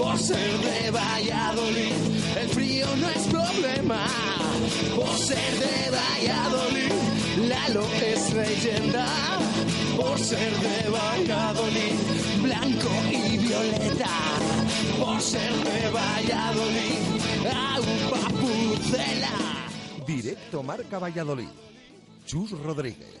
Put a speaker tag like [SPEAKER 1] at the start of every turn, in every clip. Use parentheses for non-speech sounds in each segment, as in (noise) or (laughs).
[SPEAKER 1] Por ser de Valladolid, el frío no es problema. Por ser de Valladolid, Lalo es leyenda. Por ser de Valladolid, blanco y violeta. Por ser de Valladolid, agua pucela.
[SPEAKER 2] Directo Marca Valladolid. Chus Rodríguez.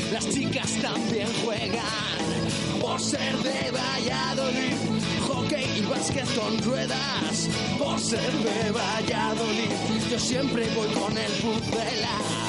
[SPEAKER 1] las chicas también juegan. Por ser de Valladolid, hockey y básquet con ruedas. Por ser de Valladolid, yo siempre voy con el pucela.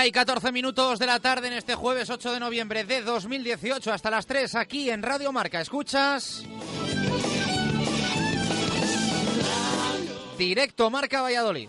[SPEAKER 3] Una y 14 minutos de la tarde en este jueves 8 de noviembre de 2018 hasta las 3 aquí en Radio Marca. ¿Escuchas? Directo Marca Valladolid.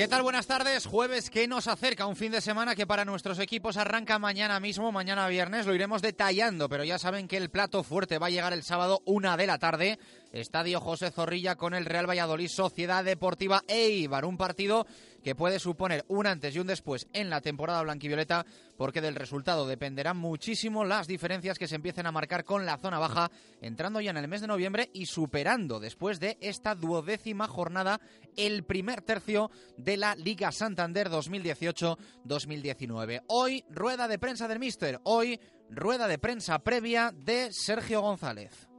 [SPEAKER 3] ¿Qué tal? Buenas tardes. Jueves que nos acerca un fin de semana que para nuestros equipos arranca mañana mismo, mañana viernes. Lo iremos detallando, pero ya saben que el plato fuerte va a llegar el sábado una de la tarde Estadio José Zorrilla con el Real Valladolid Sociedad Deportiva Eibar. Un partido que puede suponer un antes y un después en la temporada blanquivioleta, porque del resultado dependerán muchísimo las diferencias que se empiecen a marcar con la zona baja, entrando ya en el mes de noviembre y superando después de esta duodécima jornada el primer tercio de la Liga Santander 2018-2019. Hoy, rueda de prensa del Míster. Hoy, rueda de prensa previa de Sergio González.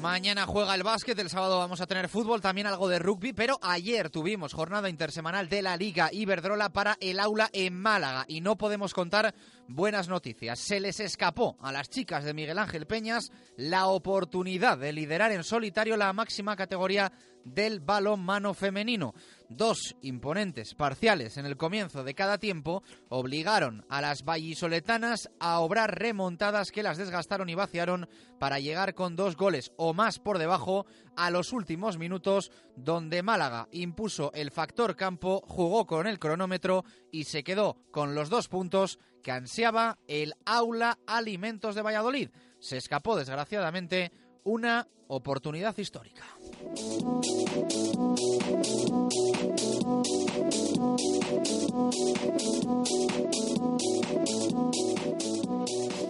[SPEAKER 3] Mañana juega el básquet, el sábado vamos a tener fútbol, también algo de rugby, pero ayer tuvimos jornada intersemanal de la Liga Iberdrola para el aula en Málaga y no podemos contar buenas noticias. Se les escapó a las chicas de Miguel Ángel Peñas la oportunidad de liderar en solitario la máxima categoría del balonmano femenino. Dos imponentes parciales en el comienzo de cada tiempo obligaron a las vallisoletanas a obrar remontadas que las desgastaron y vaciaron para llegar con dos goles o más por debajo a los últimos minutos donde Málaga impuso el factor campo, jugó con el cronómetro y se quedó con los dos puntos que ansiaba el aula Alimentos de Valladolid. Se escapó desgraciadamente una oportunidad histórica. Thank you.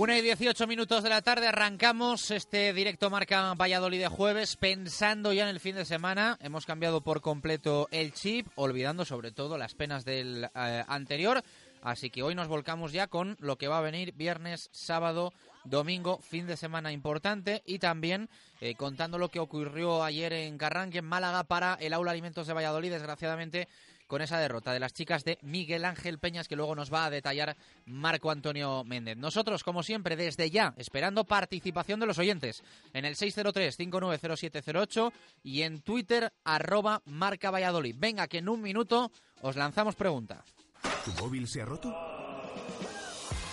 [SPEAKER 3] Una y 18 minutos de la tarde arrancamos este directo marca Valladolid de jueves pensando ya en el fin de semana. Hemos cambiado por completo el chip, olvidando sobre todo las penas del eh, anterior. Así que hoy nos volcamos ya con lo que va a venir viernes, sábado, domingo, fin de semana importante y también eh, contando lo que ocurrió ayer en Carranque, en Málaga, para el Aula Alimentos de Valladolid. Desgraciadamente, con esa derrota de las chicas de Miguel Ángel Peñas que luego nos va a detallar Marco Antonio Méndez. Nosotros, como siempre, desde ya, esperando participación de los oyentes en el 603-590708 y en Twitter, arroba Marca Valladolid. Venga, que en un minuto os lanzamos pregunta.
[SPEAKER 4] ¿Tu móvil se ha roto?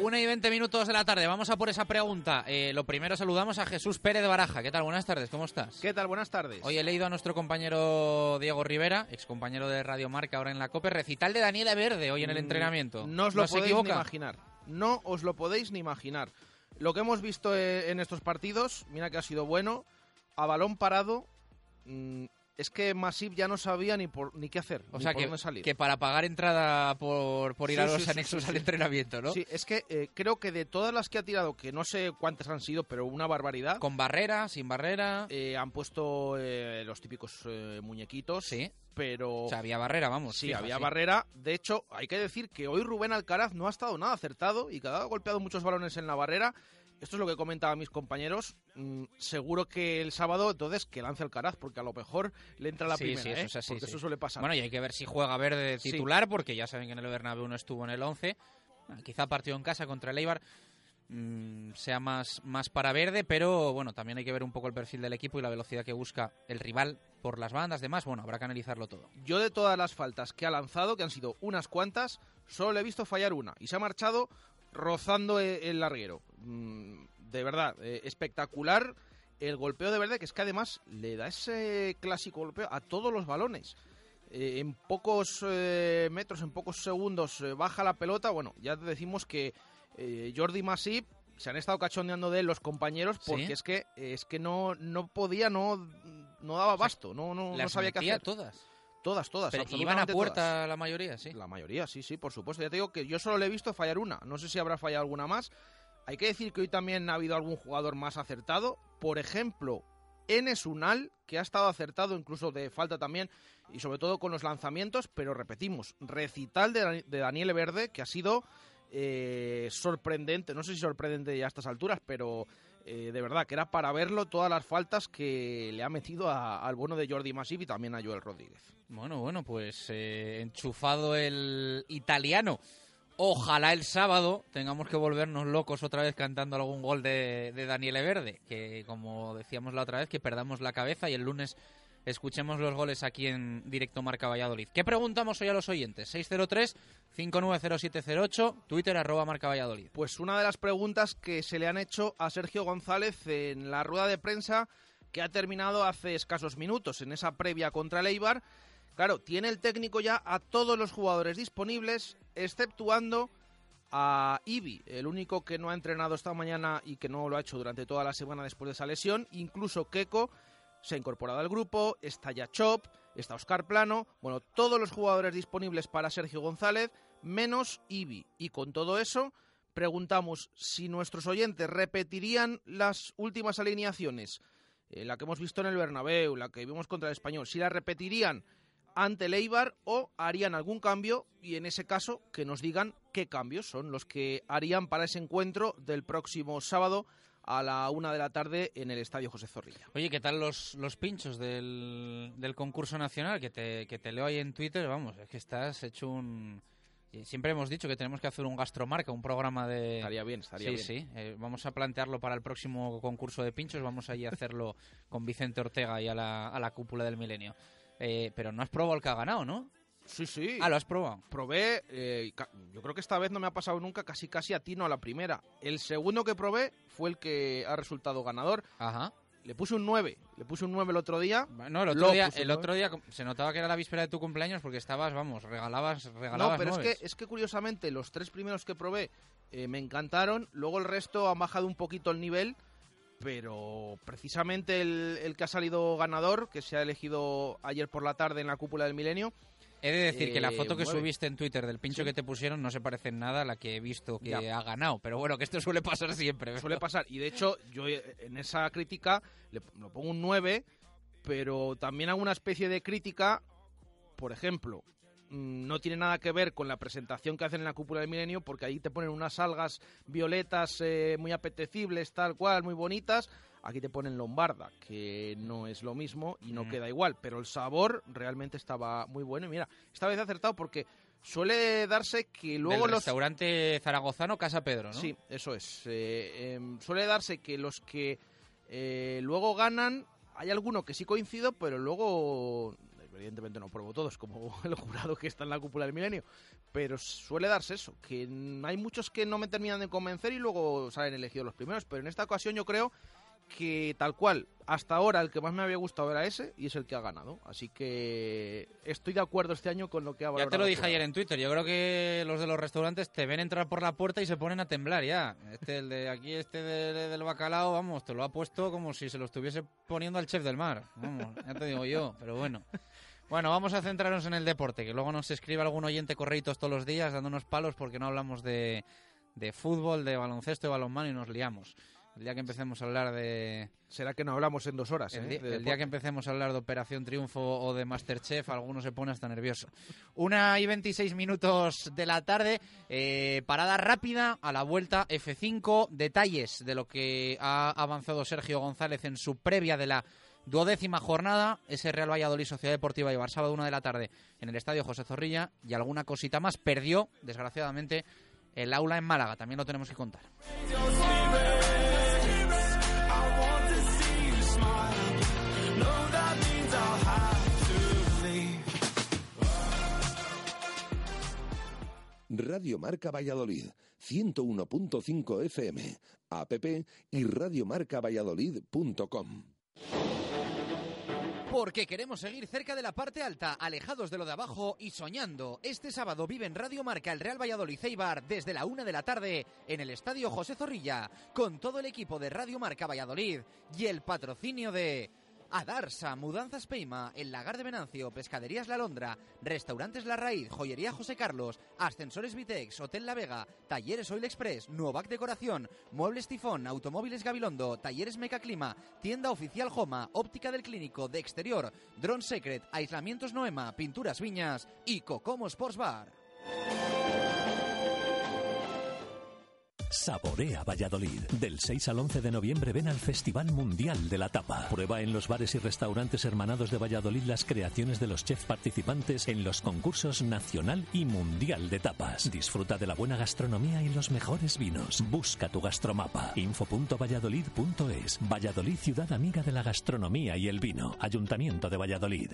[SPEAKER 3] Una y 20 minutos de la tarde, vamos a por esa pregunta. Eh, lo primero saludamos a Jesús Pérez de Baraja. ¿Qué tal? Buenas tardes, ¿cómo estás?
[SPEAKER 5] ¿Qué tal? Buenas tardes.
[SPEAKER 3] Hoy he leído a nuestro compañero Diego Rivera, ex compañero de Radio Marca, ahora en la COPE, recital de Daniela Verde hoy en el
[SPEAKER 5] Mm,
[SPEAKER 3] entrenamiento.
[SPEAKER 5] No os lo podéis
[SPEAKER 3] equivoca?
[SPEAKER 5] ni imaginar. No os lo podéis ni imaginar. Lo que hemos visto eh, en estos partidos, mira que ha sido bueno, a balón parado, mm, es que Masip ya no sabía ni por ni qué hacer,
[SPEAKER 3] O
[SPEAKER 5] ni
[SPEAKER 3] sea,
[SPEAKER 5] por
[SPEAKER 3] que,
[SPEAKER 5] dónde salir.
[SPEAKER 3] que para pagar entrada por, por ir
[SPEAKER 5] Sí,
[SPEAKER 3] a los
[SPEAKER 5] sí,
[SPEAKER 3] anexos
[SPEAKER 5] sí,
[SPEAKER 3] al entrenamiento, ¿no?
[SPEAKER 5] Sí, es que eh, creo que de todas las que ha tirado, que no sé cuántas han sido, pero una barbaridad.
[SPEAKER 3] Con barrera, sin barrera.
[SPEAKER 5] eh, han puesto eh, los típicos eh, muñequitos.
[SPEAKER 3] Sí.
[SPEAKER 5] Pero.
[SPEAKER 3] O sea, había barrera, vamos.
[SPEAKER 5] Sí,
[SPEAKER 3] fija,
[SPEAKER 5] había barrera. De hecho, hay que decir que hoy Rubén Alcaraz no ha estado nada acertado y que ha golpeado muchos balones en la barrera. Esto es lo que comentaban mis compañeros. Mm, seguro que el sábado, entonces, que lance Alcaraz, porque a lo mejor le entra la
[SPEAKER 3] Sí,
[SPEAKER 5] primera,
[SPEAKER 3] sí, eso
[SPEAKER 5] ¿eh?
[SPEAKER 3] es así,
[SPEAKER 5] porque
[SPEAKER 3] sí.
[SPEAKER 5] eso suele pasar.
[SPEAKER 3] Bueno, y hay que ver si juega Verde titular, porque ya saben que en el Bernabéu no estuvo en el 11. Ah, Quizá partido en casa contra el Eibar mm, sea más, más para Verde, pero bueno, también hay que ver un poco el perfil del equipo y la velocidad que busca el rival por las bandas, demás. Bueno, habrá que analizarlo todo.
[SPEAKER 5] Yo de todas las faltas que ha lanzado, que han sido unas cuantas, solo le he visto fallar una. Y se ha marchado rozando e- el larguero. Mm, De verdad, eh, espectacular el golpeo de verde, que es que además le da ese clásico golpeo a todos los balones. Eh, en pocos eh, metros, en pocos segundos, eh, baja la pelota. Bueno, ya te decimos que Jordi Masip se han estado cachondeando de él los compañeros porque
[SPEAKER 3] ¿Sí?
[SPEAKER 5] es que es que no, no podía, no, no daba basto, no, no, no sabía qué hacer.
[SPEAKER 3] todas.
[SPEAKER 5] Todas, todas.
[SPEAKER 3] Pero iban a puerta
[SPEAKER 5] todas.
[SPEAKER 3] la mayoría, sí.
[SPEAKER 5] La mayoría, sí, sí, por supuesto. Ya te digo que yo solo le he visto fallar una. No sé si habrá fallado alguna más. Hay que decir que hoy también ha habido algún jugador más acertado. Por ejemplo, Enes Unal, que ha estado acertado incluso de falta también, y sobre todo con los lanzamientos, pero repetimos, recital de, de Daniel Verde, que ha sido eh, sorprendente, no sé si sorprendente ya a estas alturas, pero eh, de verdad que era para verlo todas las faltas que le ha metido al bueno de Jordi Masip y también a Joel Rodríguez.
[SPEAKER 3] Bueno, bueno, pues eh, enchufado el italiano. Ojalá el sábado tengamos que volvernos locos otra vez cantando algún gol de, de Daniele Verde, que como decíamos la otra vez, que perdamos la cabeza y el lunes escuchemos los goles aquí en directo Marca Valladolid. ¿Qué preguntamos hoy a los oyentes? 603-590708, Twitter arroba Marca Valladolid.
[SPEAKER 5] Pues una de las preguntas que se le han hecho a Sergio González en la rueda de prensa que ha terminado hace escasos minutos, en esa previa contra el. Claro, tiene el técnico ya a todos los jugadores disponibles, exceptuando a Ibi, el único que no ha entrenado esta mañana y que no lo ha hecho durante toda la semana después de esa lesión. Incluso Keco se ha incorporado al grupo, está ya Chop, está Oscar Plano, bueno, todos los jugadores disponibles para Sergio González, menos Ibi. Y con todo eso, preguntamos si nuestros oyentes repetirían las últimas alineaciones, eh, la que hemos visto en el Bernabéu, la que vimos contra el Español, si la repetirían ante el Eibar o harían algún cambio y en ese caso que nos digan qué cambios son los que harían para ese encuentro del próximo sábado a la una de la tarde en el Estadio José Zorrilla.
[SPEAKER 3] Oye, ¿qué tal los, los pinchos del, del concurso nacional? Que te, que te leo ahí en Twitter, vamos, es que estás hecho un... Siempre hemos dicho que tenemos que hacer un gastromarca, un programa de...
[SPEAKER 5] Estaría bien, estaría
[SPEAKER 3] sí,
[SPEAKER 5] bien.
[SPEAKER 3] Sí, eh, vamos a plantearlo para el próximo concurso de pinchos, vamos allí a hacerlo con Vicente Ortega y a la, a la cúpula del milenio. Eh, pero no has probado el que ha ganado, ¿no?
[SPEAKER 5] Sí, sí.
[SPEAKER 3] Ah, lo has probado.
[SPEAKER 5] Probé, eh, yo creo que esta vez no me ha pasado nunca casi casi atino a la primera. El segundo que probé fue el que ha resultado ganador.
[SPEAKER 3] Ajá.
[SPEAKER 5] Le puse un 9, le puse un 9 el otro día.
[SPEAKER 3] No, el otro, día, el
[SPEAKER 5] 9.
[SPEAKER 3] otro día se notaba que era la víspera de tu cumpleaños porque estabas, vamos, regalabas, regalabas
[SPEAKER 5] No, pero es que, es que curiosamente los tres primeros que probé eh, me encantaron. Luego el resto han bajado un poquito el nivel. Pero precisamente el, el que ha salido ganador, que se ha elegido ayer por la tarde en la cúpula del milenio.
[SPEAKER 3] He de decir que la
[SPEAKER 5] eh,
[SPEAKER 3] foto que subiste en Twitter del pincho
[SPEAKER 5] Sí.
[SPEAKER 3] que te pusieron no se parece en nada a la que he visto que
[SPEAKER 5] Ya.
[SPEAKER 3] ha ganado. Pero bueno, que esto suele pasar siempre.
[SPEAKER 5] Suele pasar. Y de hecho, yo eh, en esa crítica le, lo pongo un 9, pero también hago una especie de crítica, por ejemplo, no tiene nada que ver con la presentación que hacen en la cúpula del milenio, porque ahí te ponen unas algas violetas eh, muy apetecibles, tal cual, muy bonitas. Aquí te ponen lombarda, que no es lo mismo y no
[SPEAKER 3] Mm.
[SPEAKER 5] queda igual, pero el sabor realmente estaba muy bueno. Y mira, esta vez he acertado porque suele darse que luego
[SPEAKER 3] Del
[SPEAKER 5] los
[SPEAKER 3] restaurante zaragozano Casa Pedro, ¿no?
[SPEAKER 5] Sí, eso es. Eh, em, suele darse que los que eh, luego ganan, hay alguno que sí coincido, pero luego, evidentemente no pruebo todos, como (laughs) el jurado que está en la cúpula del milenio, pero suele darse eso, que hay muchos que no me terminan de convencer y luego salen elegidos los primeros, pero en esta ocasión yo creo que tal cual, hasta ahora el que más me había gustado era ese y es el que ha ganado. Así que estoy de acuerdo este año con lo que ha valorado.
[SPEAKER 3] Ya te lo dije ayer en Twitter. Yo creo que los de los restaurantes te ven entrar por la puerta y se ponen a temblar ya. Este, el de aquí, este de- del bacalao, vamos, te lo ha puesto como si se lo estuviese poniendo al chef del mar. Vamos, ya te digo yo, pero bueno. Bueno, vamos a centrarnos en el deporte, que luego nos escribe algún oyente correitos todos los días dándonos palos porque no hablamos de, de fútbol, de baloncesto, de balonmano y nos liamos. El día que empecemos a hablar de...
[SPEAKER 5] Será que no hablamos en dos horas.
[SPEAKER 3] El,
[SPEAKER 5] ¿eh? de
[SPEAKER 3] el día que empecemos a hablar de Operación Triunfo o de Masterchef, alguno se pone hasta nervioso. Una y 26 minutos de la tarde, eh, parada rápida a la vuelta F5, detalles de lo que ha avanzado Sergio González en su previa de la duodécima jornada, ese Real Valladolid Sociedad Deportiva y sábado una de la tarde en el Estadio José Zorrilla y alguna cosita más. Perdió, desgraciadamente, el aula en Málaga, también lo tenemos que contar.
[SPEAKER 2] Radio Marca Valladolid, 101.5 FM, app y radiomarcavalladolid.com.
[SPEAKER 3] Porque queremos seguir cerca de la parte alta, alejados de lo de abajo y soñando. Este sábado vive en Radio Marca el Real Valladolid Eibar desde la una de la tarde en el Estadio José Zorrilla, con todo el equipo de Radio Marca Valladolid y el patrocinio de Adarsa, Mudanzas Peima, El Lagar de Venancio, Pescaderías La Londra, Restaurantes La Raíz, Joyería José Carlos, Ascensores Vitex, Hotel La Vega, Talleres Oil Express, Nuovac Decoración, Muebles Tifón, Automóviles Gabilondo, Talleres Mecaclima, Tienda Oficial Joma, Óptica del Clínico, de Exterior, Drone Secret, Aislamientos Noema, Pinturas Viñas y Cocomo Sports Bar.
[SPEAKER 6] Saborea Valladolid. Del 6 al 11 de noviembre ven al Festival Mundial de la Tapa. Prueba en los bares y restaurantes hermanados de Valladolid las creaciones de los chefs participantes en los concursos nacional y mundial de tapas. Disfruta de la buena gastronomía y los mejores vinos. Busca tu gastromapa. info.valladolid.es. Valladolid, ciudad amiga de la gastronomía y el vino. Ayuntamiento de Valladolid.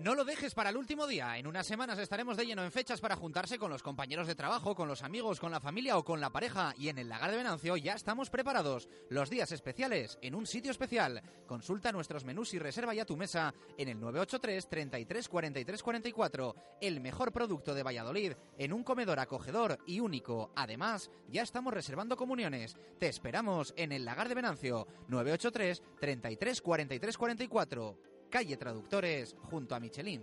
[SPEAKER 3] No lo dejes para el último día. En unas semanas estaremos de lleno en fechas para juntarse con los compañeros de trabajo, con los amigos, con la familia o con la pareja. Y en el Lagar de Venancio ya estamos preparados. Los días especiales en un sitio especial. Consulta nuestros menús y reserva ya tu mesa en el 983 33 43 44. El mejor producto de Valladolid en un comedor acogedor y único. Además, ya estamos reservando comuniones. Te esperamos en el Lagar de Venancio 983 33 43 44. Calle Traductores, junto a Michelin.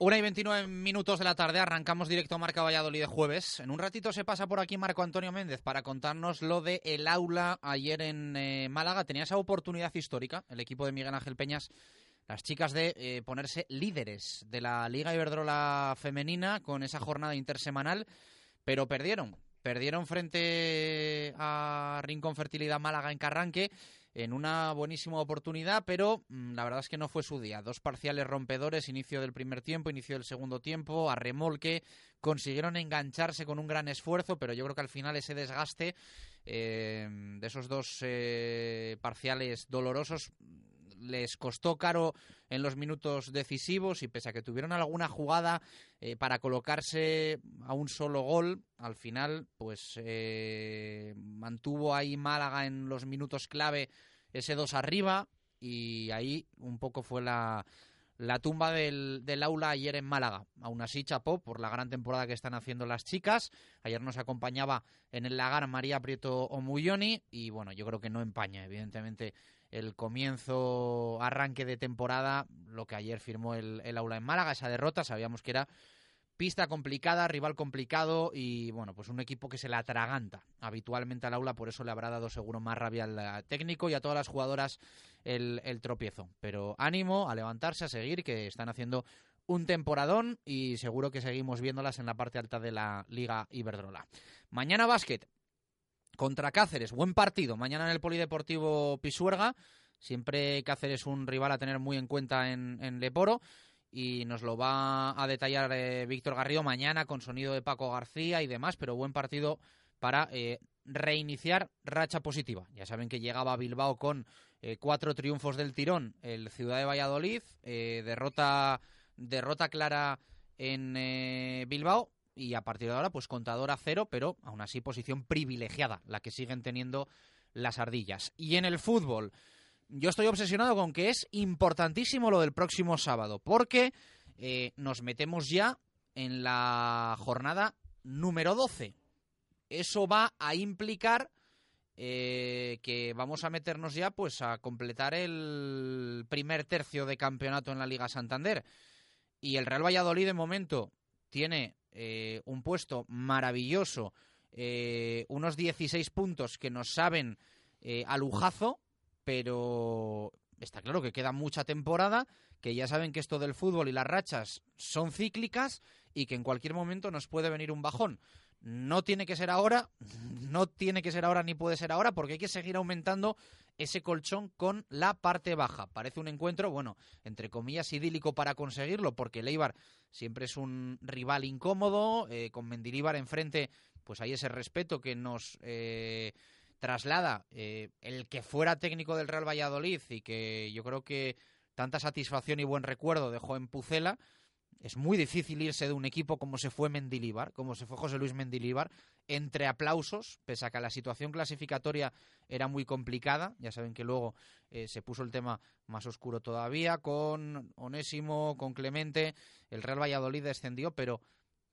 [SPEAKER 3] Una y 29 minutos de la tarde, arrancamos directo Marca Valladolid de jueves. En un ratito se pasa por aquí Marco Antonio Méndez para contarnos lo de el aula ayer en eh, Málaga. Tenía esa oportunidad histórica el equipo de Miguel Ángel Peñas, las chicas de eh, ponerse líderes de la Liga Iberdrola femenina con esa jornada intersemanal, pero perdieron. Perdieron frente a Rincón Fertilidad Málaga en Carranque en una buenísima oportunidad, pero mm, la verdad es que no fue su día. Dos parciales rompedores, inicio del primer tiempo, inicio del segundo tiempo, a remolque, consiguieron engancharse con un gran esfuerzo, pero yo creo que al final ese desgaste eh, de esos dos eh, parciales dolorosos les costó caro en los minutos decisivos y pese a que tuvieron alguna jugada eh, para colocarse a un solo gol, al final pues eh, mantuvo ahí Málaga en los minutos clave ese dos arriba y ahí un poco fue la, la tumba del, del, aula ayer en Málaga. Aún así, chapó por la gran temporada que están haciendo las chicas. Ayer nos acompañaba en el lagar María Prieto Omulloni y bueno, yo creo que no empaña, evidentemente, el comienzo, arranque de temporada, lo que ayer firmó el, el aula en Málaga, esa derrota, sabíamos que era Pista complicada, rival complicado y bueno, pues un equipo que se le atraganta habitualmente al aula, por eso le habrá dado seguro más rabia al técnico y a todas las jugadoras el, el tropiezo. Pero ánimo a levantarse, a seguir, que están haciendo un temporadón y seguro que seguimos viéndolas en la parte alta de la Liga Iberdrola. Mañana básquet contra Cáceres, buen partido. Mañana en el Polideportivo Pisuerga. Siempre Cáceres un rival a tener muy en cuenta en, en Leporo y nos lo va a detallar eh, Víctor Garrido mañana con sonido de Paco García y demás, pero buen partido para eh, reiniciar racha positiva. Ya saben que llegaba a Bilbao con eh, cuatro triunfos del tirón el Ciudad de Valladolid, derrota, derrota clara en Bilbao y a partir de ahora pues contador a cero, pero aún así posición privilegiada la que siguen teniendo las ardillas. Y en el fútbol yo estoy obsesionado con que es importantísimo lo del próximo sábado, porque eh, nos metemos ya en la jornada número 12. Eso va a implicar eh, que vamos a meternos ya pues a completar el primer tercio de campeonato en la Liga Santander. Y el Real Valladolid de momento tiene eh, un puesto maravilloso, unos 16 puntos que nos saben a lujazo, pero está claro que queda mucha temporada, que ya saben que esto del fútbol y las rachas son cíclicas y que en cualquier momento nos puede venir un bajón. No tiene que ser ahora, no tiene que ser ahora ni puede ser ahora, porque hay que seguir aumentando ese colchón con la parte baja. Parece un encuentro, bueno, entre comillas, idílico para conseguirlo, porque Leibar siempre es un rival incómodo, eh, con Mendilíbar enfrente, pues hay ese respeto que nos... Eh, traslada eh, el que fuera técnico del Real Valladolid y que yo creo que tanta satisfacción y buen recuerdo dejó en Pucela, es muy difícil irse de un equipo como se fue Mendilíbar, como se fue José Luis Mendilíbar, entre aplausos, pese a que la situación clasificatoria era muy complicada. Ya saben que luego eh, se puso el tema más oscuro todavía, con Onésimo, con Clemente. El Real Valladolid descendió, pero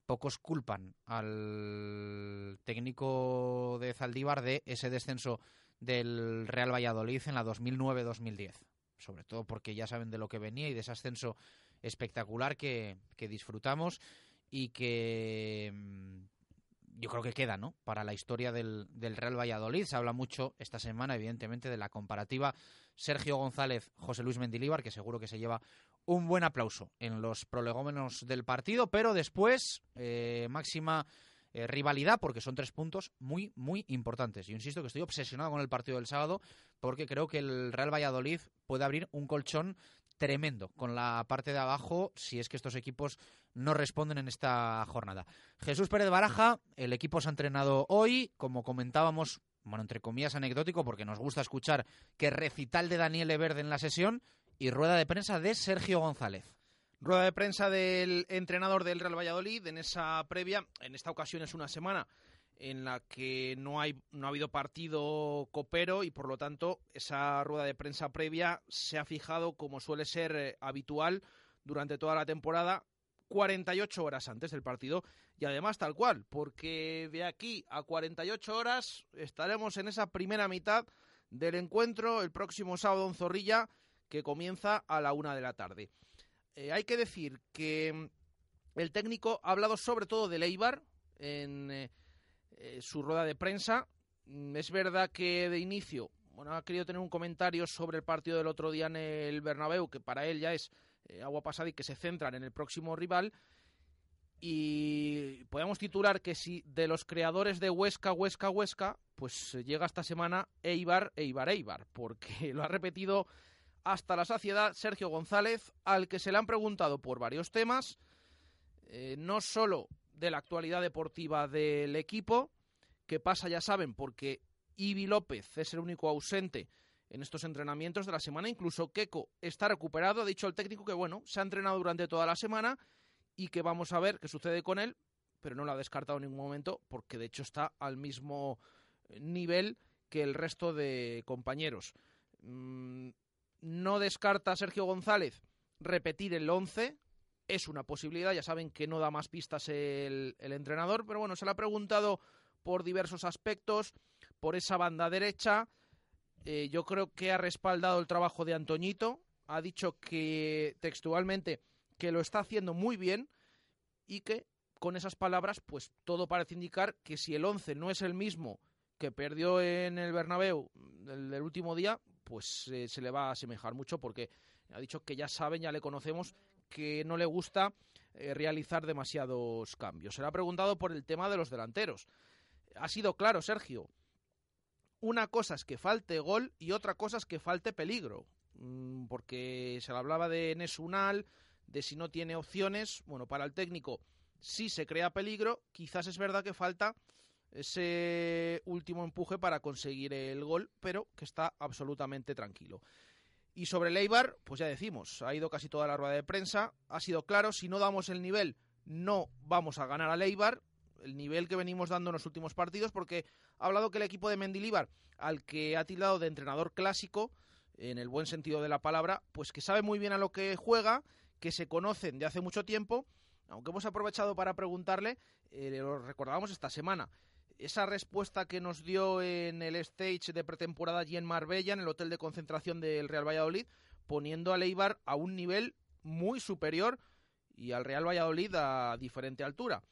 [SPEAKER 3] pocos culpan al técnico de Zaldívar de ese descenso del Real Valladolid en la 2009-2010. Sobre todo porque ya saben de lo que venía y de ese ascenso espectacular que, que disfrutamos y que mm, yo creo que queda, ¿no? Para la historia del, del, Real Valladolid. Se habla mucho esta semana, evidentemente, de la comparativa Sergio González, José Luis Mendilíbar, que seguro que se lleva un buen aplauso en los prolegómenos del partido, pero después eh, máxima eh, rivalidad porque son tres puntos muy, muy importantes. Yo insisto que estoy obsesionado con el partido del sábado porque creo que el Real Valladolid puede abrir un colchón tremendo con la parte de abajo si es que estos equipos no responden en esta jornada. Jesús Pérez Baraja, el equipo se ha entrenado hoy, como comentábamos, bueno, entre comillas anecdótico porque nos gusta escuchar que recital de Daniel Verde en la sesión y rueda de prensa de Sergio González.
[SPEAKER 5] Rueda de prensa del entrenador del Real Valladolid en esa previa, en esta ocasión es una semana en la que no, hay, no ha habido partido copero y por lo tanto esa rueda de prensa previa se ha fijado como suele ser eh, habitual durante toda la temporada 48 horas antes del partido y además tal cual, porque de aquí a 48 horas estaremos en esa primera mitad del encuentro el próximo sábado en Zorrilla que comienza a la una de la tarde. Eh, hay que decir que el técnico ha hablado sobre todo de Leibar en eh, eh, su rueda de prensa. Mm, es verdad que de inicio, bueno, ha querido tener un comentario sobre el partido del otro día en el Bernabéu, que para él ya es agua pasada y que se centran en el próximo rival. Y podemos titular que si de los creadores de Huesca, Huesca, Huesca, pues llega esta semana Eibar, Eibar, Eibar, porque (laughs) lo ha repetido hasta la saciedad Sergio González, al que se le han preguntado por varios temas, eh, no solo de la actualidad deportiva del equipo, que pasa, ya saben, porque Ibi López es el único ausente en estos entrenamientos de la semana. Incluso Keco está recuperado. Ha dicho el técnico que, bueno, se ha entrenado durante toda la semana y que vamos a ver qué sucede con él, pero no lo ha descartado en ningún momento porque, de hecho, está al mismo nivel que el resto de compañeros. Mm, no descarta Sergio González repetir el 11. Es una posibilidad, ya saben que no da más pistas el, entrenador, pero bueno, se le ha preguntado por diversos aspectos, por esa banda derecha. Eh, yo creo que ha respaldado el trabajo de Antoñito, ha dicho que textualmente que lo está haciendo muy bien y que con esas palabras, pues todo parece indicar que si el 11 no es el mismo que perdió en el Bernabéu el, el último día, pues eh, se le va a asemejar mucho porque ha dicho que ya saben, ya le conocemos, que no le gusta eh, realizar demasiados cambios. Se le preguntado por el tema de los delanteros. Ha sido claro, Sergio. Una cosa es que falte gol y otra cosa es que falte peligro. Mm, porque se le hablaba de Nesunal, de si no tiene opciones. Bueno, para el técnico sí se crea peligro. Quizás es verdad que falta ese último empuje para conseguir el gol, pero que está absolutamente tranquilo. Y sobre Leibar, pues ya decimos, ha ido casi toda la rueda de prensa, ha sido claro, si no damos el nivel, no vamos a ganar a Leibar, el nivel que venimos dando en los últimos partidos, porque ha hablado que el equipo de Mendilibar, al que ha tildado de entrenador clásico, en el buen sentido de la palabra, pues que sabe muy bien a lo que juega, que se conocen de hace mucho tiempo, aunque hemos aprovechado para preguntarle, eh, lo recordábamos esta semana, esa respuesta que nos dio en el stage de pretemporada allí en Marbella, en el hotel de concentración del Real Valladolid, poniendo a Leibar a un nivel muy superior y al Real Valladolid a diferente altura.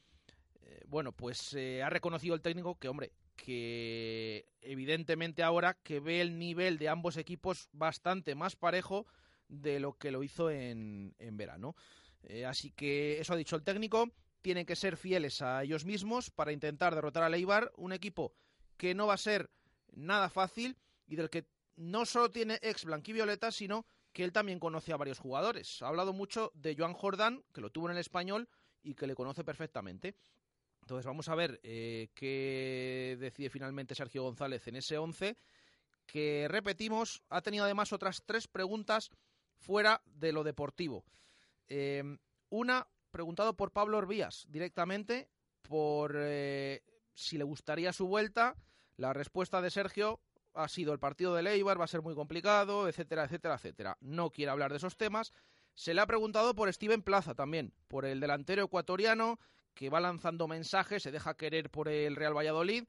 [SPEAKER 5] Eh, bueno, pues eh, ha reconocido el técnico que, hombre, que evidentemente ahora que ve el nivel de ambos equipos bastante más parejo de lo que lo hizo en, en verano. Eh, así que eso ha dicho el técnico tienen que ser fieles a ellos mismos para intentar derrotar a Leibar, un equipo que no va a ser nada fácil y del que no solo tiene ex blanquivioleta, sino que él también conoce a varios jugadores. Ha hablado mucho de Joan Jordán, que lo tuvo en el español y que le conoce perfectamente. Entonces vamos a ver eh, qué decide finalmente Sergio González en ese 11, que repetimos, ha tenido además otras tres preguntas fuera de lo deportivo. Eh, una preguntado por Pablo Orbías directamente por eh, si le gustaría su vuelta. La respuesta de Sergio ha sido el partido de Leibar va a ser muy complicado, etcétera, etcétera, etcétera. No quiere hablar de esos temas. Se le ha preguntado por Steven Plaza también, por el delantero ecuatoriano que va lanzando mensajes, se deja querer por el Real Valladolid.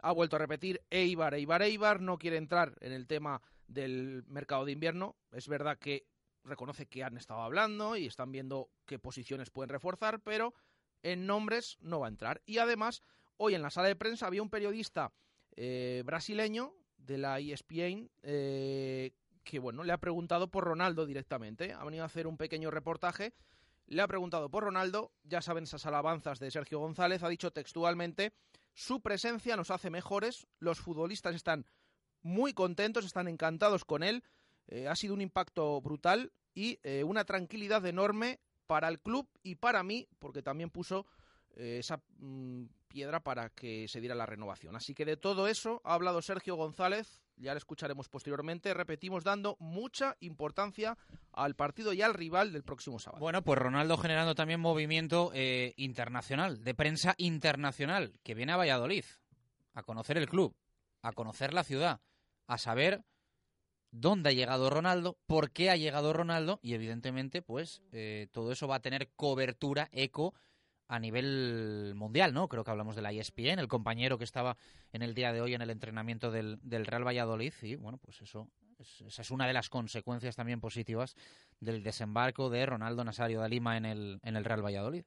[SPEAKER 5] Ha vuelto a repetir Eibar, Eibar, Eibar. No quiere entrar en el tema del mercado de invierno. Es verdad que reconoce que han estado hablando y están viendo qué posiciones pueden reforzar, pero en nombres no va a entrar. Y además, hoy en la sala de prensa había un periodista eh, brasileño de la ESPN eh, que bueno, le ha preguntado por Ronaldo directamente. Ha venido a hacer un pequeño reportaje. Le ha preguntado por Ronaldo, ya saben esas alabanzas de Sergio González, ha dicho textualmente, su presencia nos hace mejores, los futbolistas están muy contentos, están encantados con él, eh, ha sido un impacto brutal y eh, una tranquilidad enorme para el club y para mí, porque también puso eh, esa mm, piedra para que se diera la renovación. Así que de todo eso ha hablado Sergio González, ya lo escucharemos posteriormente, repetimos, dando mucha importancia al partido y al rival del próximo sábado.
[SPEAKER 3] Bueno, pues Ronaldo generando también movimiento internacional, de prensa internacional, que viene a Valladolid, a conocer el club, a conocer la ciudad, a saber dónde ha llegado Ronaldo, por qué ha llegado Ronaldo y evidentemente pues eh, todo eso va a tener cobertura, eco a nivel mundial, ¿no? Creo que hablamos de la ESPN, el compañero que estaba en el día de hoy en el entrenamiento del, Real Valladolid y bueno, pues eso esa es una de las consecuencias también positivas del desembarco de Ronaldo Nazario de Lima en el, en el Real Valladolid.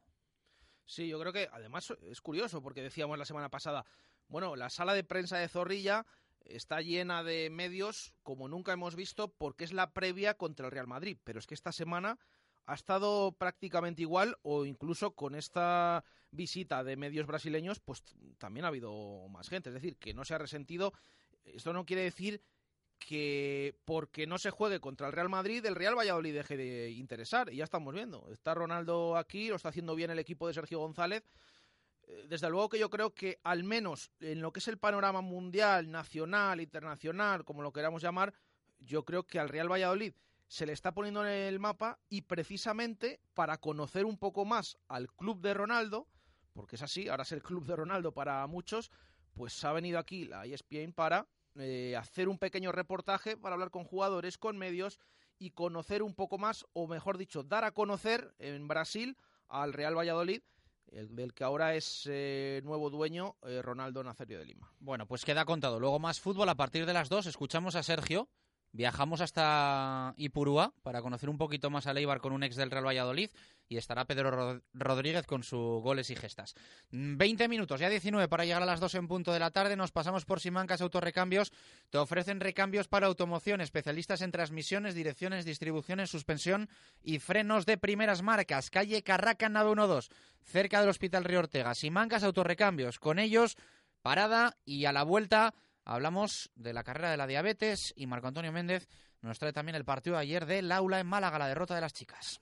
[SPEAKER 5] Sí, yo creo que además es curioso porque decíamos la semana pasada, bueno, la sala de prensa de Zorrilla está llena de medios como nunca hemos visto porque es la previa contra el Real Madrid. Pero es que esta semana ha estado prácticamente igual o incluso con esta visita de medios brasileños pues también ha habido más gente. Es decir, que no se ha resentido. Esto no quiere decir que porque no se juegue contra el Real Madrid, el Real Valladolid deje de interesar. Y ya estamos viendo. Está Ronaldo aquí, lo está haciendo bien el equipo de Sergio González desde luego que yo creo que al menos en lo que es el panorama mundial, nacional, internacional, como lo queramos llamar, yo creo que al Real Valladolid se le está poniendo en el mapa y precisamente para conocer un poco más al club de Ronaldo, porque es así, ahora es el club de Ronaldo para muchos, pues ha venido aquí la ESPN para eh, hacer un pequeño reportaje, para hablar con jugadores, con medios y conocer un poco más, o mejor dicho, dar a conocer en Brasil al Real Valladolid el del que ahora es eh, nuevo dueño eh, Ronaldo Nazario de Lima.
[SPEAKER 3] Bueno, pues queda contado. Luego más fútbol a partir de las dos. Escuchamos a Sergio Viajamos hasta Ipurúa para conocer un poquito más a Leibar con un ex del Real Valladolid y estará Pedro Rodríguez con sus goles y gestas. 20 minutos, ya 19 para llegar a las 2 en punto de la tarde. Nos pasamos por Simancas Autorrecambios. Te ofrecen recambios para automoción, especialistas en transmisiones, direcciones, distribuciones, suspensión y frenos de primeras marcas. Calle Carraca, nave 12, cerca del Hospital Río Ortega. Simancas Autorrecambios. Con ellos, parada y a la vuelta Hablamos de la carrera de la diabetes y Marco Antonio Méndez nos trae también el partido de ayer del aula en Málaga, la derrota de las chicas.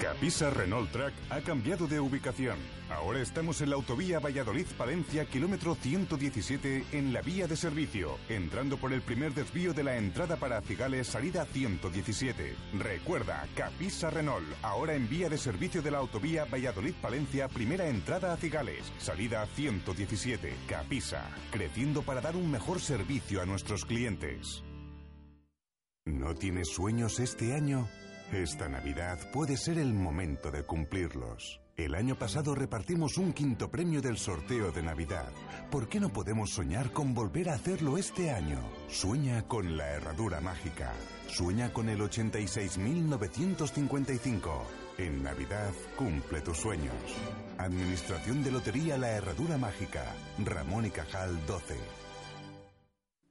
[SPEAKER 7] Capisa Renault Track ha cambiado de ubicación. Ahora estamos en la autovía Valladolid-Palencia, kilómetro 117, en la vía de servicio, entrando por el primer desvío de la entrada para Cigales, salida 117. Recuerda, Capisa Renault, ahora en vía de servicio de la autovía Valladolid-Palencia, primera entrada a Cigales, salida 117. Capisa, creciendo para dar un mejor servicio a nuestros clientes. ¿No tienes sueños este año? Esta Navidad puede ser el momento de cumplirlos. El año pasado repartimos un quinto premio del sorteo de Navidad. ¿Por qué no podemos soñar con volver a hacerlo este año? Sueña con la herradura mágica. Sueña con el 86.955. En Navidad cumple tus sueños. Administración de Lotería La Herradura Mágica. Ramón y Cajal 12.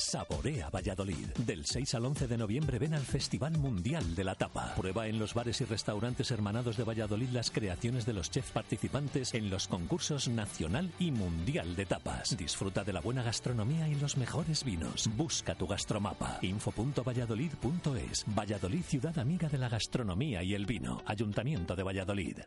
[SPEAKER 6] Saborea Valladolid. Del 6 al 11 de noviembre ven al Festival Mundial de la Tapa. Prueba en los bares y restaurantes hermanados de Valladolid las creaciones de los chefs participantes en los concursos nacional y mundial de tapas. Disfruta de la buena gastronomía y los mejores vinos. Busca tu gastromapa. info.valladolid.es. Valladolid, ciudad amiga de la gastronomía y el vino. Ayuntamiento de Valladolid.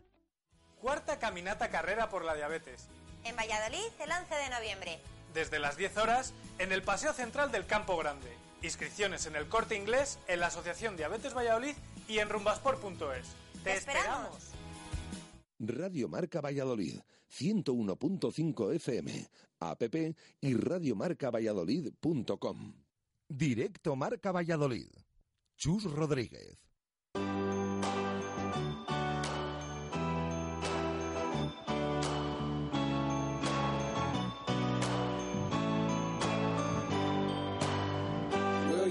[SPEAKER 8] Cuarta caminata carrera por la diabetes.
[SPEAKER 9] En Valladolid el 11 de noviembre
[SPEAKER 8] desde las 10 horas en el Paseo Central del Campo Grande. Inscripciones en el Corte Inglés, en la Asociación Diabetes Valladolid y en rumbasport.es. ¡Te, esperamos!
[SPEAKER 2] Radio Marca Valladolid, 101.5 FM, app y radiomarcavalladolid.com. Directo Marca Valladolid. Chus Rodríguez.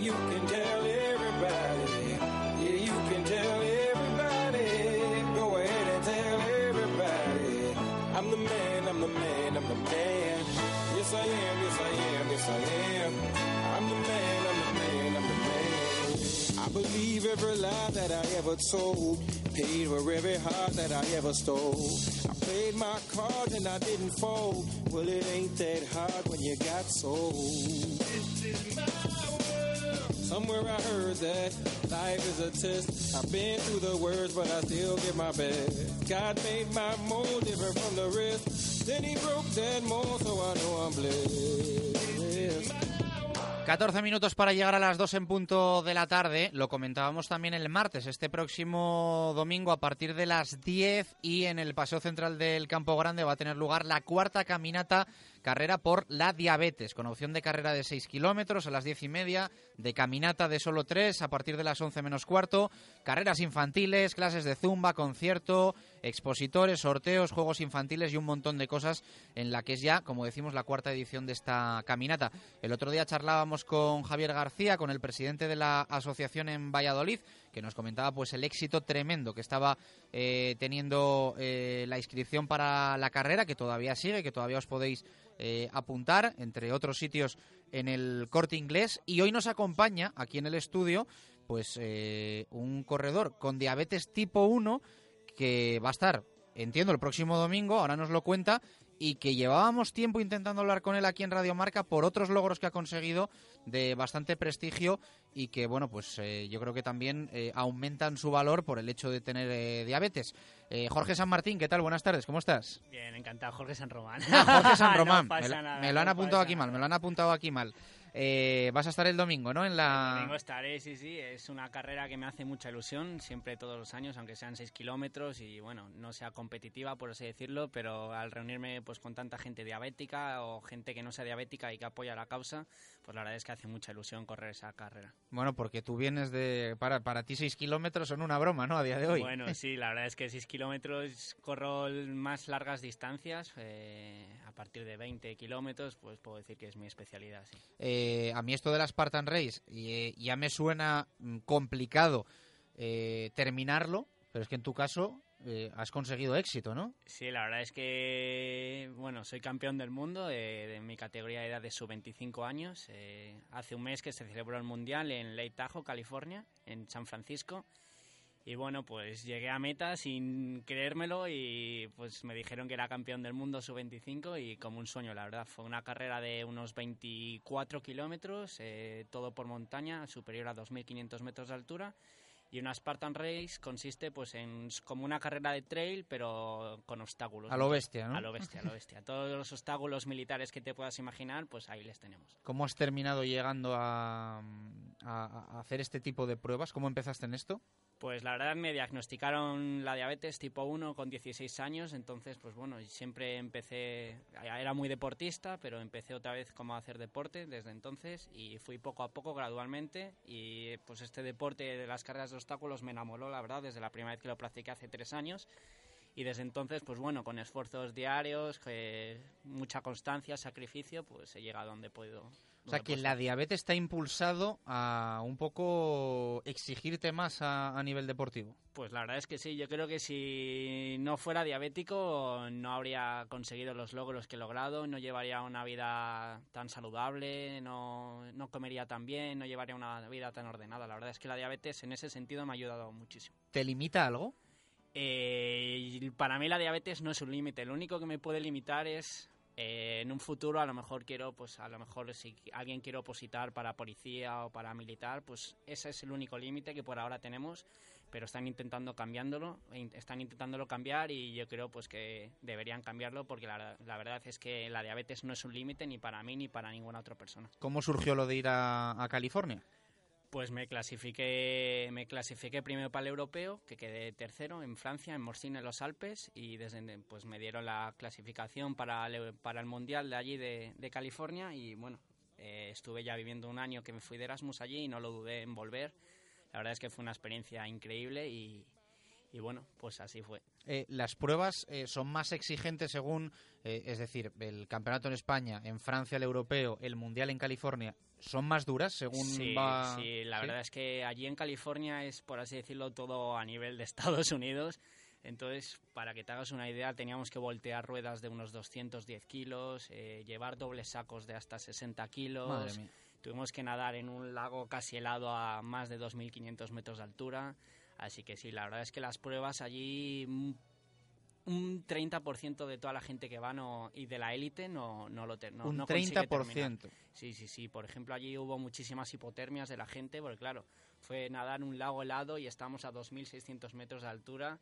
[SPEAKER 10] You can tell everybody. Yeah, you can tell everybody. Go ahead and tell everybody. I'm the man, I'm the man, I'm the man. Yes, I am, yes, I am, yes, I am. I'm the man, I'm the man, I'm the man. I believe every lie that I ever told. Paid for every heart that I ever stole. I played my cards and I didn't fold. Well, it ain't that hard when you got sold. This is my Somewhere I heard that life is a test. I've been through the worst, but I still give my best. God made my mold different from the rest. Then he broke that mold, so I know I'm blessed.
[SPEAKER 3] 14 minutos para llegar a las 2 en punto de la tarde. Lo comentábamos también el martes, este próximo domingo a partir de las 10 y en el Paseo Central del Campo Grande va a tener lugar la cuarta caminata carrera por la diabetes, con opción de carrera de 6 kilómetros a las 10 y media, de caminata de solo 3 a partir de las 11 menos cuarto, carreras infantiles, clases de zumba, concierto, expositores, sorteos, juegos infantiles y un montón de cosas en la que es ya, como decimos, la cuarta edición de esta caminata. El otro día charlábamos con Javier García, con el presidente de la asociación en Valladolid, que nos comentaba pues el éxito tremendo que estaba eh, teniendo eh, la inscripción para la carrera, que todavía sigue, que todavía os podéis eh, apuntar, entre otros sitios en el corte inglés. Y hoy nos acompaña aquí en el estudio pues un corredor con diabetes tipo 1 que va a estar, entiendo, el próximo domingo, ahora nos lo cuenta, y que llevábamos tiempo intentando hablar con él aquí en Radio Marca por otros logros que ha conseguido de bastante prestigio y que, bueno, pues eh, yo creo que también eh, aumentan su valor por el hecho de tener eh, diabetes. Jorge San Martín, ¿qué tal? Buenas tardes, ¿cómo estás?
[SPEAKER 11] Bien, encantado, Jorge San Román.
[SPEAKER 3] Ah, (laughs) Jorge San Román, me, lo han apuntado aquí mal, me lo han apuntado aquí mal. Eh, vas a estar el domingo, ¿no? En la...
[SPEAKER 11] El domingo estaré, sí, sí. Es una carrera que me hace mucha ilusión, siempre todos los años, aunque sean 6 kilómetros y, bueno, no sea competitiva, por así decirlo, pero al reunirme pues con tanta gente diabética o gente que no sea diabética y que apoya la causa, pues la verdad es que hace mucha ilusión correr esa carrera.
[SPEAKER 3] Bueno, porque tú vienes de... Para, para ti 6 kilómetros son una broma, ¿no? A día de hoy.
[SPEAKER 11] Bueno, (laughs) sí, la verdad es que 6 kilómetros corro más largas distancias, eh, a partir de 20 kilómetros, pues puedo decir que es mi especialidad, sí.
[SPEAKER 3] Eh, eh, a mí esto de la Spartan Race eh, ya me suena mm, complicado eh, terminarlo, pero es que en tu caso has conseguido éxito, ¿no?
[SPEAKER 11] Sí, la verdad es que, bueno, soy campeón del mundo de, mi categoría de edad de sub-25 años. hace un mes que se celebró el Mundial en Lake Tahoe, California, en San Francisco. Y bueno, pues llegué a meta sin creérmelo y pues me dijeron que era campeón del mundo sub-25 y como un sueño, la verdad. Fue una carrera de unos 24 kilómetros, eh, todo por montaña, superior a 2.500 metros de altura. Y una Spartan Race consiste pues en como una carrera de trail, pero con obstáculos.
[SPEAKER 3] A lo bestia, ¿no?
[SPEAKER 11] A lo bestia, a lo bestia. Todos los obstáculos militares que te puedas imaginar, pues ahí les tenemos.
[SPEAKER 3] ¿Cómo has terminado llegando a, a hacer este tipo de pruebas? ¿Cómo empezaste en esto?
[SPEAKER 11] Pues la verdad me diagnosticaron la diabetes tipo 1 con 16 años, entonces pues bueno, siempre empecé, era muy deportista, pero empecé otra vez como a hacer deporte desde entonces y fui poco a poco gradualmente y pues este deporte de las carreras de obstáculos me enamoró la verdad desde la primera vez que lo practiqué hace tres años y desde entonces pues bueno, con esfuerzos diarios, mucha constancia, sacrificio, pues he llegado a donde puedo
[SPEAKER 3] o sea, que la diabetes está impulsado a un poco exigirte más a, nivel deportivo.
[SPEAKER 11] Pues la verdad es que sí, yo creo que si no fuera diabético no habría conseguido los logros que he logrado, no llevaría una vida tan saludable, no, no comería tan bien, no llevaría una vida tan ordenada. La verdad es que la diabetes en ese sentido me ha ayudado muchísimo.
[SPEAKER 3] ¿Te limita algo?
[SPEAKER 11] Eh, para mí la diabetes no es un límite, lo único que me puede limitar es eh, en un futuro a lo mejor quiero, pues a lo mejor si alguien quiere opositar para policía o para militar, pues ese es el único límite que por ahora tenemos, pero están intentando cambiándolo, están intentándolo cambiar y yo creo pues que deberían cambiarlo porque la, verdad es que la diabetes no es un límite ni para mí ni para ninguna otra persona.
[SPEAKER 3] ¿Cómo surgió lo de ir a California?
[SPEAKER 11] Pues me clasifiqué, me clasifiqué primero para el europeo, que quedé tercero en Francia, en Morsine, en los Alpes, y desde pues me dieron la clasificación para el, para el mundial de allí de, California y bueno, eh, estuve ya viviendo un año que me fui de Erasmus allí y no lo dudé en volver. La verdad es que fue una experiencia increíble y, y bueno, pues así fue.
[SPEAKER 3] Eh, las pruebas eh, son más exigentes según, es decir, el campeonato en España, en Francia el europeo, el mundial en California, son más duras según
[SPEAKER 11] sí,
[SPEAKER 3] va.
[SPEAKER 11] Sí, la verdad es que allí en California es, por así decirlo, todo a nivel de (laughs) Estados Unidos. Entonces, para que te hagas una idea, teníamos que voltear ruedas de unos 210 kilos, eh, llevar dobles sacos de hasta 60 kilos. Tuvimos que nadar en un lago casi helado a más de 2.500 metros de altura. Así que sí, la verdad es que las pruebas allí mm, un 30% de toda la gente que va no, y de la élite no, no lo no,
[SPEAKER 3] Un 30%.
[SPEAKER 11] Sí, sí, sí. Por ejemplo, allí hubo muchísimas hipotermias de la gente, porque claro, fue nadar en un lago helado y estábamos a 2.600 metros de altura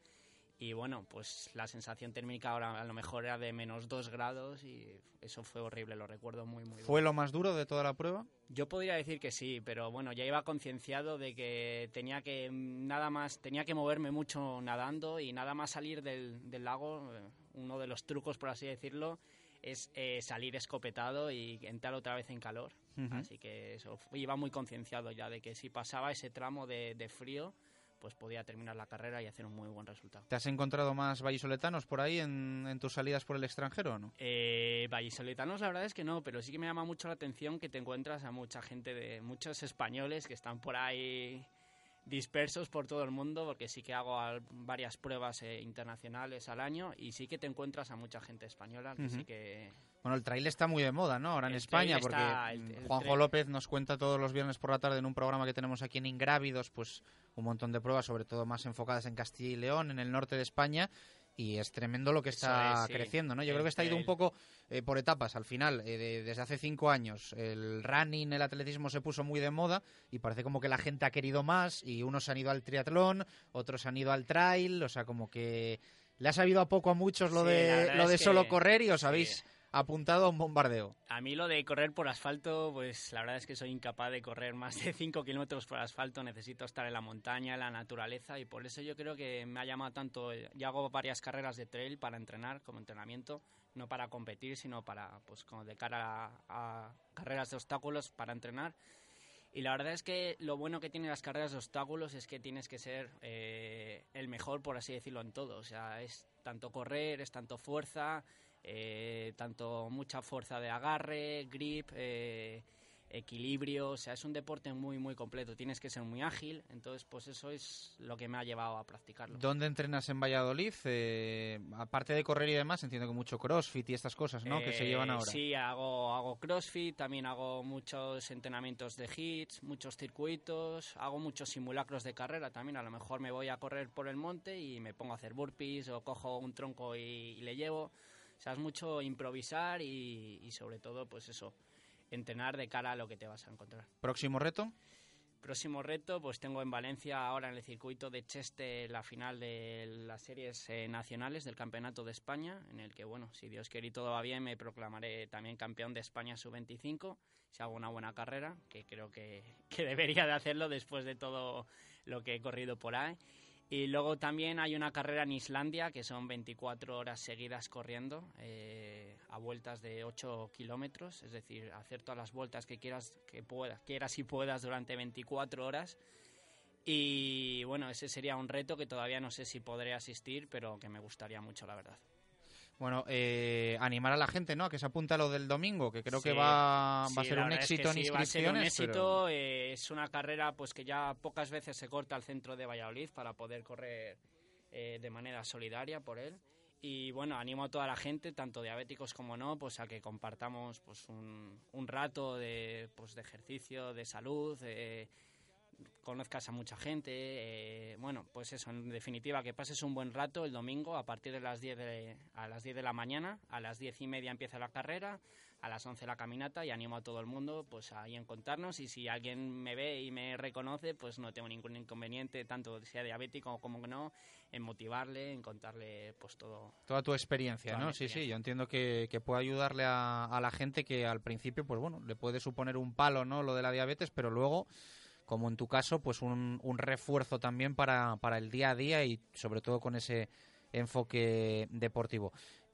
[SPEAKER 11] y bueno, pues la sensación térmica ahora a lo mejor era de menos 2 grados y eso fue horrible, lo recuerdo muy, muy
[SPEAKER 3] ¿Fue lo más duro de toda la prueba?
[SPEAKER 11] Yo podría decir que sí, pero bueno, ya iba concienciado de que tenía que nada más, tenía que moverme mucho nadando y nada más salir del, del lago, eh, uno de los trucos, por así decirlo, es eh, salir escopetado y entrar otra vez en calor. Así que eso, iba muy concienciado ya de que si pasaba ese tramo de, de frío, pues podía terminar la carrera y hacer un muy buen resultado.
[SPEAKER 3] ¿Te has encontrado más vallisoletanos por ahí en, en tus salidas por el extranjero o no?
[SPEAKER 11] Eh, vallisoletanos la verdad es que no, pero sí que me llama mucho la atención que te encuentras a mucha gente de muchos españoles que están por ahí dispersos por todo el mundo, porque sí que hago varias pruebas eh, internacionales al año y sí que te encuentras a mucha gente española que sí que
[SPEAKER 3] Bueno, el trail está muy de moda, ¿no? Ahora en
[SPEAKER 11] El
[SPEAKER 3] España, porque
[SPEAKER 11] está- el- el
[SPEAKER 3] Juanjo
[SPEAKER 11] trail-
[SPEAKER 3] López nos cuenta todos los viernes por la tarde en un programa que tenemos aquí en Ingrávidos, pues un montón de pruebas, sobre todo más enfocadas en Castilla y León, en el norte de España, y es tremendo lo que está
[SPEAKER 11] es, sí.
[SPEAKER 3] creciendo, ¿no? Yo
[SPEAKER 11] El
[SPEAKER 3] creo que está ido un poco eh, por etapas. Al final, eh, de- desde hace cinco años, el running, el atletismo se puso muy de moda y parece como que la gente ha querido más y unos han ido al triatlón, otros han ido al trail, o sea, como que le ha sabido a poco a muchos lo
[SPEAKER 11] Sí,
[SPEAKER 3] de, lo de
[SPEAKER 11] que-
[SPEAKER 3] solo correr y os
[SPEAKER 11] sí.
[SPEAKER 3] Apuntado a un bombardeo.
[SPEAKER 11] A mí lo de correr por asfalto, pues la verdad es que soy incapaz de correr más de 5 kilómetros por asfalto. Necesito estar en la montaña, en la naturaleza y por eso yo creo que me ha llamado tanto. Yo hago varias carreras de trail para entrenar, como entrenamiento, no para competir, sino para, pues como de cara a, a carreras de obstáculos para entrenar. Y la verdad es que lo bueno que tienen las carreras de obstáculos es que tienes que ser eh, el mejor, por así decirlo, en todo. O sea, es tanto correr, es tanto fuerza, eh, tanto mucha fuerza de agarre, grip, eh, equilibrio. O sea, es un deporte muy, muy completo. Tienes que ser muy ágil. Entonces, pues eso es lo que me ha llevado a practicarlo.
[SPEAKER 3] ¿Dónde entrenas en Valladolid? Eh, aparte de correr y demás, entiendo que mucho crossfit y estas cosas, ¿no? que se llevan
[SPEAKER 11] Eh,
[SPEAKER 3] ahora.
[SPEAKER 11] Sí, hago, hago crossfit, también hago muchos entrenamientos de hits, muchos circuitos, hago muchos simulacros de carrera también. A lo mejor me voy a correr por el monte y me pongo a hacer burpees o cojo un tronco y, y le llevo. O sea, es mucho improvisar y, y sobre todo, pues eso, entrenar de cara a lo que te vas a encontrar.
[SPEAKER 3] ¿Próximo reto?
[SPEAKER 11] Próximo reto, pues tengo en Valencia ahora en el circuito de Cheste la final de las series eh, nacionales del Campeonato de España, en el que, bueno, si Dios quiere y todo va bien, me proclamaré también campeón de España sub-25, si hago una buena carrera, que creo que, que debería de hacerlo después de todo lo que he corrido por ahí. Y luego también hay una carrera en Islandia, que son 24 horas seguidas corriendo, eh, a vueltas de 8 kilómetros, es decir, hacer todas las vueltas que quieras, que puedas, quieras y puedas durante 24 horas. Y bueno, ese sería un reto que todavía no sé si podré asistir, pero que me gustaría mucho, la verdad.
[SPEAKER 3] Bueno, eh, animar a la gente, ¿no? A que se apunte a lo del domingo, que creo que
[SPEAKER 11] Sí,
[SPEAKER 3] va, va
[SPEAKER 11] sí,
[SPEAKER 3] a ser un
[SPEAKER 11] verdad es que
[SPEAKER 3] éxito en
[SPEAKER 11] sí, va a ser un
[SPEAKER 3] inscripciones.
[SPEAKER 11] éxito,
[SPEAKER 3] pero-
[SPEAKER 11] eh, es una carrera pues que ya pocas veces se corta al centro de Valladolid para poder correr eh, de manera solidaria por él. Y bueno, animo a toda la gente, tanto diabéticos como no, pues a que compartamos pues un, un rato de, pues, de ejercicio, de salud, eh, conozcas a mucha gente, eh, bueno, pues eso, en definitiva, que pases un buen rato el domingo a partir de las 10 de, a las 10 de la mañana, a las 10 y media empieza la carrera, a las 11 la caminata y animo a todo el mundo pues ahí en contarnos y si alguien me ve y me reconoce, pues no tengo ningún inconveniente, tanto sea diabético como no, en motivarle, en contarle pues todo.
[SPEAKER 3] Toda tu experiencia,
[SPEAKER 11] Toda
[SPEAKER 3] ¿no? Sí, sí, yo entiendo que, que puede ayudarle a, a la gente que al principio, pues bueno, le puede suponer un palo, ¿no? Lo de la diabetes, pero luego, como en tu caso, pues un, un refuerzo también para, para el día a día y sobre todo con ese enfoque deportivo.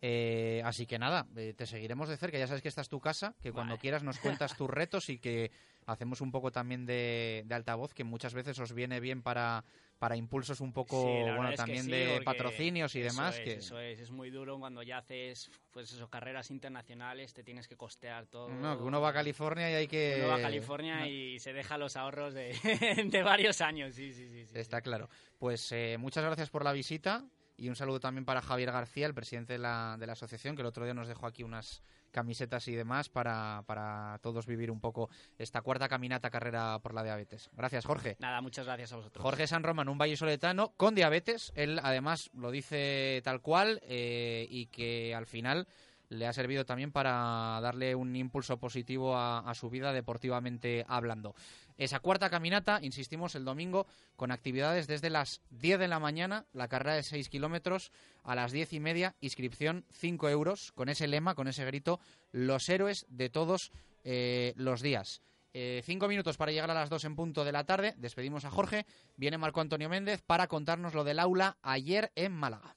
[SPEAKER 3] Eh, así que nada, eh, te seguiremos de cerca. Ya sabes que esta es tu casa, que cuando
[SPEAKER 11] Vale.
[SPEAKER 3] quieras nos cuentas (laughs) tus retos y que hacemos un poco también de, de altavoz, que muchas veces os viene bien para, para impulsos un poco,
[SPEAKER 11] Sí,
[SPEAKER 3] bueno, también
[SPEAKER 11] sí,
[SPEAKER 3] de patrocinios y demás.
[SPEAKER 11] es,
[SPEAKER 3] que...
[SPEAKER 11] Eso es, es muy duro cuando ya haces pues eso, carreras internacionales, te tienes que costear todo.
[SPEAKER 3] No, que uno va a California y hay que...
[SPEAKER 11] Uno va a California
[SPEAKER 3] No,
[SPEAKER 11] y se deja los ahorros de, (laughs) de varios años, sí, sí, sí. sí.
[SPEAKER 3] Está claro. Pues eh, muchas gracias por la visita y un saludo también para Javier García, el presidente de la, de la asociación, que el otro día nos dejó aquí unas camisetas y demás para, para todos vivir un poco esta cuarta caminata carrera por la diabetes. Gracias, Jorge.
[SPEAKER 11] Nada, muchas gracias a vosotros.
[SPEAKER 3] Jorge San Román, un vallisoletano con diabetes. Él además lo dice tal cual eh, y que al final le ha servido también para darle un impulso positivo a, a su vida deportivamente hablando. Esa cuarta caminata, insistimos, el domingo, con actividades desde las 10 de la mañana, la carrera de 6 kilómetros, a las 10 y media, inscripción 5 euros, con ese lema, con ese grito, los héroes de todos eh, los días. Eh, cinco minutos para llegar a las dos en punto de la tarde. Despedimos a Jorge. Viene Marco Antonio Méndez para contarnos lo del aula ayer en Málaga.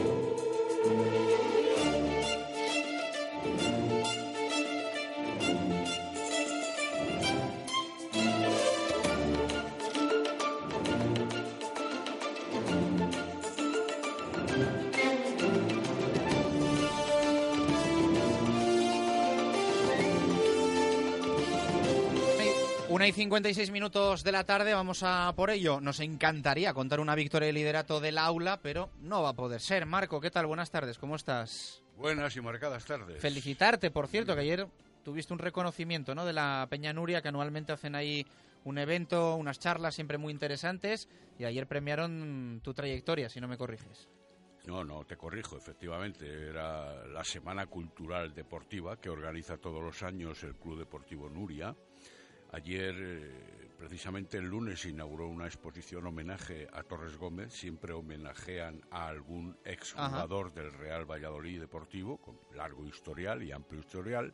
[SPEAKER 3] Una y 56 minutos de la tarde, vamos a por ello. Nos encantaría contar una victoria de liderato del aula, pero no va a poder ser. Marco, ¿qué tal? Buenas tardes, ¿cómo estás?
[SPEAKER 12] Buenas y marcadas tardes.
[SPEAKER 3] Felicitarte, por cierto, que ayer tuviste un reconocimiento ¿no? de la Peña Nuria, que anualmente hacen ahí un evento, unas charlas siempre muy interesantes, y ayer premiaron tu trayectoria, si no me corriges.
[SPEAKER 12] No, no, te corrijo, efectivamente. Era la Semana Cultural Deportiva que organiza todos los años el Club Deportivo Nuria. Ayer, eh, precisamente el lunes, inauguró una exposición homenaje a Torres Gómez. Siempre homenajean a algún exjugador del Real Valladolid Deportivo, con largo historial y amplio historial.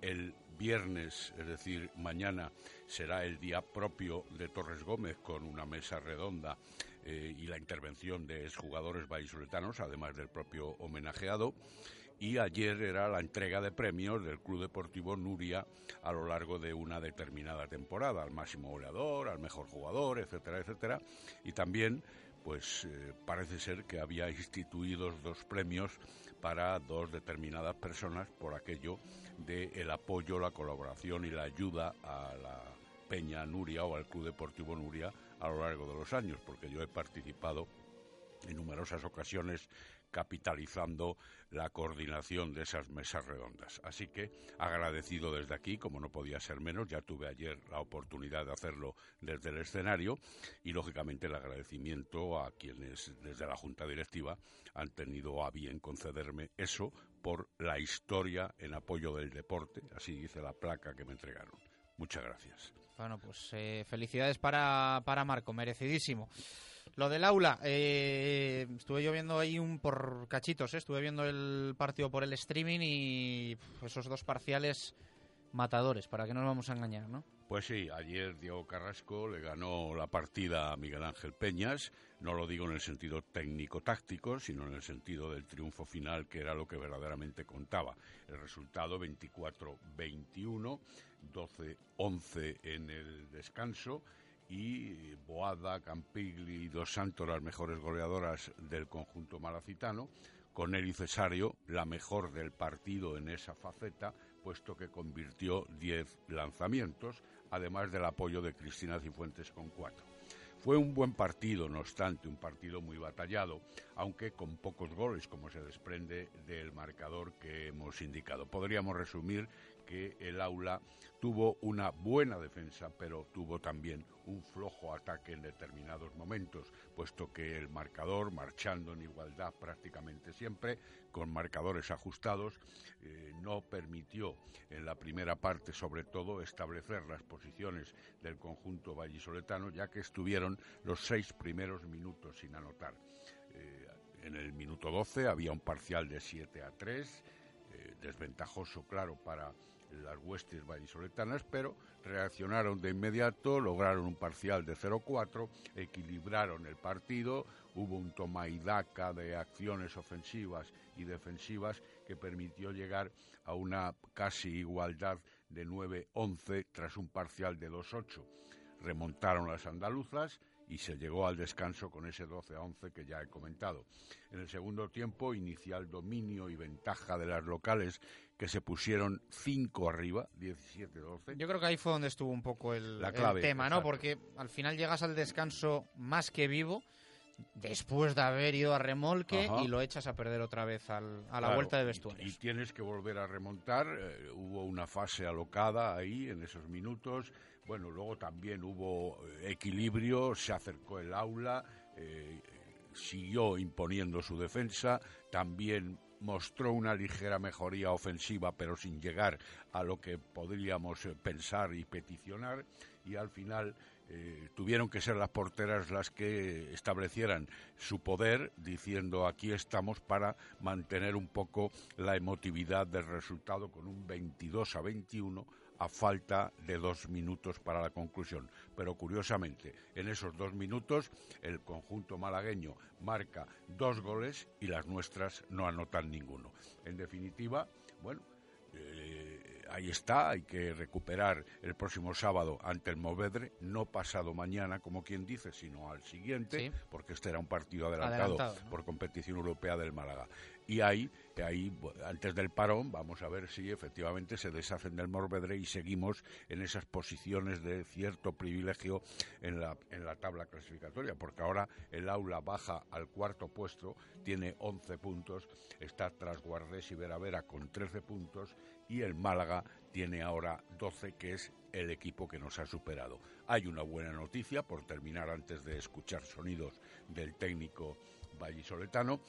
[SPEAKER 12] El viernes, es decir, mañana, será el día propio de Torres Gómez con una mesa redonda eh, y la intervención de exjugadores vallisoletanos, además del propio homenajeado y ayer era la entrega de premios del Club Deportivo Nuria a lo largo de una determinada temporada, al máximo goleador, al mejor jugador, etcétera, etcétera, y también pues eh, parece ser que había instituidos dos premios para dos determinadas personas por aquello de el apoyo, la colaboración y la ayuda a la Peña Nuria o al Club Deportivo Nuria a lo largo de los años, porque yo he participado en numerosas ocasiones capitalizando la coordinación de esas mesas redondas. Así que agradecido desde aquí, como no podía ser menos, ya tuve ayer la oportunidad de hacerlo desde el escenario y lógicamente el agradecimiento a quienes desde la Junta Directiva han tenido a bien concederme eso por la historia en apoyo del deporte, así dice la placa que me entregaron. Muchas gracias.
[SPEAKER 3] Bueno, pues eh, felicidades para, para Marco, merecidísimo. Lo del aula, eh, estuve yo viendo ahí un por cachitos, eh, estuve viendo el partido por el streaming y esos dos parciales matadores, para que no nos vamos a engañar, ¿no?
[SPEAKER 12] Pues sí, ayer Diego Carrasco le ganó la partida a Miguel Ángel Peñas, no lo digo en el sentido técnico-táctico, sino en el sentido del triunfo final, que era lo que verdaderamente contaba. El resultado 24-21, 12-11 en el descanso y Boada, Campigli y Dos Santos las mejores goleadoras del conjunto malacitano, con Eli Cesario la mejor del partido en esa faceta, puesto que convirtió 10 lanzamientos, además del apoyo de Cristina Cifuentes con cuatro. Fue un buen partido, no obstante, un partido muy batallado, aunque con pocos goles, como se desprende del marcador que hemos indicado. Podríamos resumir que el aula tuvo una buena defensa, pero tuvo también un flojo ataque en determinados momentos, puesto que el marcador, marchando en igualdad prácticamente siempre, con marcadores ajustados, eh, no permitió en la primera parte, sobre todo, establecer las posiciones del conjunto vallisoletano, ya que estuvieron los seis primeros minutos sin anotar. Eh, en el minuto 12 había un parcial de 7 a 3, eh, desventajoso, claro, para las huestes vallisoletanas, pero reaccionaron de inmediato, lograron un parcial de 0-4, equilibraron el partido, hubo un toma y daca de acciones ofensivas y defensivas que permitió llegar a una casi igualdad de 9-11 tras un parcial de 2-8. Remontaron las andaluzas y se llegó al descanso con ese 12 a 11 que ya he comentado. En el segundo tiempo, inicial dominio y ventaja de las locales que se pusieron 5 arriba, 17-12.
[SPEAKER 3] Yo creo que ahí fue donde estuvo un poco el, tema, ¿no? Porque al final llegas al descanso más que vivo después de haber ido a remolque y lo echas a perder otra vez a la vuelta de vestuarios.
[SPEAKER 12] Y, tienes que volver a remontar. Eh, hubo una fase alocada ahí en esos minutos. Bueno, luego también hubo eh, equilibrio, se acercó el aula, eh, siguió imponiendo su defensa, también mostró una ligera mejoría ofensiva, pero sin llegar a lo que podríamos pensar y peticionar, y al final eh, tuvieron que ser las porteras las que establecieran su poder, diciendo aquí estamos para mantener un poco la emotividad del resultado con un 22 a 21 a falta de dos minutos para la conclusión. Pero curiosamente, en esos dos minutos el conjunto malagueño marca dos goles y las nuestras no anotan ninguno. En definitiva, bueno, eh, ahí está, hay que recuperar el próximo sábado ante el Movedre, no pasado mañana, como quien dice, sino al siguiente, porque este era un partido adelantado, por competición europea del Málaga. Y ahí, ahí, antes del parón, vamos a ver si efectivamente se deshacen del Movedre y seguimos en esas posiciones de cierto privilegio en la, en la tabla clasificatoria, porque ahora el aula baja al cuarto puesto, tiene 11 puntos, está tras Guardés y Vera Vera con 13 puntos y el Málaga tiene ahora 12, que es el equipo que nos ha superado. Hay una buena noticia, por terminar antes de escuchar sonidos del técnico vallisoletano,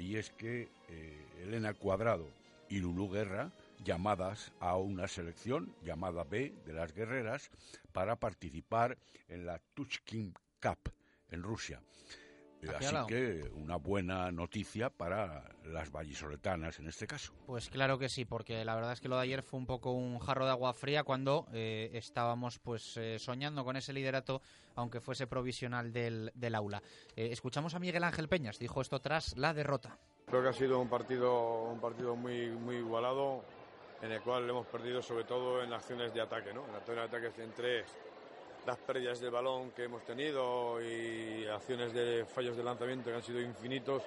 [SPEAKER 12] y es que eh, Elena Cuadrado y Lulú Guerra llamadas a una selección llamada B de las guerreras para participar en la Tuchkin Cup en Rusia. Así que una buena noticia para las vallisoletanas en este caso.
[SPEAKER 3] Pues claro que sí, porque la verdad es que lo de ayer fue un poco un jarro de agua fría cuando eh, estábamos pues eh, soñando con ese liderato, aunque fuese provisional del, del aula. Eh, escuchamos a Miguel Ángel Peñas, dijo esto tras la derrota.
[SPEAKER 13] Creo que ha sido un partido, un partido muy, muy igualado, en el cual hemos perdido sobre todo en acciones de ataque, ¿no? En acciones de ataque en tres las pérdidas del balón que hemos tenido y acciones de fallos de lanzamiento que han sido infinitos,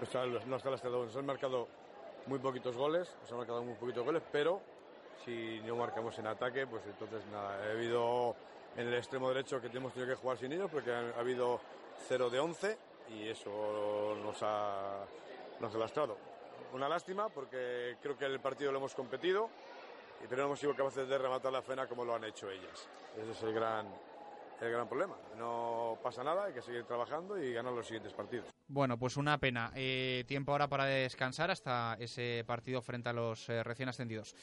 [SPEAKER 13] nos, nos han marcado muy poquitos goles, nos han marcado muy poquitos goles, pero si no marcamos en ataque, pues entonces nada, ha habido en el extremo derecho que hemos tenido que jugar sin ellos porque ha, habido 0 de 11 y eso nos ha, nos ha lastrado. Una lástima porque creo que el partido lo hemos competido, pero no hemos sido capaces de rematar la cena como lo han hecho ellas. Ese es el gran, el gran problema. No pasa nada, hay que seguir trabajando y ganar los siguientes partidos.
[SPEAKER 3] Bueno, pues una pena. Eh, tiempo ahora para descansar hasta ese partido frente a los eh, recién ascendidos.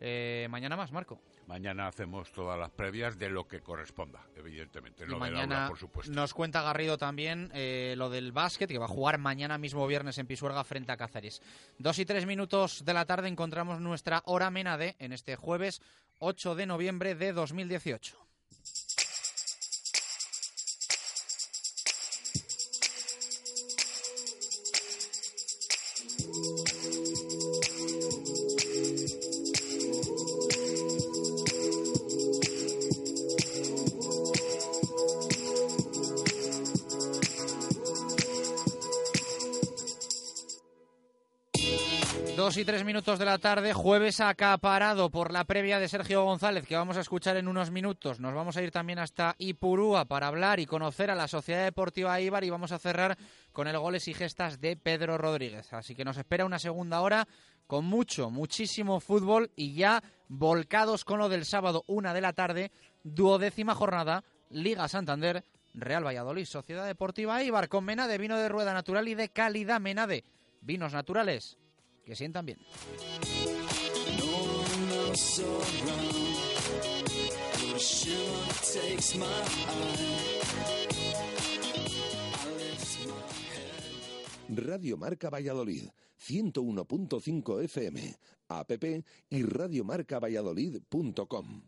[SPEAKER 3] Eh, mañana más, Marco.
[SPEAKER 12] Mañana hacemos todas las previas de lo que corresponda, evidentemente.
[SPEAKER 3] Y mañana por supuesto. Nos cuenta Garrido también eh, lo del básquet, que va a jugar mañana mismo viernes en Pisuerga frente a Cáceres. Dos y tres minutos de la tarde encontramos nuestra hora Menade en este jueves 8 de noviembre de 2018. Y tres minutos de la tarde, jueves acaparado por la previa de Sergio González, que vamos a escuchar en unos minutos. Nos vamos a ir también hasta Ipurúa para hablar y conocer a la Sociedad Deportiva Ibar y vamos a cerrar con el goles y gestas de Pedro Rodríguez. Así que nos espera una segunda hora con mucho, muchísimo fútbol y ya volcados con lo del sábado, una de la tarde, duodécima jornada, Liga Santander, Real Valladolid, Sociedad Deportiva Ibar, con Menade, vino de rueda natural y de calidad Menade. Vinos naturales que sientan bien.
[SPEAKER 2] Radio Marca Valladolid, 101.5 FM, app y radiomarcavalladolid.com.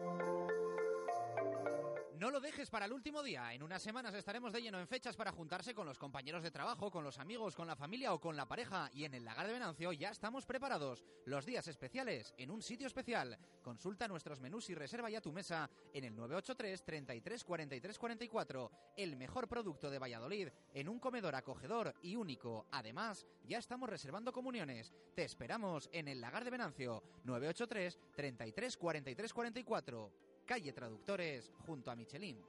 [SPEAKER 14] Thank you.
[SPEAKER 3] No lo dejes para el último día. En unas semanas estaremos de lleno en fechas para juntarse con los compañeros de trabajo, con los amigos, con la familia o con la pareja. Y en el Lagar de Venancio ya estamos preparados. Los días especiales en un sitio especial. Consulta nuestros menús y reserva ya tu mesa en el 983 33 43 44. El mejor producto de Valladolid en un comedor acogedor y único. Además, ya estamos reservando comuniones. Te esperamos en el Lagar de Venancio 983 33 43 44 calle Traductores, junto a Michelin.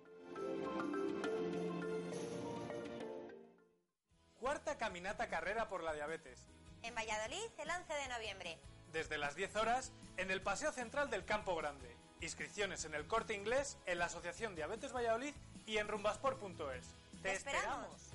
[SPEAKER 8] Cuarta caminata carrera por la diabetes.
[SPEAKER 9] En Valladolid, el 11 de noviembre.
[SPEAKER 8] desde las 10 horas, en el Paseo Central del Campo Grande. Inscripciones en el Corte Inglés, en la Asociación Diabetes Valladolid y en rumbasport.es. ¡Te esperamos!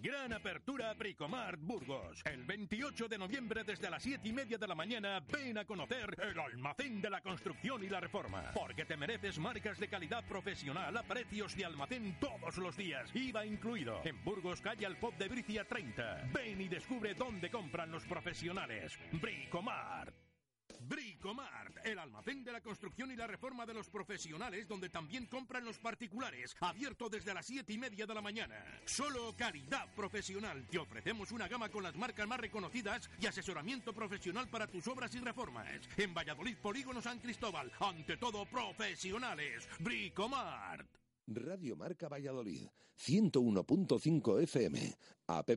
[SPEAKER 15] Gran apertura Bricomart Burgos. El 28 de noviembre desde las 7 y media de la mañana ven a conocer el almacén de la construcción y la reforma. Porque te mereces marcas de calidad profesional a precios de almacén todos los días. IVA incluido. En Burgos, calle Alpop de Bricia 30. Ven y descubre dónde compran los profesionales. Bricomart. Bricomart, el almacén de la construcción y la reforma de los profesionales, donde también compran los particulares, abierto desde las 7 y media de la mañana. Solo calidad profesional. Te ofrecemos una gama con las marcas más reconocidas y asesoramiento profesional para tus obras y reformas. En Valladolid, Polígono San Cristóbal, ante todo profesionales. Bricomart.
[SPEAKER 2] Radio Marca Valladolid, 101.5 FM, app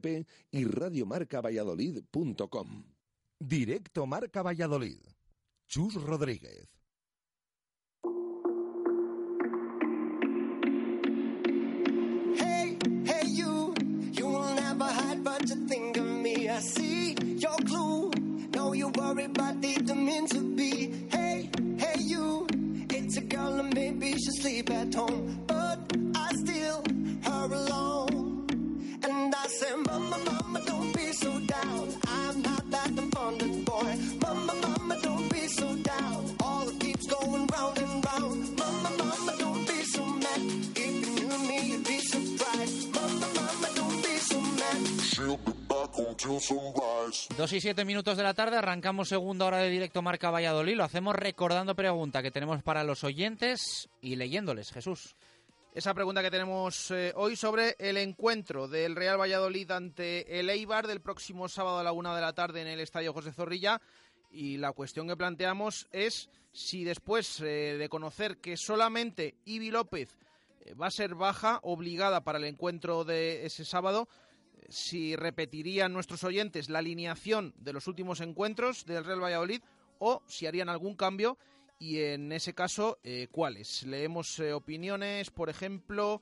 [SPEAKER 2] y radiomarcavalladolid.com. Directo Marca Valladolid. Chus Rodríguez.
[SPEAKER 16] Hey, hey, you, you will never hide, but you think of me. I see your clue. No, you worry, but didn't mean to be. Hey, hey, you, it's a girl and maybe she sleep at home, but I still her alone. And I say, Mama,
[SPEAKER 3] 2 y 7 minutos de la tarde, arrancamos segunda hora de directo Marca Valladolid. Lo hacemos recordando pregunta que tenemos para los oyentes y leyéndoles, Jesús.
[SPEAKER 5] Esa pregunta que tenemos eh, hoy sobre el encuentro del Real Valladolid ante el Eibar del próximo sábado a la una de la tarde en el Estadio José Zorrilla. Y la cuestión que planteamos es si después eh, de conocer que solamente Ibi López eh, va a ser baja, obligada para el encuentro de ese sábado, si repetirían nuestros oyentes la alineación de los últimos encuentros del Real Valladolid o si harían algún cambio y en ese caso, eh, ¿cuáles? Leemos eh, opiniones, por ejemplo,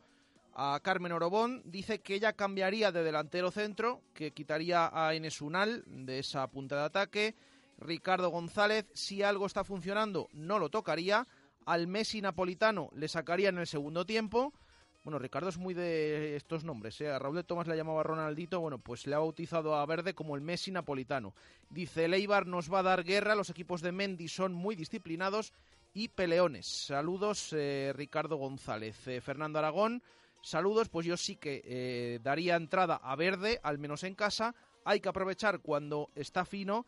[SPEAKER 5] a Carmen Orobón, dice que ella cambiaría de delantero centro, que quitaría a Enes Unal de esa punta de ataque. Ricardo González, si algo está funcionando, no lo tocaría. Al Messi napolitano le sacaría en el segundo tiempo. Bueno, Ricardo es muy de estos nombres. ¿eh? A Raúl de Tomás le llamaba Ronaldito. Bueno, pues le ha bautizado a Verde como el Messi napolitano. Dice, el Eibar nos va a dar guerra. Los equipos de Mendy son muy disciplinados y peleones. Saludos, eh, Ricardo González. Eh, Fernando Aragón, saludos. Pues yo sí que eh, daría entrada a Verde, al menos en casa. Hay que aprovechar cuando está fino.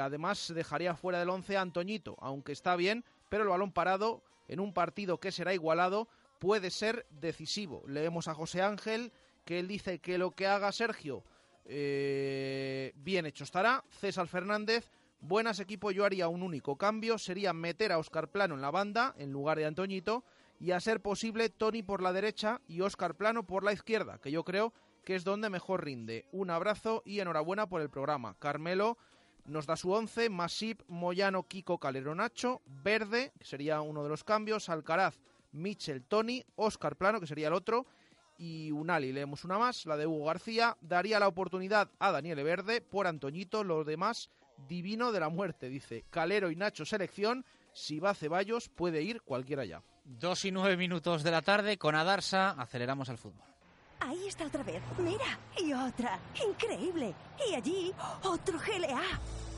[SPEAKER 5] Además, dejaría fuera del 11 a Antoñito, aunque está bien, pero el balón parado en un partido que será igualado puede ser decisivo. Leemos a José Ángel, que él dice que lo que haga Sergio eh, bien hecho estará. César Fernández, buenas equipo, yo haría un único cambio, sería meter a Oscar Plano en la banda en lugar de Antoñito y a ser posible Tony por la derecha y Oscar Plano por la izquierda, que yo creo que es donde mejor rinde. Un abrazo y enhorabuena por el programa. Carmelo nos da su once, Masip, Moyano, Kiko, Calero, Nacho, Verde, que sería uno de los cambios, Alcaraz, Mitchell, Tony, Oscar Plano, que sería el otro, y Unali. Leemos una más, la de Hugo García. Daría la oportunidad a Daniel Verde por Antoñito, los demás, divino de la muerte, dice. Calero y Nacho, selección. Si va Ceballos, puede ir cualquiera ya.
[SPEAKER 3] Dos y nueve minutos de la tarde con Adarsa, aceleramos al fútbol.
[SPEAKER 17] Ahí está otra vez. Mira. Y otra. Increíble. Y allí, otro GLA.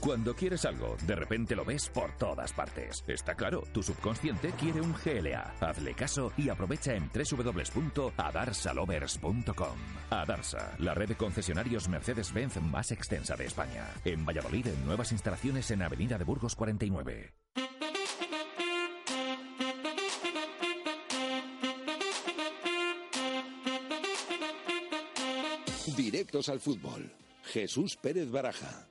[SPEAKER 18] Cuando quieres algo, de repente lo ves por todas partes. Está claro, tu subconsciente quiere un GLA. Hazle caso y aprovecha en www.adarsalovers.com. Adarsa, la red de concesionarios Mercedes-Benz más extensa de España. En Valladolid, en nuevas instalaciones en Avenida de Burgos 49.
[SPEAKER 2] Directos al fútbol. Jesús Pérez Baraja.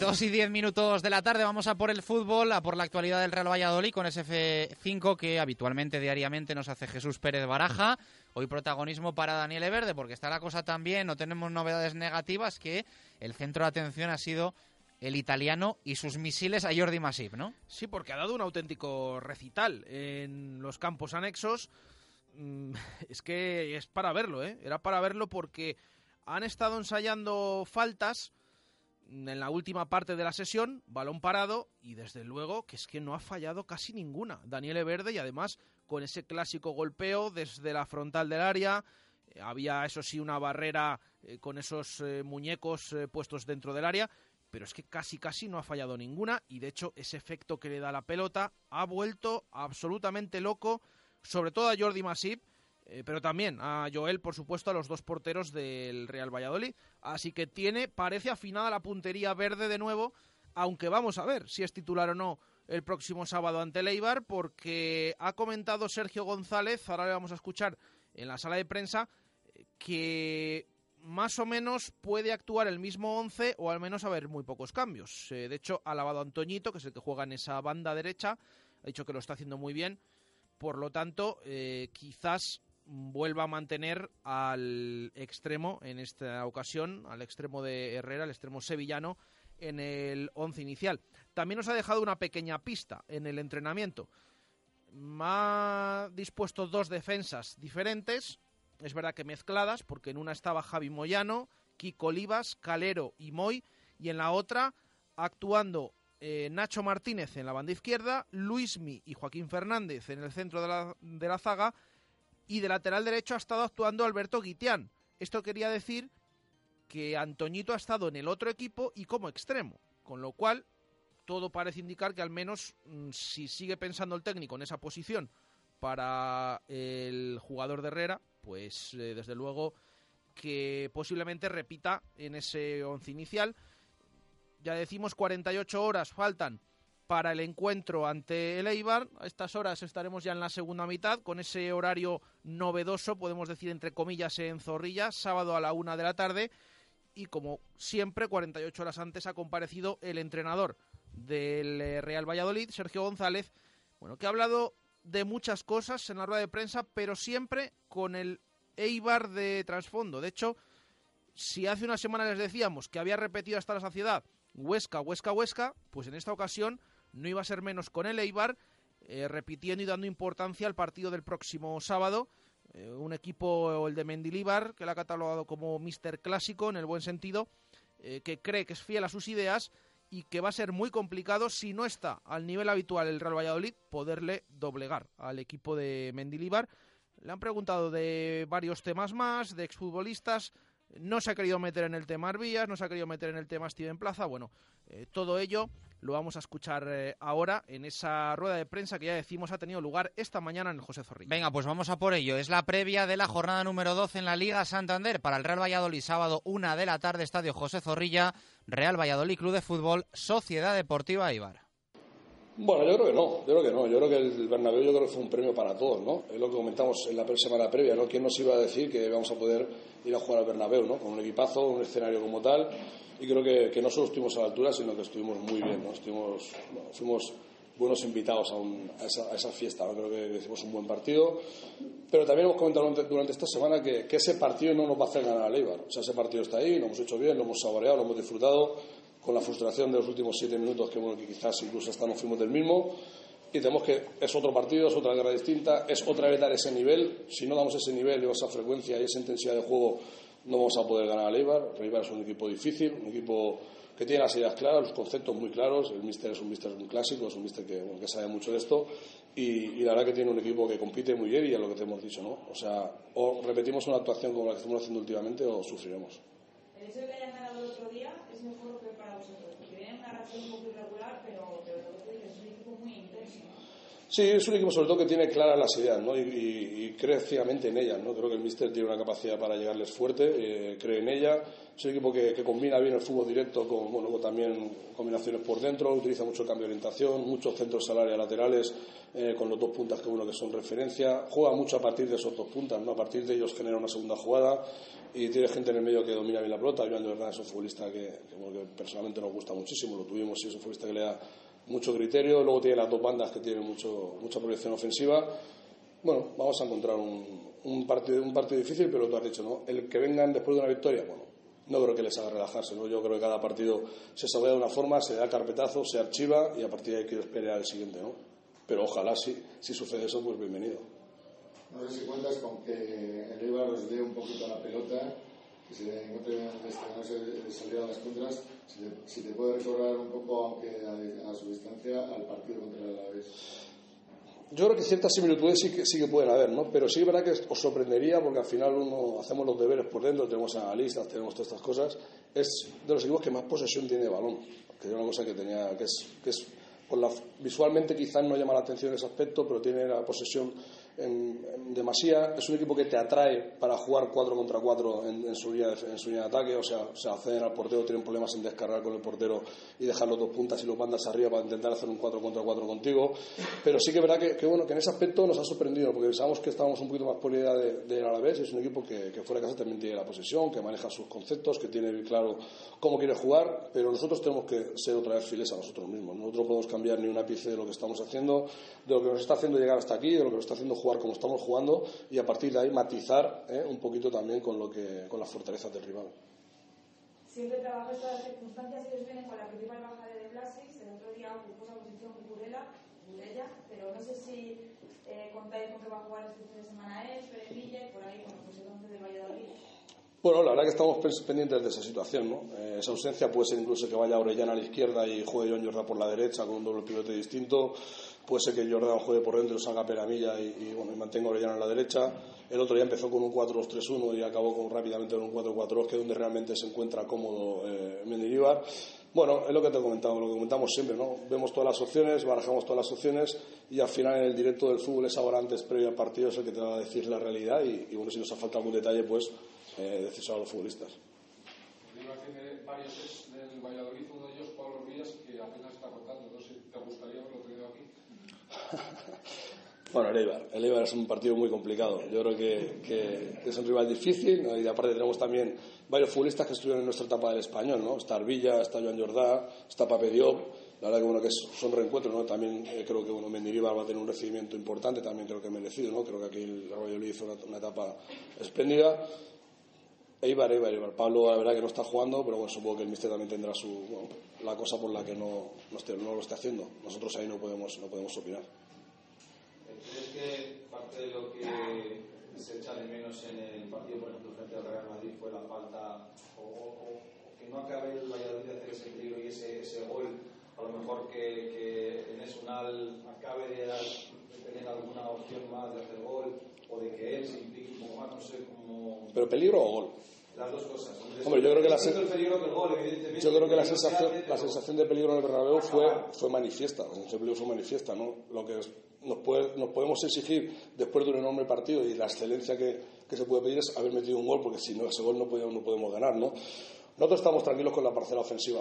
[SPEAKER 3] Dos y diez minutos de la tarde vamos a por el fútbol, a por la actualidad del Real Valladolid con SF5 que habitualmente, diariamente nos hace Jesús Pérez Baraja. Hoy protagonismo para Daniel Everde porque está la cosa también, no tenemos novedades negativas, que el centro de atención ha sido el italiano y sus misiles a Jordi Masip, ¿no?
[SPEAKER 5] Sí, porque ha dado un auténtico recital en los campos anexos. mm, (laughs) es que es para verlo, ¿eh? Era para verlo porque han estado ensayando faltas en la última parte de la sesión, balón parado y desde luego que es que no ha fallado casi ninguna. Daniel Verde y además con ese clásico golpeo desde la frontal del área, eh, había eso sí una barrera eh, con esos eh, muñecos puestos dentro del área, pero es que casi casi no ha fallado ninguna y de hecho ese efecto que le da la pelota ha vuelto absolutamente loco, sobre todo a Jordi Masip, pero también a Joel, por supuesto, a los dos porteros del Real Valladolid. Así que tiene, parece afinada la puntería verde de nuevo, aunque vamos a ver si es titular o no el próximo sábado ante Leibar, porque ha comentado Sergio González, ahora le vamos a escuchar en la sala de prensa, que más o menos puede actuar el mismo 11 o al menos haber muy pocos cambios. Eh, de hecho, ha lavado a Antoñito, que es el que juega en esa banda derecha, ha dicho que lo está haciendo muy bien. Por lo tanto, eh, quizás vuelva a mantener al extremo en esta ocasión, al extremo de Herrera, al extremo sevillano, en el once inicial. También nos ha dejado una pequeña pista en el entrenamiento. Ha dispuesto dos defensas diferentes, es verdad que mezcladas, porque en una estaba Javi Moyano, Kiko Olivas, Calero y Moy, y en la otra actuando eh, Nacho Martínez en la banda izquierda, Luismi y Joaquín Fernández en el centro de la, de la zaga, y de lateral derecho ha estado actuando Alberto Guitián. Esto quería decir que Antoñito ha estado en el otro equipo y como extremo, con lo cual todo parece indicar que al menos mm, si sigue pensando el técnico en esa posición para el jugador de Herrera, pues eh, desde luego que posiblemente repita en ese once inicial. Ya decimos 48 horas faltan para el encuentro ante el Eibar. A estas horas estaremos ya en la segunda mitad con ese horario novedoso, podemos decir entre comillas en Zorrilla, sábado a la una de la tarde y como siempre, 48 horas antes ha comparecido el entrenador del eh, Real Valladolid, Sergio González, bueno, que ha hablado de muchas cosas en la rueda de prensa, pero siempre con el Eibar de trasfondo. De hecho, si hace una semana les decíamos que había repetido hasta la saciedad Huesca, Huesca, Huesca, pues en esta ocasión no iba a ser menos con el Eibar, eh, repitiendo y dando importancia al partido del próximo sábado eh, un equipo, el de Mendilibar, que lo ha catalogado como Mister Clásico en el buen sentido, eh, que cree que es fiel a sus ideas y que va a ser muy complicado, si no está al nivel habitual el Real Valladolid, poderle doblegar al equipo de Mendilibar. Le han preguntado de varios temas más, de exfutbolistas, no se ha querido meter en el tema Arbías, no se ha querido meter en el tema Steven Plaza. Bueno, todo ello lo vamos a escuchar eh, ahora en esa rueda de prensa que ya decimos ha tenido lugar esta mañana en el José Zorrilla.
[SPEAKER 3] Venga, pues vamos a por ello. Es la previa de la jornada número 12 en la Liga Santander para el Real Valladolid, sábado una de la tarde, Estadio José Zorrilla, Real Valladolid Club de Fútbol, Sociedad Deportiva Ibar.
[SPEAKER 19] Bueno, yo creo que no, yo creo que no. Yo creo que el Bernabéu yo creo que fue un premio para todos, ¿no? Es lo que comentamos en la semana previa, ¿no? ¿Quién nos iba a decir que vamos a poder ir a jugar al Bernabéu, ¿no? Con un equipazo, un escenario como tal. Y creo que, que no solo estuvimos a la altura, sino que estuvimos muy bien, ¿no? Estuvimos, fuimos buenos invitados a, esa, a, esa, fiesta. ¿no? Creo que hicimos un buen partido. Pero también hemos comentado durante, esta semana que, que, ese partido no nos va a hacer ganar a Leibar. O sea, ese partido está ahí, lo hemos hecho bien, lo hemos saboreado, lo hemos disfrutado con la frustración de los últimos siete minutos, que, bueno, que quizás incluso hasta nos fuimos del mismo. Y tenemos que es otro partido, es otra guerra distinta, es otra vez dar ese nivel. Si no damos ese nivel esa frecuencia y esa intensidad de juego, no vamos a poder ganar a Leibar. Leibar es un equipo difícil, un equipo que tiene las ideas claras, los conceptos muy claros. El míster es un míster muy clásico, es un míster que, que, sabe mucho de esto. Y, y, la verdad que tiene un equipo que compite muy bien y es lo que te hemos dicho, ¿no? O sea, o repetimos una actuación como la que estamos haciendo últimamente o sufriremos.
[SPEAKER 20] El hecho de que hayan ganado el otro día es mejor que para vosotros, porque vienen una un poco irregular, pero, pero lo que es un equipo muy intenso.
[SPEAKER 19] Sí, es un equipo sobre todo que tiene claras las ideas ¿no? y, y, y cree ciegamente en ellas. ¿no? Creo que el míster tiene una capacidad para llegarles fuerte, eh, cree en ella. Es un equipo que, que, combina bien el fútbol directo con bueno, también combinaciones por dentro, utiliza mucho el cambio de orientación, muchos centros salariales laterales eh, con los dos puntas que uno que son referencia. Juega mucho a partir de esos dos puntas, ¿no? a partir de ellos genera una segunda jugada y tiene gente en el medio que domina bien la pelota. Iván de verdad es un futbolista que, que, bueno, que personalmente nos gusta muchísimo, lo tuvimos y es un futbolista que le da mucho criterio, luego tiene las dos bandas que tienen mucho, mucha proyección ofensiva. Bueno, vamos a encontrar un, un, partido, un partido difícil, pero tú has dicho, ¿no? El que vengan después de una victoria, bueno, no creo que les haga relajarse, ¿no? Yo creo que cada partido se sabe de una forma, se da carpetazo, se archiva y a partir de ahí que esperar al siguiente, ¿no? Pero ojalá, si, si sucede eso, pues bienvenido.
[SPEAKER 21] No sé si cuentas con que el Eibar os dé un poquito la pelota, que se encuentre no se saliera a las contras, si si te puede recordar un poco, aunque a, a su distancia, al partido contra el Alavés.
[SPEAKER 19] Yo creo que ciertas similitudes sí que, sí que pueden haber, ¿no? Pero sí es verdad que os sorprendería porque al final uno hacemos los deberes por dentro, tenemos analistas, tenemos todas estas cosas. Es de los equipos que más posesión tiene de balón, que es una cosa que tenía, que es, que es la, visualmente quizás no llama la atención ese aspecto, pero tiene la posesión en, en demasía. Es un equipo que te atrae para jugar 4 contra 4 en, en, su línea en su línea de ataque, o sea, se acceden al portero, tienen problemas en descargar con el portero y dejar los dos puntas y los bandas arriba para intentar hacer un 4 contra 4 contigo. Pero sí que es verdad que, que, bueno, que en ese aspecto nos ha sorprendido, porque pensábamos que estábamos un poquito más por idea de, de Alavés, es un equipo que, que fuera de casa también tiene la posesión, que maneja sus conceptos, que tiene claro cómo quiere jugar, pero nosotros tenemos que ser otra vez fieles a nosotros mismos. Nosotros no podemos cambiar ni un ápice de lo que estamos haciendo, de lo que nos está haciendo llegar hasta aquí, de lo que nos está haciendo jugar como estamos jugando y a partir de ahí matizar ¿eh? un poquito también con, lo que, con las fortalezas del rival.
[SPEAKER 20] Siempre trabajo estas circunstancias que os vienen con la principal baja de De Blasis, el otro día ocupó esa posición Curela, Burella, pero no sé si eh, contáis con que va a jugar este fin de semana él, Villa y por ahí, bueno, pues el 11 de Valladolid.
[SPEAKER 19] Bueno, la verdad que estamos pendientes de esa situación, ¿no? Eh, esa ausencia puede ser incluso que vaya Orellana a la izquierda y juegue John Jordan por la derecha con un doble pivote distinto. Puede ser que Jordan juegue por dentro, salga Peramilla y, y, bueno, y mantenga Orellana en la derecha. El otro día empezó con un 4-2-3-1 y acabó con, rápidamente con un 4-4-2, que es donde realmente se encuentra cómodo eh, Mendilibar. Bueno, es lo que te comentamos, lo que comentamos siempre, ¿no? Vemos todas las opciones, barajamos todas las opciones y al final en el directo del fútbol es ahora antes, previo al partido, es el que te va a decir la realidad y, y bueno, si nos ha faltado algún detalle, pues eh, a los futbolistas.
[SPEAKER 21] Riva tiene varios ex del Valladolid, uno de ellos Pablo Ruiz, que apenas está contando. No sé si te gustaría haberlo tenido aquí.
[SPEAKER 19] Bueno, el Eibar. El Eibar es un partido muy complicado. Yo creo que, es un rival difícil y aparte tenemos también varios futbolistas que estuvieron en nuestra etapa del español, ¿no? Está Arvilla, está Joan Jordá, está Pape Diop. La verdad que que son reencuentros, ¿no? También eh, creo que bueno Mendilibar va a tener un recibimiento importante, también creo que merecido, ¿no? Creo que aquí el Valladolid hizo una, una etapa espléndida. Eibar, Eibar, Eibar. Pablo, la verdad que no está jugando, pero bueno, supongo que el Mister también tendrá su, la cosa por la que no, no, esté, no, lo esté haciendo. Nosotros ahí no podemos, no podemos opinar.
[SPEAKER 22] ¿Crees que parte de lo que se echa de menos en el partido, por ejemplo, frente al Real Madrid fue la falta, o, o, que no acabe el Valladolid de hacer ese peligro y ese, ese gol? A lo mejor que, que en Esunal acabe de, de tener alguna opción más de hacer gol, o de que él se implique un poco más, no sé cómo.
[SPEAKER 19] ¿Pero peligro o gol?
[SPEAKER 22] Las dos cosas.
[SPEAKER 19] Hombre, yo creo que la,
[SPEAKER 22] gol,
[SPEAKER 19] yo creo que la sensación, la sensación de peligro en el Bernabéu fue, fue manifiesta. La sensación de peligro fue manifiesta, ¿no? Lo que es, nos, podemos exigir después de un enorme partido y la excelencia que, se puede pedir es haber metido un gol, porque si no, ese gol no podemos, no podemos ganar, ¿no? Nosotros estamos tranquilos con la parcela ofensiva.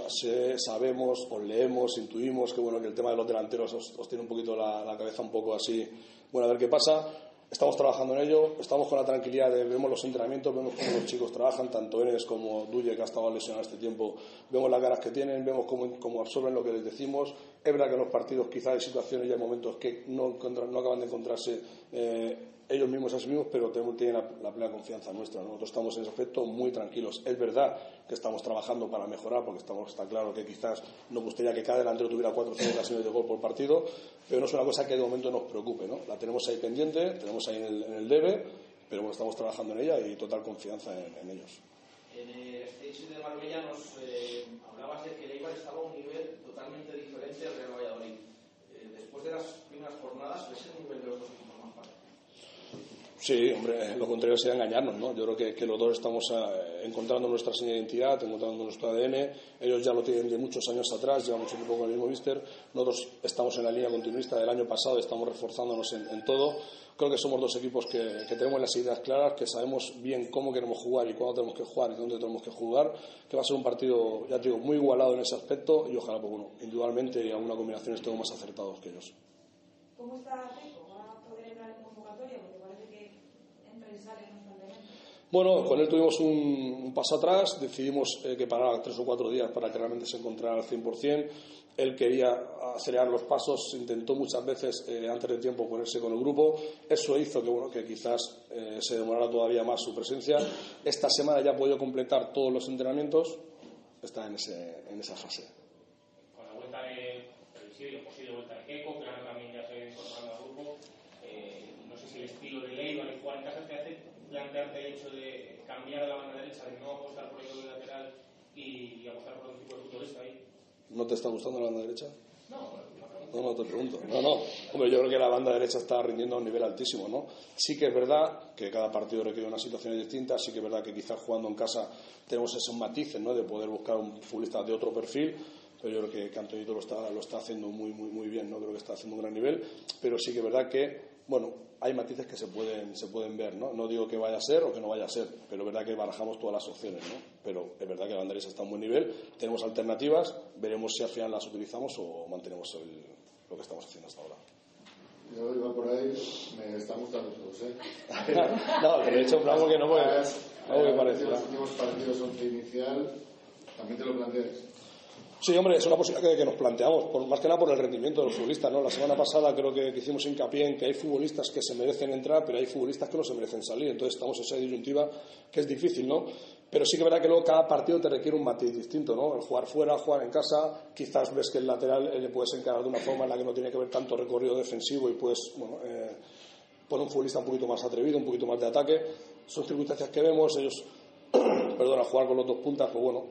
[SPEAKER 19] Sabemos, os leemos, intuimos que, bueno, que el tema de los delanteros os, tiene un poquito la, cabeza un poco así. Bueno, a ver qué pasa Estamos trabajando en ello, estamos con la tranquilidad de vemos los entrenamientos, vemos cómo los chicos trabajan, tanto Enes como Duye, que ha estado lesionado este tiempo, vemos las ganas que tienen, vemos cómo, absorben lo que les decimos. Es verdad que en los partidos quizás hay situaciones y hay momentos que no, no acaban de encontrarse eh, ellos mismos a sí mismos, pero tienen la, la, plena confianza nuestra. Nosotros estamos en ese aspecto muy tranquilos. Es verdad que estamos trabajando para mejorar, porque estamos, está claro que quizás nos gustaría que cada delantero tuviera cuatro o cinco ocasiones de gol por partido, pero no es una cosa que de momento nos preocupe. ¿no? La tenemos ahí pendiente, tenemos ahí en el, en el debe, pero bueno, estamos trabajando en ella y total confianza en, en ellos.
[SPEAKER 22] En el stage de Marbella nos eh, hablabas de que el Eibar estaba a un nivel totalmente diferente Eh, después de las primeras jornadas, ¿ves el nivel de los?
[SPEAKER 19] Sí, hombre, lo contrario sería engañarnos, ¿no? Yo creo que, que los dos estamos eh, encontrando nuestra señal de identidad, encontrando nuestro ADN. Ellos ya lo tienen de muchos años atrás, llevan mucho tiempo con el mismo mister. Nosotros estamos en la línea continuista del año pasado, estamos reforzándonos en, en todo. Creo que somos dos equipos que, que, tenemos las ideas claras, que sabemos bien cómo queremos jugar y cuándo tenemos que jugar y dónde tenemos que jugar. Que va a ser un partido, ya te digo, muy igualado en ese aspecto y ojalá, pues bueno, individualmente y alguna combinación estemos más acertados que ellos.
[SPEAKER 20] ¿Cómo está Rico? ¿Va a poder entrar en convocatoria? Porque parece que entra y sale constantemente.
[SPEAKER 19] Bueno, con él tuvimos un, paso atrás, decidimos eh, que parara tres o cuatro días para que realmente se encontrara al 100%. Él quería acelerar los pasos, intentó muchas veces eh, antes de tiempo ponerse con el grupo. Eso hizo que, bueno, que quizás eh, se demorara todavía más su presencia. Esta semana ya ha podido completar todos los entrenamientos, está en, ese, en esa fase.
[SPEAKER 23] Con la vuelta de previsible, posible vuelta de Keco, que ahora también ya se ha incorporado al grupo, eh, no sé si el estilo de Leiva jugar en casa te hace plantearte el hecho de cambiar a la banda derecha, de no apostar por el lateral y, y apostar por un tipo de futbolista ahí.
[SPEAKER 19] ¿No te está gustando la banda derecha?
[SPEAKER 23] No,
[SPEAKER 19] No, no, te pregunto. No, no. Hombre, yo creo que la banda derecha está rindiendo a un nivel altísimo, ¿no? Sí que es verdad que cada partido requiere unas situaciones distintas, sí que es verdad que quizás jugando en casa tenemos esos matices, ¿no? De poder buscar un futbolista de otro perfil, pero yo creo que, que Antonito lo está, lo está haciendo muy, muy, muy bien, ¿no? Creo que está haciendo un gran nivel, pero sí que es verdad que, bueno, hay matices que se pueden, se pueden ver, ¿no? No digo que vaya a ser o que no vaya a ser, pero es verdad que barajamos todas las opciones, ¿no? Pero es verdad que derecha está a un buen nivel, tenemos alternativas, veremos si al final las utilizamos o mantenemos el, lo que estamos haciendo hasta ahora.
[SPEAKER 21] Yo iba por ahí, me están gustando todos, ¿eh? (laughs)
[SPEAKER 19] no, que le he hecho un bravo que no puede, puede
[SPEAKER 21] Los últimos partidos, once inicial, también te lo planteas.
[SPEAKER 19] Sí, hombre, es una posibilidad que, nos planteamos, por, más que nada por el rendimiento de los futbolistas. ¿no? La semana pasada creo que, que hicimos hincapié en que hay futbolistas que se merecen entrar, pero hay futbolistas que no se merecen salir. Entonces estamos en esa disyuntiva que es difícil, ¿no? Pero sí que verdad que luego cada partido te requiere un matiz distinto, ¿no? El jugar fuera, jugar en casa, quizás ves que el lateral eh, le puedes encarar de una forma en la que no tiene que ver tanto recorrido defensivo y puedes, bueno, eh, poner un futbolista un poquito más atrevido, un poquito más de ataque. Son circunstancias que vemos, ellos, (clears throat) perdona, jugar con los dos puntas, pues bueno,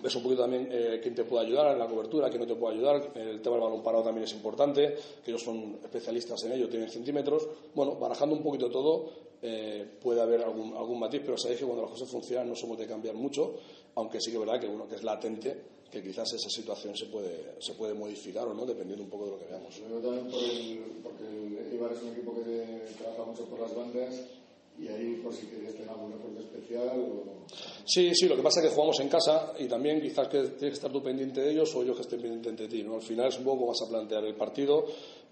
[SPEAKER 19] ves un poquito también eh, quién te puede ayudar en la cobertura, quién no te puede ayudar. El tema del balón parado también es importante, que ellos son especialistas en ello, tienen centímetros. Bueno, barajando un poquito todo, eh, puede haber algún, algún matiz, pero sabéis que cuando las cosas funcionan no somos de cambiar mucho, aunque sí que es verdad que uno que es latente, que quizás esa situación se puede, se puede modificar o no, dependiendo un poco de lo que veamos.
[SPEAKER 21] Yo también por el, porque el es un equipo que trabaja mucho por las bandas y ahí por si querías tener algún reporte especial o...
[SPEAKER 19] Sí, sí, lo que pasa es que jugamos en casa y también quizás que tienes que estar tú pendiente de ellos o ellos que estén pendientes de ti. ¿no? Al final es un poco vas a plantear el partido,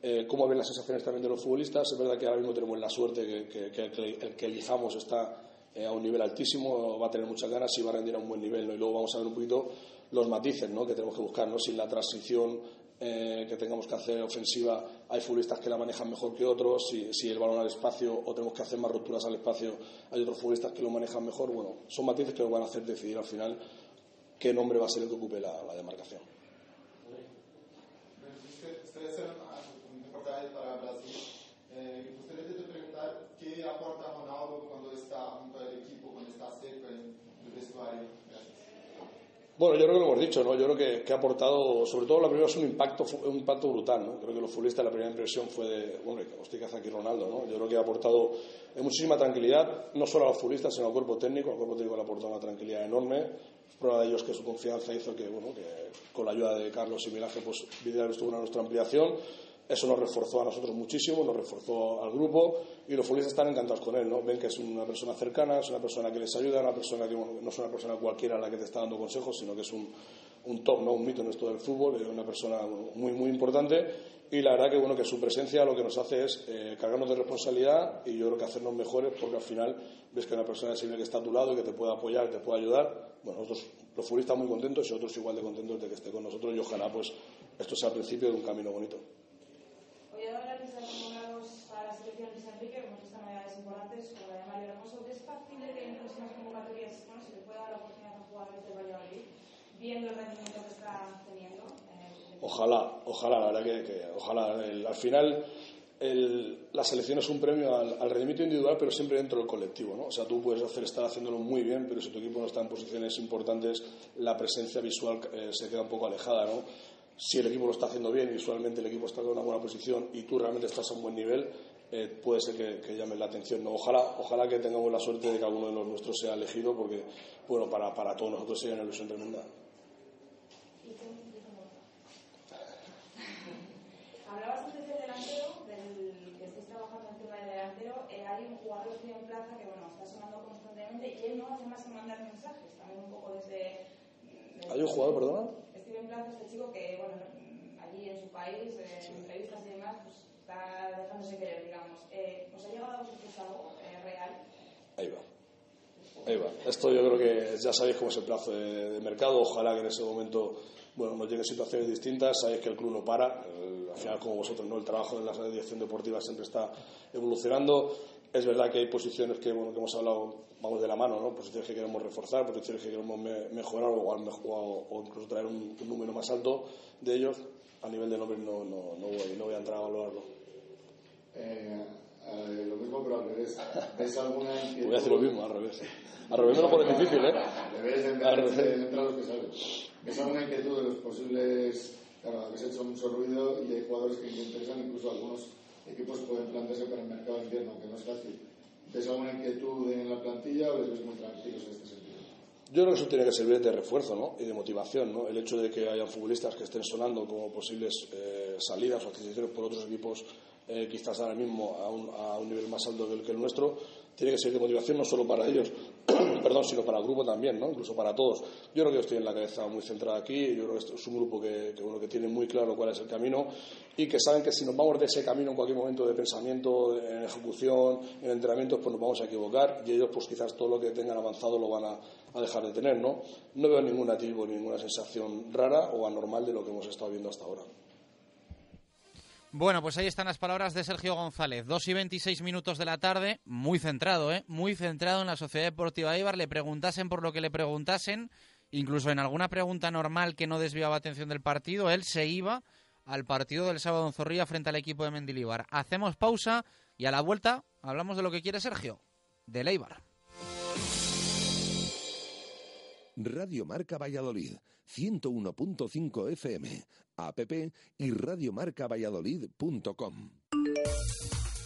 [SPEAKER 19] eh, cómo ven las sensaciones también de los futbolistas. Es verdad que ahora mismo tenemos la suerte que, que- que el, que el que elijamos está eh, a un nivel altísimo, va a tener muchas ganas y va a rendir a un buen nivel. ¿no? Y luego vamos a ver un poquito los matices ¿no? que tenemos que buscar, ¿no? si en la transición eh, que tengamos que hacer ofensiva hay futbolistas que la manejan mejor que otros, si, el balón al espacio o tenemos que hacer más rupturas al espacio, hay otros futbolistas que lo manejan mejor. Bueno, son matices que nos van a hacer decidir al final qué nombre va a ser el que ocupe la demarcación.
[SPEAKER 24] Ustedes son importantes para Brasil. Eh, me gustaría te preguntar qué aporta Ronaldo cuando está junto al equipo, cuando está cerca en el vestuario. Gracias.
[SPEAKER 19] Bueno, yo creo que lo hemos dicho, ¿no? Yo creo que, que ha aportado, sobre todo la primera es un impacto, un impacto brutal, ¿no? Creo que los futbolistas la primera impresión fue de, bueno, hostia, ¿qué hace aquí Ronaldo, no? Yo creo que ha aportado muchísima tranquilidad, no solo a los futbolistas, sino al cuerpo técnico. Al cuerpo técnico le ha aportado una tranquilidad enorme. Prueba de ello es que su confianza hizo que, bueno, que con la ayuda de Carlos y Miraje, pues Vidal estuvo en nuestra ampliación. Eso nos reforzó a nosotros muchísimo, nos reforzó al grupo y los futbolistas están encantados con él, ¿no? Ven que es una persona cercana, es una persona que les ayuda, una persona que no es una persona cualquiera la que te está dando consejos, sino que es un, un top, ¿no? Un mito en esto del fútbol, una persona muy, muy importante y la verdad que bueno que su presencia lo que nos hace es eh, cargarnos de responsabilidad y yo creo que hacernos mejores porque al final ves que una persona es que está a tu lado y que te puede apoyar, te puede ayudar. Bueno, nosotros los futbolistas muy contentos y otros igual de contentos de que esté con nosotros y ojalá pues esto sea el principio de un camino bonito.
[SPEAKER 20] Lista de convocados para la selección Luis Enrique, como estas novedades importantes, como la de Mario Hermoso, ¿es factible que en próximas convocatorias bueno, se le pueda dar la oportunidad a jugadores de Valladolid, viendo el rendimiento que está teniendo?
[SPEAKER 19] Ojalá, ojalá, la verdad que, que ojalá. El- al final, el- la selección es un premio al, al rendimiento individual, pero siempre dentro del colectivo, ¿no? O sea, tú puedes hacer estar haciéndolo muy bien, pero si tu equipo no está en posiciones importantes, la presencia visual eh, se queda un poco alejada, ¿no? Si el equipo lo está haciendo bien, visualmente el equipo está en una buena posición y tú realmente estás a un buen nivel, eh, puede ser que, que llamen la atención. ¿no? Ojalá, ojalá que tengamos la suerte de que alguno de los nuestros sea elegido, porque, bueno, para, para todos nosotros sería una ilusión tremenda.
[SPEAKER 20] Hablabas antes del delantero, del que estáis trabajando en tema del delantero. eh, hay un jugador que en plaza que bueno, está sonando constantemente y él no hace más que mandar mensajes, también un poco desde. desde-
[SPEAKER 19] ¿Hay un jugador, perdona?
[SPEAKER 20] Steven Plaza, este chico que, bueno, allí en su país, en entrevistas y demás, pues está dejándose querer, digamos. Eh, ¿Os ha llegado a vosotros algo eh, real?
[SPEAKER 19] Ahí va. Ahí va. Esto yo creo que ya sabéis cómo es el plazo de, de mercado. Ojalá que en ese momento bueno, nos lleguen situaciones distintas. Sabéis que el club no para. El- al final, como vosotros, ¿no? el trabajo en la dirección deportiva siempre está evolucionando. Es verdad que hay posiciones que, bueno, que hemos hablado, vamos de la mano, ¿no? posiciones que queremos reforzar, posiciones que queremos me- mejorar o, o- o incluso traer un, un número más alto de ellos. A nivel de nombres no, no, no, voy, no voy a entrar a valorarlo.
[SPEAKER 21] Eh, eh, lo mismo pero al revés. (laughs) ¿Ves alguna inquietud?
[SPEAKER 19] Voy a hacer lo mismo, al revés. Al revés me lo pones difícil, ¿eh?
[SPEAKER 21] Al revés, en
[SPEAKER 19] Al
[SPEAKER 21] vez de
[SPEAKER 19] revés.
[SPEAKER 21] entrar los que salen. ¿Ves alguna inquietud de los posibles... Claro, habéis hecho mucho ruido y hay jugadores que les interesan, incluso algunos equipos pueden plantearse para el mercado de invierno, que no es fácil. ¿Ves alguna inquietud en la plantilla o les ves muy tranquilos en este sentido?
[SPEAKER 19] Yo creo que eso tiene que servir de refuerzo ¿no? y de motivación. ¿no? El hecho de que hayan futbolistas que estén sonando como posibles eh, salidas o adquisiciones por otros equipos, eh, quizás ahora mismo a un, a un nivel más alto que el, que el nuestro, tiene que ser de motivación no solo para ellos, (clears throat) perdón, sino para el grupo también, ¿no? incluso para todos. Yo creo que ellos tienen la cabeza muy centrada aquí. Yo creo que es un grupo que, que, tiene muy claro cuál es el camino y que saben que si nos vamos de ese camino en cualquier momento de pensamiento, en ejecución, en entrenamientos, pues nos vamos a equivocar y ellos, pues quizás todo lo que tengan avanzado lo van a, a dejar de tener. ¿no? no veo ningún atisbo, ninguna sensación rara o anormal de lo que hemos estado viendo hasta ahora.
[SPEAKER 3] Bueno, pues ahí están las palabras de Sergio González. 2 y 26 minutos de la tarde, muy centrado, ¿eh? Muy centrado en la Sociedad Deportiva Eibar. Le preguntasen por lo que le preguntasen, incluso en alguna pregunta normal que no desviaba atención del partido, él se iba al partido del sábado en Zorrilla frente al equipo de Mendilibar. Hacemos pausa y a la vuelta hablamos de lo que quiere Sergio, del Eibar.
[SPEAKER 2] Radio Marca Valladolid, 101.5 FM, app y radiomarcavalladolid.com.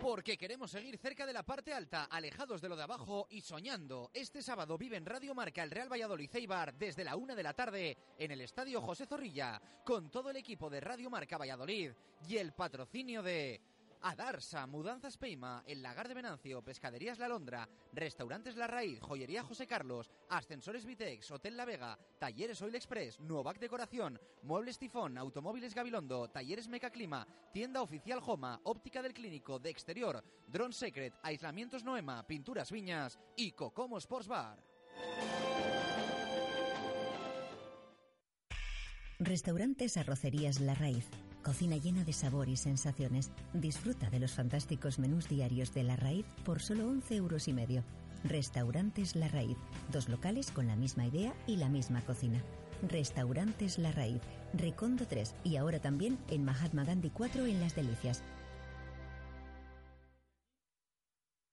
[SPEAKER 3] Porque queremos seguir cerca de la parte alta, alejados de lo de abajo y soñando. Este sábado vive en Radio Marca el Real Valladolid Eibar desde la una de la tarde en el Estadio José Zorrilla, con todo el equipo de Radio Marca Valladolid y el patrocinio de Adarsa, Mudanzas Peima, El Lagar de Venancio, Pescaderías La Londra, Restaurantes La Raíz, Joyería José Carlos, Ascensores Vitex, Hotel La Vega, Talleres Oil Express, Nuovac Decoración, Muebles Tifón, Automóviles Gabilondo, Talleres Mecaclima, Tienda Oficial Joma, Óptica del Clínico, de Exterior, Drone Secret, Aislamientos Noema, Pinturas Viñas y Cocomo Sports Bar.
[SPEAKER 25] Restaurantes Arrocerías La Raíz. Cocina llena de sabor y sensaciones. Disfruta de los fantásticos menús diarios de La Raíz por solo 11 euros y medio. Restaurantes La Raíz. Dos locales con la misma idea y la misma cocina. Restaurantes La Raíz. Recondo 3 y ahora también en Mahatma Gandhi 4 en Las Delicias.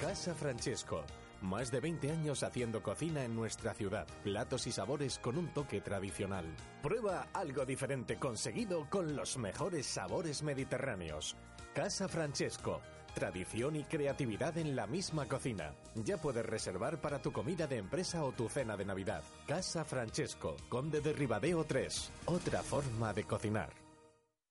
[SPEAKER 14] Casa Francesco. Más de 20 años haciendo cocina en nuestra ciudad. Platos y sabores con un toque tradicional. Prueba algo diferente conseguido con los mejores sabores mediterráneos. Casa Francesco. Tradición y creatividad en la misma cocina. Ya puedes reservar para tu comida de empresa o tu cena de Navidad. Casa Francesco, Conde de Ribadeo 3. Otra forma de cocinar.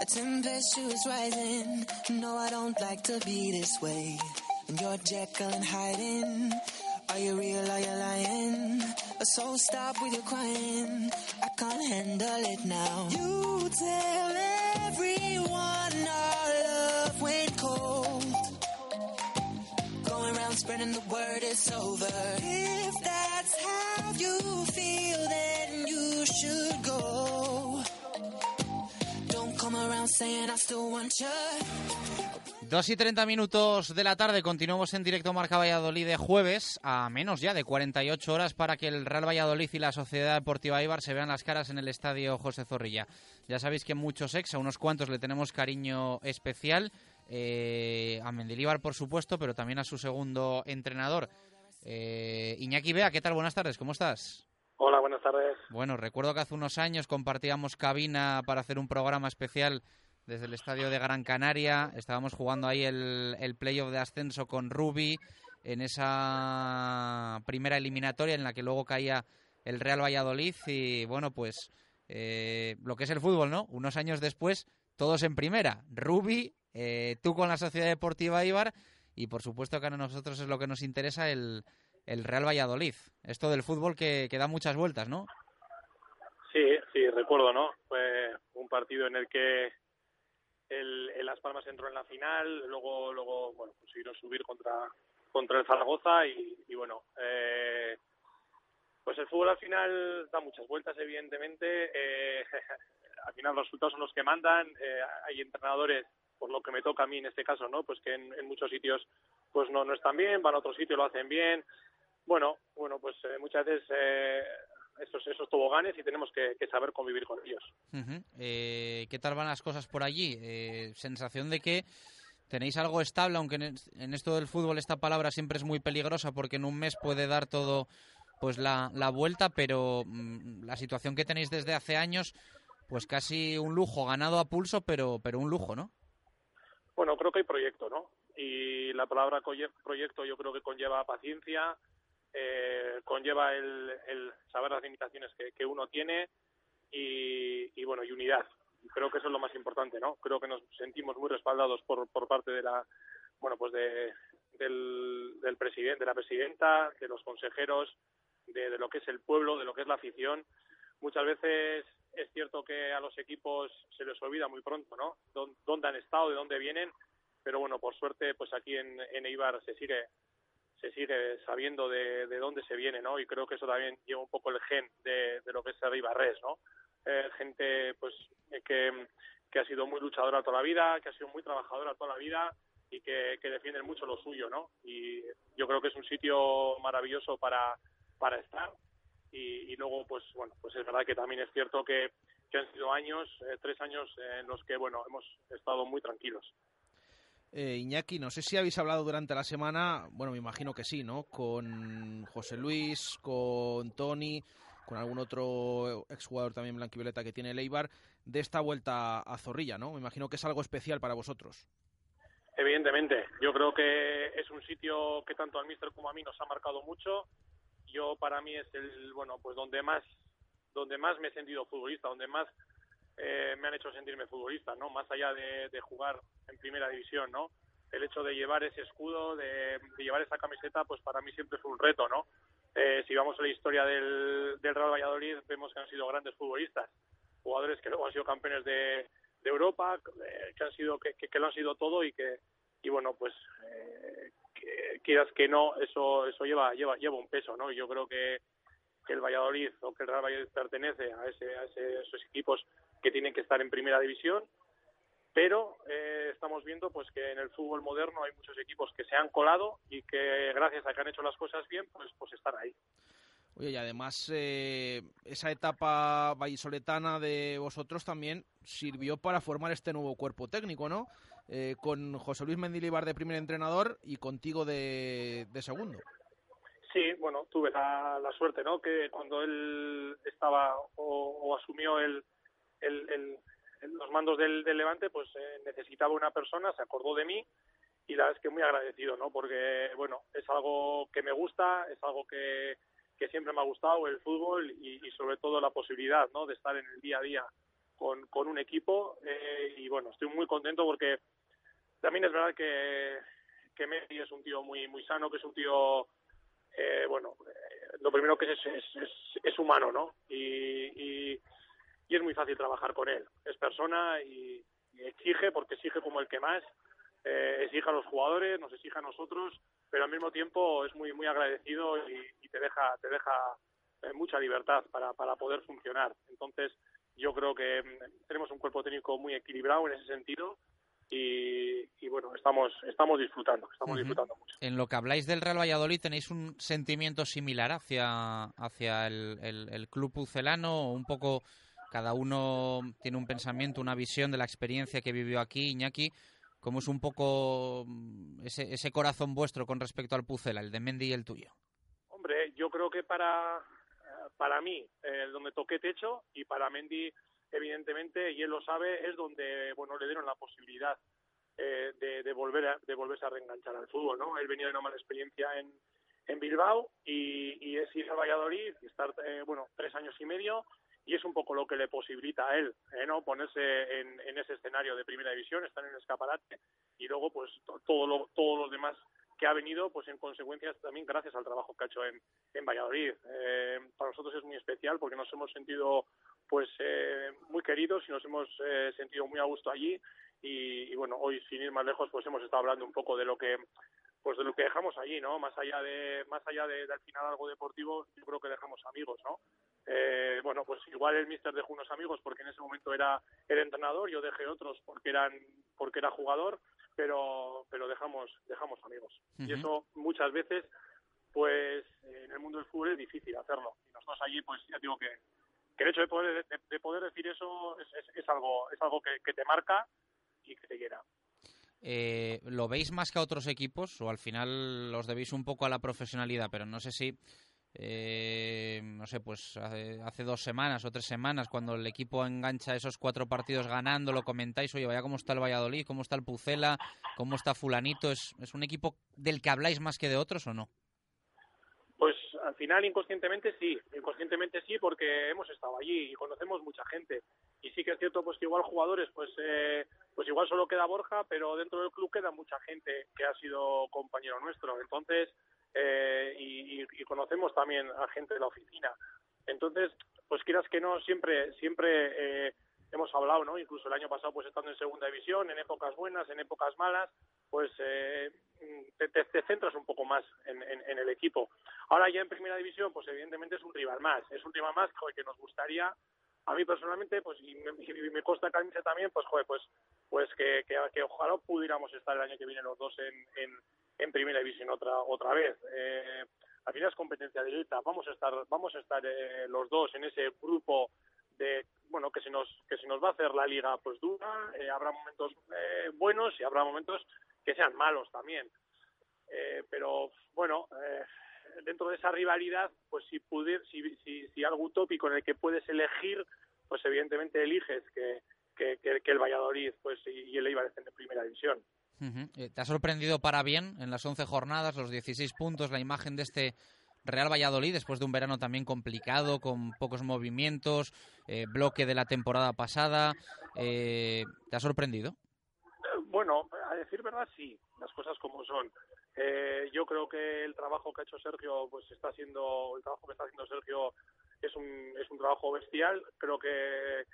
[SPEAKER 1] A tempestuous rising. No, I don't like to be this way. And you're Jekyll and hiding. Are you real? Are you lying? So stop with your crying. I can't handle it now. You tell everyone our love went cold. Going around spreading the word it's over. If that's how you feel, then you should go.
[SPEAKER 3] 2 y 30 minutos de la tarde, continuamos en directo Marca Valladolid de jueves, a menos ya de 48 horas para que el Real Valladolid y la Sociedad Deportiva Ibar se vean las caras en el estadio José Zorrilla. Ya sabéis que muchos ex, a unos cuantos le tenemos cariño especial, eh, a Mendilibar por supuesto, pero también a su segundo entrenador, eh, Iñaki Bea. ¿Qué tal? Buenas tardes, ¿cómo estás?
[SPEAKER 26] Hola, buenas tardes.
[SPEAKER 3] Bueno, recuerdo que hace unos años compartíamos cabina para hacer un programa especial desde el estadio de Gran Canaria. Estábamos jugando ahí el, el playoff de ascenso con Rubi en esa primera eliminatoria en la que luego caía el Real Valladolid y bueno, pues eh, lo que es el fútbol, ¿no? Unos años después, todos en primera. Rubi, eh, tú con la Sociedad Deportiva Ibar y por supuesto que a nosotros es lo que nos interesa el, el Real Valladolid. Esto del fútbol que, que da muchas vueltas, ¿no?
[SPEAKER 26] Sí, sí, recuerdo, ¿no? Fue un partido en el que el, Las Palmas entró en la final, luego, luego bueno, consiguieron subir contra, contra el Zaragoza y, y bueno, eh, pues el fútbol al final da muchas vueltas, evidentemente. Eh, (laughs) al final los resultados son los que mandan. Eh, hay entrenadores, por lo que me toca a mí en este caso, ¿no? Pues que en, en muchos sitios pues no, no están bien, van a otro sitio lo hacen bien. Bueno, bueno, pues eh, muchas veces eh, esos, esos toboganes y tenemos que, que saber convivir con ellos.
[SPEAKER 3] Eh, ¿Qué tal van las cosas por allí? Eh, sensación de que tenéis algo estable, aunque en, es- en esto del fútbol esta palabra siempre es muy peligrosa porque en un mes puede dar todo pues la, la vuelta, pero mm, la situación que tenéis desde hace años, pues casi un lujo, ganado a pulso, pero, pero un lujo, ¿no?
[SPEAKER 26] Bueno, creo que hay proyecto, ¿no? Y la palabra proyecto yo creo que conlleva paciencia, eh, conlleva el, el saber las limitaciones que, que uno tiene y, bueno, y unidad. Creo que eso es lo más importante, ¿no? Creo que nos sentimos muy respaldados por, por parte de la, bueno, pues de, del, presidente, de la presidenta, de los consejeros, de, de lo que es el pueblo, de lo que es la afición. Muchas veces es cierto que a los equipos se les olvida muy pronto, ¿no? Dón- Dónde han estado, de dónde vienen, pero bueno, por suerte, pues aquí en, en Eibar se sigue se sigue sabiendo de, de dónde se viene, ¿no? Y creo que eso también lleva un poco el gen de, de lo que es ser Eibarres, ¿no? Eh, gente, pues, eh, que, que ha sido muy luchadora toda la vida, que ha sido muy trabajadora toda la vida y que, que defienden mucho lo suyo, ¿no? Y yo creo que es un sitio maravilloso para, para estar y, y luego pues bueno pues es verdad que también es cierto que, que han sido años eh, tres años en los que bueno hemos estado muy tranquilos
[SPEAKER 5] Eh, Iñaki, no sé si habéis hablado durante la semana, bueno, me imagino que sí, ¿no? Con José Luis, con Tony, con algún otro exjugador también blanquivioleta que tiene el Eibar, de esta vuelta a Zorrilla, ¿no? Me imagino que es algo especial para vosotros.
[SPEAKER 26] Evidentemente, yo creo que es un sitio que tanto al míster como a mí nos ha marcado mucho. Yo para mí es el bueno, pues donde más donde más me he sentido futbolista, donde más eh, me han hecho sentirme futbolista, ¿no? Más allá de, jugar en primera división, ¿no? El hecho de llevar ese escudo, de, llevar esa camiseta, pues para mí siempre fue un reto, ¿no? Eh, si vamos a la historia del, del Real Valladolid, vemos que han sido grandes futbolistas, jugadores que luego han sido campeones de, Europa, eh, que han sido que, que, lo han sido todo y que y bueno pues eh, que, quieras que no eso eso lleva lleva lleva un peso, ¿no? Y yo creo que que el Valladolid o que el Real Valladolid pertenece a ese a ese- esos equipos que tienen que estar en primera división pero eh, estamos viendo pues que en el fútbol moderno hay muchos equipos que se han colado y que gracias a que han hecho las cosas bien pues pues están ahí
[SPEAKER 5] Oye, y además eh, esa etapa vallisoletana de vosotros también sirvió para formar este nuevo cuerpo técnico, ¿no? Eh, con José Luis Mendilibar de primer entrenador y contigo de, de segundo.
[SPEAKER 26] Sí, bueno, tuve la, la suerte, ¿no? Que cuando él estaba o, o asumió el, el- el- los mandos del, del Levante, pues eh, necesitaba una persona, se acordó de mí y la verdad es que muy agradecido, ¿no? Porque, bueno, es algo que me gusta, es algo que, que siempre me ha gustado, el fútbol y, y sobre todo la posibilidad, ¿no? De estar en el día a día con, con un equipo eh, y, bueno, estoy muy contento porque también es verdad que, que Messi es un tío muy, muy sano, que es un tío eh, bueno, eh, lo primero que es es, es, es humano, ¿no? Y, y, y es muy fácil trabajar con él. Es persona y, y exige, porque exige como el que más, eh, exige a los jugadores, nos exige a nosotros, pero al mismo tiempo es muy muy agradecido y, y te deja te deja eh, mucha libertad para, para poder funcionar. Entonces, yo creo que mm, tenemos un cuerpo técnico muy equilibrado en ese sentido y, y bueno, estamos, estamos disfrutando, estamos disfrutando mucho.
[SPEAKER 3] En lo que habláis del Real Valladolid, ¿tenéis un sentimiento similar hacia, hacia el, el- el club pucelano? ¿O un poco cada uno tiene un pensamiento, una visión de la experiencia que vivió aquí, Iñaki? ¿Cómo es un poco mm, ese, ese corazón vuestro con respecto al Pucela, el de Mendy y el tuyo?
[SPEAKER 26] Hombre, yo creo que para, eh, para mí, eh, donde toqué techo y para Mendy, evidentemente, y él lo sabe, es donde bueno le dieron la posibilidad eh, de, volver a, de volverse a reenganchar al fútbol, ¿no? Él venía de una mala experiencia en, en Bilbao y, y es ir a Valladolid y estar, eh, bueno, tres años y medio y es un poco lo que le posibilita a él, eh, ¿no? Ponerse en, en ese escenario de primera división, estar en el escaparate y luego, pues, to- todo lo, todos los demás que ha venido, pues, en consecuencia, también gracias al trabajo que ha hecho en, en Valladolid. Eh, para nosotros es muy especial porque nos hemos sentido, pues, eh, muy queridos y nos hemos eh, sentido muy a gusto allí y, y, bueno, hoy, sin ir más lejos, pues, hemos estado hablando un poco de lo que pues de lo que dejamos allí, ¿no? Más allá de más allá de, de al final algo deportivo, yo creo que dejamos amigos, ¿no? Eh, bueno, pues igual el míster dejó unos amigos porque en ese momento era era entrenador, yo dejé otros porque eran porque era jugador, pero pero dejamos dejamos amigos. Y eso muchas veces pues en el mundo del fútbol es difícil hacerlo. Y nosotros allí pues ya digo que, que el hecho de poder de, de poder decir eso es, es, es algo es algo que, que te marca y que te llena.
[SPEAKER 3] Eh, ¿Lo veis más que a otros equipos o al final los debéis un poco a la profesionalidad? Pero no sé si, eh, no sé, pues hace, hace dos semanas o tres semanas, cuando el equipo engancha esos cuatro partidos ganando, lo comentáis, oye, vaya cómo está el Valladolid, cómo está el Pucela, cómo está Fulanito. ¿Es, ¿Es un equipo del que habláis más que de otros o no?
[SPEAKER 26] Pues al final inconscientemente sí, inconscientemente sí porque hemos estado allí y conocemos mucha gente y sí que es cierto pues que igual jugadores pues eh, pues igual solo queda Borja pero dentro del club queda mucha gente que ha sido compañero nuestro entonces eh, y, conocemos también a gente de la oficina. Entonces pues quieras que no siempre siempre eh, hemos hablado no incluso el año pasado pues estando en segunda división en épocas buenas en épocas malas pues eh, te, centras un poco más en, en- en el equipo. Ahora ya en primera división, pues evidentemente es un rival más, es un rival más que nos gustaría, a mí personalmente, pues y me, y me consta camisa también, pues joder, pues pues que, que, que ojalá pudiéramos estar el año que viene los dos en, en, en primera división otra otra vez. Eh, al final es competencia directa, vamos a estar vamos a estar eh, los dos en ese grupo de bueno que se nos que se nos va a hacer la liga pues dura, eh, habrá momentos eh, buenos y habrá momentos que sean malos también. Pero bueno, dentro de esa rivalidad, pues si, pudier, si, si, si algo utópico en el que puedes elegir, pues evidentemente eliges que, que el Valladolid pues y, y el Eibar estén en primera división.
[SPEAKER 3] Ujú. Eh, ¿Te ha sorprendido para bien en las 11 jornadas, los 16 puntos, la imagen de este Real Valladolid después de un verano también complicado, con pocos movimientos, eh, bloque de la temporada pasada? Eh, ¿Te ha sorprendido?
[SPEAKER 26] Bueno, a decir verdad, sí, las cosas como son. Eh, yo creo que el trabajo que ha hecho Sergio, pues está haciendo, el trabajo que está haciendo Sergio es un, es un trabajo bestial. Creo que,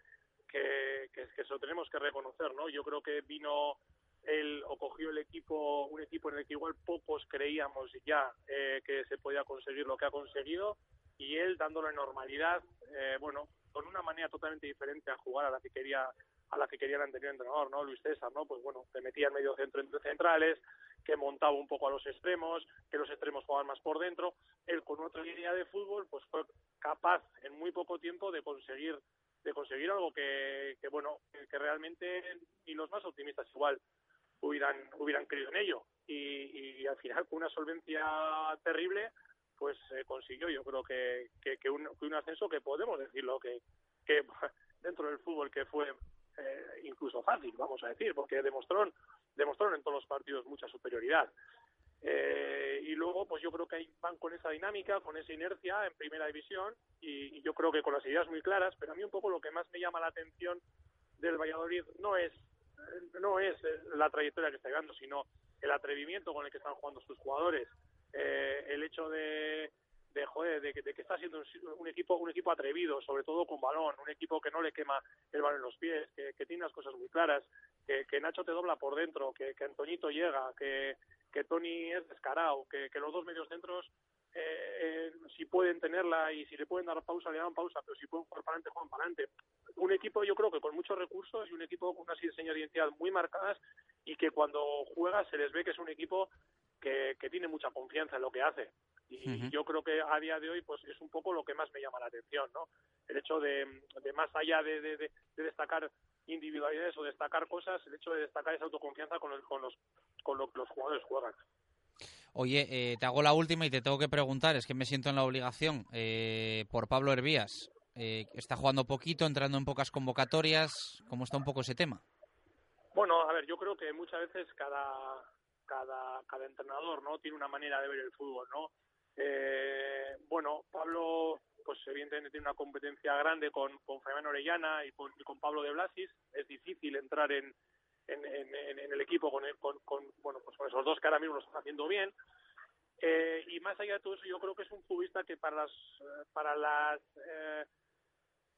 [SPEAKER 26] que, que, que eso tenemos que reconocer, ¿no? Yo creo que vino él o cogió el equipo, un equipo en el que igual pocos creíamos ya eh, que se podía conseguir lo que ha conseguido y él dándole normalidad, eh, bueno, con una manera totalmente diferente a jugar a la que quería a la que quería el anterior entrenador, ¿no? Luis César, ¿no? Pues bueno, te metía en medio centro entre centrales, que montaba un poco a los extremos, que los extremos jugaban más por dentro. Él con otra línea de fútbol, pues fue capaz en muy poco tiempo de conseguir de conseguir algo que, que bueno, que, realmente ni los más optimistas igual hubieran hubieran creído en ello. Y, y al final con una solvencia terrible, pues eh, consiguió yo creo que, que, que un, un ascenso que podemos decirlo que, que (laughs) dentro del fútbol que fue eh, incluso fácil, vamos a decir, porque demostraron, demostraron en todos los partidos mucha superioridad. Eh, y luego, pues yo creo que van con esa dinámica, con esa inercia en primera división y, y yo creo que con las ideas muy claras, pero a mí un poco lo que más me llama la atención del Valladolid no es no es la trayectoria que está llevando, sino el atrevimiento con el que están jugando sus jugadores, eh, el hecho de, de joder, de que, de que está siendo un, un equipo un equipo atrevido, sobre todo con balón, un equipo que no le quema el balón en los pies, que, que tiene las cosas muy claras, que, que, Nacho te dobla por dentro, que, que Antoñito llega, que, que Tony es descarado, que, que los dos medios centros eh, eh, si pueden tenerla y si le pueden dar pausa, le dan pausa, pero si pueden jugar para adelante, juegan para adelante. Un equipo, yo creo que con muchos recursos y un equipo con unas señas de identidad muy marcadas y que cuando juega se les ve que es un equipo que, que tiene mucha confianza en lo que hace. Y yo creo que a día de hoy pues es un poco lo que más me llama la atención, ¿no? El hecho de, de más allá de, de, de- de destacar individualidades o destacar cosas, el hecho de destacar esa autoconfianza con, el- con, los, con lo que los jugadores juegan.
[SPEAKER 3] Oye, eh, te hago la última y te tengo que preguntar, es que me siento en la obligación, eh, por Pablo Hervías. Eh, está jugando poquito, entrando en pocas convocatorias. ¿Cómo está un poco ese tema?
[SPEAKER 26] Bueno, a ver, yo creo que muchas veces cada, cada, cada entrenador no tiene una manera de ver el fútbol, ¿no? Eh, bueno, Pablo, pues evidentemente tiene una competencia grande con, con Orellana y con, y con Pablo de Blasis. Es difícil entrar en, en, en- el equipo con, con, con, bueno, pues con esos dos que ahora mismo lo están haciendo bien. Eh, y más allá de todo eso, yo creo que es un futbolista que para las, para las eh,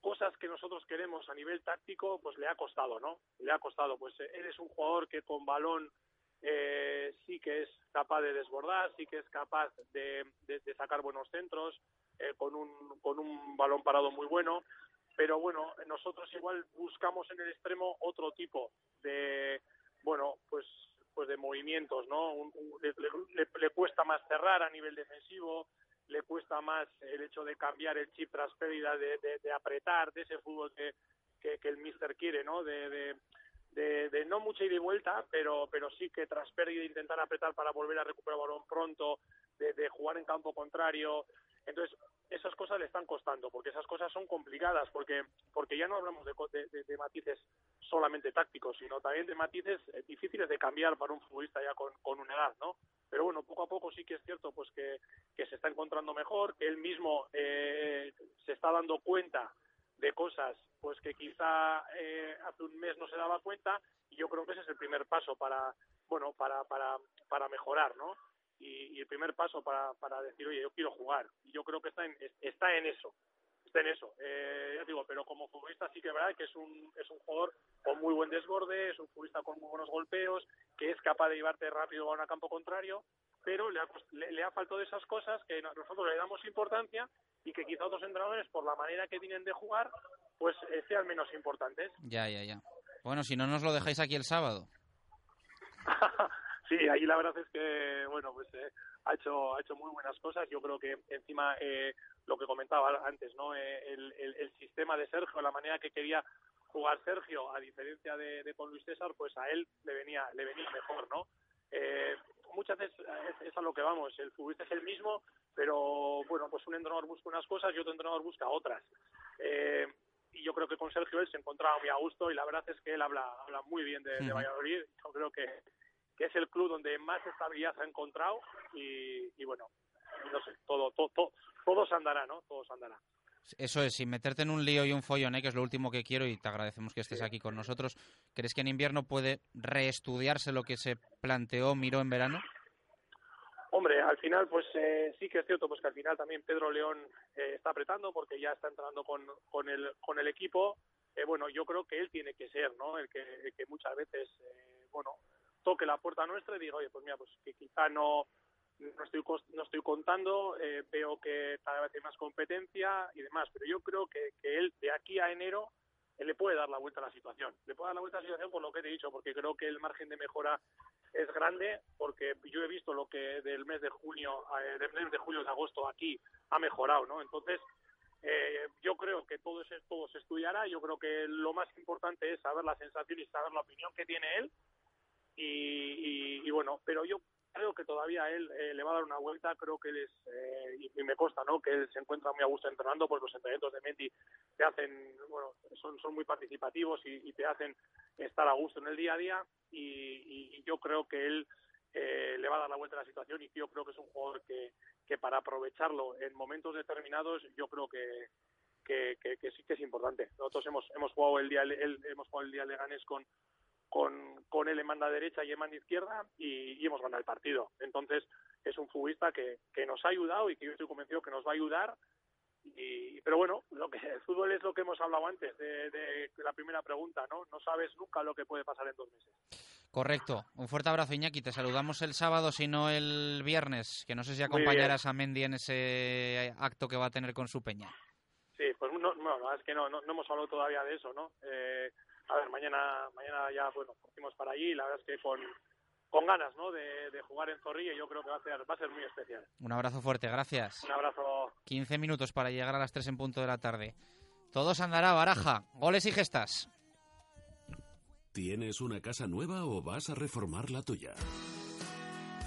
[SPEAKER 26] cosas que nosotros queremos a nivel táctico, pues le ha costado, ¿no? Le ha costado. Pues eh, él es un jugador que con balón eh, sí que es capaz de desbordar, sí que es capaz de, de- de sacar buenos centros, eh, con, un, con un balón parado muy bueno. Pero bueno, nosotros igual buscamos en el extremo otro tipo de, bueno, pues pues de movimientos, ¿no? Un- le, le- le cuesta más cerrar a nivel defensivo, le cuesta más el hecho de cambiar el chip tras pérdida, de, apretar, de ese fútbol que, que, el míster quiere, ¿no? De, de, no mucha ida y vuelta, pero, pero sí que tras pérdida intentar apretar para volver a recuperar el balón pronto, de jugar en campo contrario. Entonces, esas cosas le están costando, porque esas cosas son complicadas, porque, porque ya no hablamos de, de- de matices solamente tácticos, sino también de matices eh, difíciles de cambiar para un futbolista ya con, con una edad, ¿no? Pero bueno, poco a poco sí que es cierto pues que, que se está encontrando mejor, que él mismo eh, se está dando cuenta de cosas pues que quizá eh, hace un mes no se daba cuenta y yo creo que ese es el primer paso para bueno para para para mejorar no y, y el primer paso para, para decir oye yo quiero jugar y yo creo que está en está en eso está en eso eh, ya digo pero como futbolista sí que es verdad que es un es un jugador con muy buen desborde es un futbolista con muy buenos golpeos que es capaz de llevarte rápido a un campo contrario pero le ha, le, le ha faltado esas cosas que no- nosotros le damos importancia y que quizá otros entrenadores por la manera que tienen de jugar pues eh, sean menos importantes
[SPEAKER 3] Ya, ya, ya. Bueno, si no nos lo dejáis aquí el sábado. (laughs)
[SPEAKER 26] Sí, ahí la verdad es que, bueno, pues eh, ha hecho ha hecho muy buenas cosas. Yo creo que encima eh, lo que comentaba antes, ¿no? Eh, el, el- el sistema de Sergio, la manera que quería jugar Sergio, a diferencia de, de con Luis César, pues a él le venía le venía mejor, ¿no? Eh, muchas veces es, es a lo que vamos. El futbolista es el mismo, pero bueno, pues un entrenador busca unas cosas y otro entrenador busca otras. Eh, y yo creo que con Sergio él se encontraba muy a gusto y la verdad es que él habla habla muy bien de. Valladolid. Yo creo que que es el club donde más estabilidad ha encontrado y, y bueno, no sé, todo, todo, todo, todo se andará, ¿no? Todo se andará.
[SPEAKER 3] Eso es, sin meterte en un lío y un follón, ¿eh? que es lo último que quiero y te agradecemos que estés aquí con nosotros. ¿Crees que en invierno puede reestudiarse lo que se planteó, miró en verano?
[SPEAKER 26] Hombre, al final, pues eh, sí que es cierto, pues que al final también Pedro León eh, está apretando porque ya está entrando con, con, el, con el equipo. Eh, bueno, yo creo que él tiene que ser, ¿no? El que, el que muchas veces, bueno, toque la puerta nuestra y diga, oye, pues mira, pues que quizá no, no estoy no estoy contando, eh, veo que cada vez hay más competencia y demás, pero yo creo que, que él de aquí a enero él le puede dar la vuelta a la situación. Le puede dar la vuelta a la situación por lo que te he dicho, porque creo que el margen de mejora es grande, porque yo he visto lo que del mes de junio, eh, del mes de julio de agosto aquí ha mejorado, ¿no? Entonces, eh, yo creo que todo, ese, todo se estudiará. Yo creo que lo más importante es saber la sensación y saber la opinión que tiene él. Y, y- bueno, pero yo creo que todavía él eh, le va a dar una vuelta. Creo que él es, eh, y, me consta, ¿no? Que él se encuentra muy a gusto entrenando, pues los entrenamientos de Mendy te hacen, bueno, son, son muy participativos y, y te hacen estar a gusto en el día a día. Y, y- yo creo que él eh, le va a dar la vuelta a la situación y yo creo que es un jugador que, que para aprovecharlo en momentos determinados, yo creo que, que, que- que sí que es importante. Nosotros hemos, hemos jugado el día el- hemos jugado el día Leganés con, con, con él en banda derecha y en banda izquierda y, y hemos ganado el partido. Entonces es un futbolista que, que nos ha ayudado y que yo estoy convencido que nos va a ayudar. Y, pero bueno, lo que el fútbol es lo que hemos hablado antes de, de la primera pregunta, ¿no? No sabes nunca lo que puede pasar en dos meses.
[SPEAKER 3] Correcto. Un fuerte abrazo, Iñaki. Te saludamos el sábado, si no el viernes, que no sé si acompañarás a Mendy en ese acto que va a tener con su peña.
[SPEAKER 26] Sí, pues no, no, es que no, no, no hemos hablado todavía de eso, ¿no? Eh, a ver, mañana, mañana ya, bueno, fuimos para allí y la verdad es que con, con ganas, ¿no? De, de jugar en Zorrilla y yo creo que va a ser, va a ser muy especial.
[SPEAKER 3] Un abrazo fuerte, gracias.
[SPEAKER 26] Un abrazo.
[SPEAKER 3] 15 minutos para llegar a las 3 en punto de la tarde. Todos andará, baraja. Goles y gestas.
[SPEAKER 27] ¿Tienes una casa nueva o vas a reformar la tuya?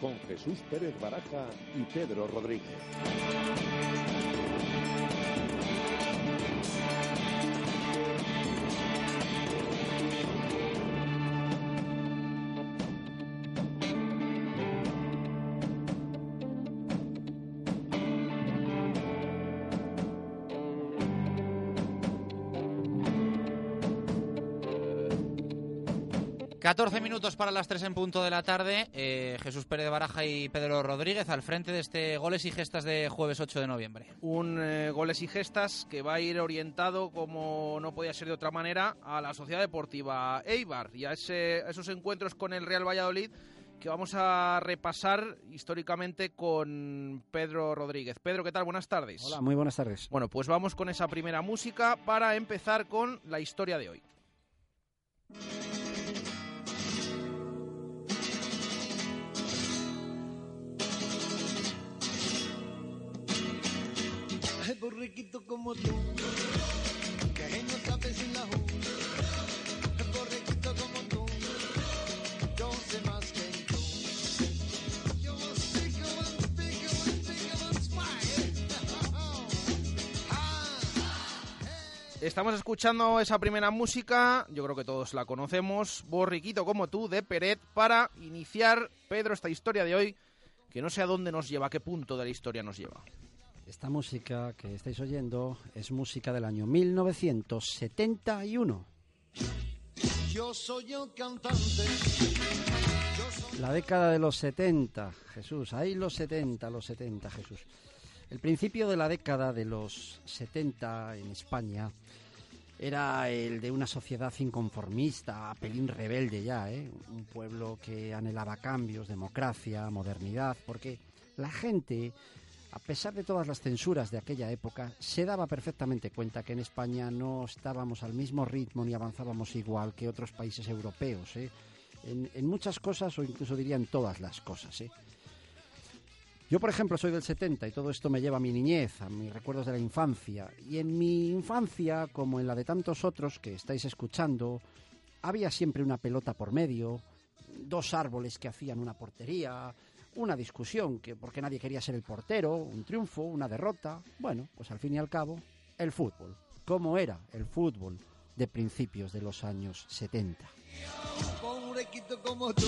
[SPEAKER 2] con Jesús Pérez Baraja y Pedro Rodríguez.
[SPEAKER 3] Catorce minutos para las 3 en punto de la tarde. Eh, Jesús Pérez de Baraja y Pedro Rodríguez al frente de este goles y gestas de jueves 8 de noviembre.
[SPEAKER 5] Un eh, goles y gestas que va a ir orientado, como no podía ser de otra manera, a la Sociedad Deportiva Eibar y a, ese- a esos encuentros con el Real Valladolid que vamos a repasar históricamente con Pedro Rodríguez. Pedro, ¿qué tal? Buenas tardes.
[SPEAKER 28] Hola, muy buenas tardes.
[SPEAKER 5] Bueno, pues vamos con esa primera música para empezar con la historia de hoy.
[SPEAKER 1] Borriquito como tú, que sin la como tú, más
[SPEAKER 5] Estamos escuchando esa primera música, yo creo que todos la conocemos, Borriquito como tú, de Peret, para iniciar, Pedro, esta historia de hoy, que no sé a dónde nos lleva, a qué punto de la historia nos lleva.
[SPEAKER 28] Esta música que estáis oyendo es música del año 1971.
[SPEAKER 1] Yo soy el cantante. Yo soy
[SPEAKER 28] La década de los 70, Jesús, ahí los 70, los 70, Jesús. El principio de la década de los 70 en España era el de una sociedad inconformista, pelín rebelde ya, ¿eh? un pueblo que anhelaba cambios, democracia, modernidad, porque la gente, a pesar de todas las censuras de aquella época, se daba perfectamente cuenta que en España no estábamos al mismo ritmo ni avanzábamos igual que otros países europeos, ¿eh? en, muchas cosas o incluso diría en todas las cosas. ¿eh? Yo, por ejemplo, soy del 70 y todo esto me lleva a mi niñez, a mis recuerdos de la infancia. Y en mi infancia, como en la de tantos otros que estáis escuchando, había siempre una pelota por medio, dos árboles que hacían una portería, una discusión que porque nadie quería ser el portero, un triunfo, una derrota. Bueno, pues al fin y al cabo, el fútbol. ¿Cómo era el fútbol de principios de los años 70?
[SPEAKER 1] borriquito como tú.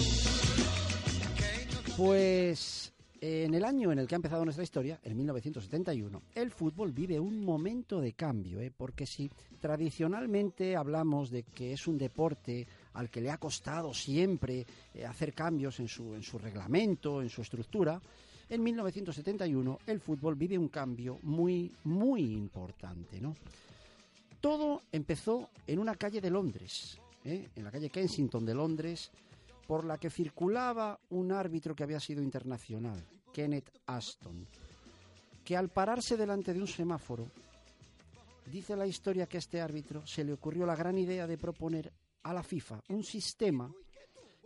[SPEAKER 28] Pues en el año en el que ha empezado nuestra historia, en 1971, el fútbol vive un momento de cambio, ¿eh? porque si tradicionalmente hablamos de que es un deporte al que le ha costado siempre eh, hacer cambios en su, en su reglamento, en su estructura, en 1971 el fútbol vive un cambio muy, muy importante. ¿no? Todo empezó en una calle de Londres, ¿eh? en la calle Kensington de Londres, por la que circulaba un árbitro que había sido internacional, Kenneth Aston, que al pararse delante de un semáforo, dice la historia que a este árbitro se le ocurrió la gran idea de proponer a la FIFA un sistema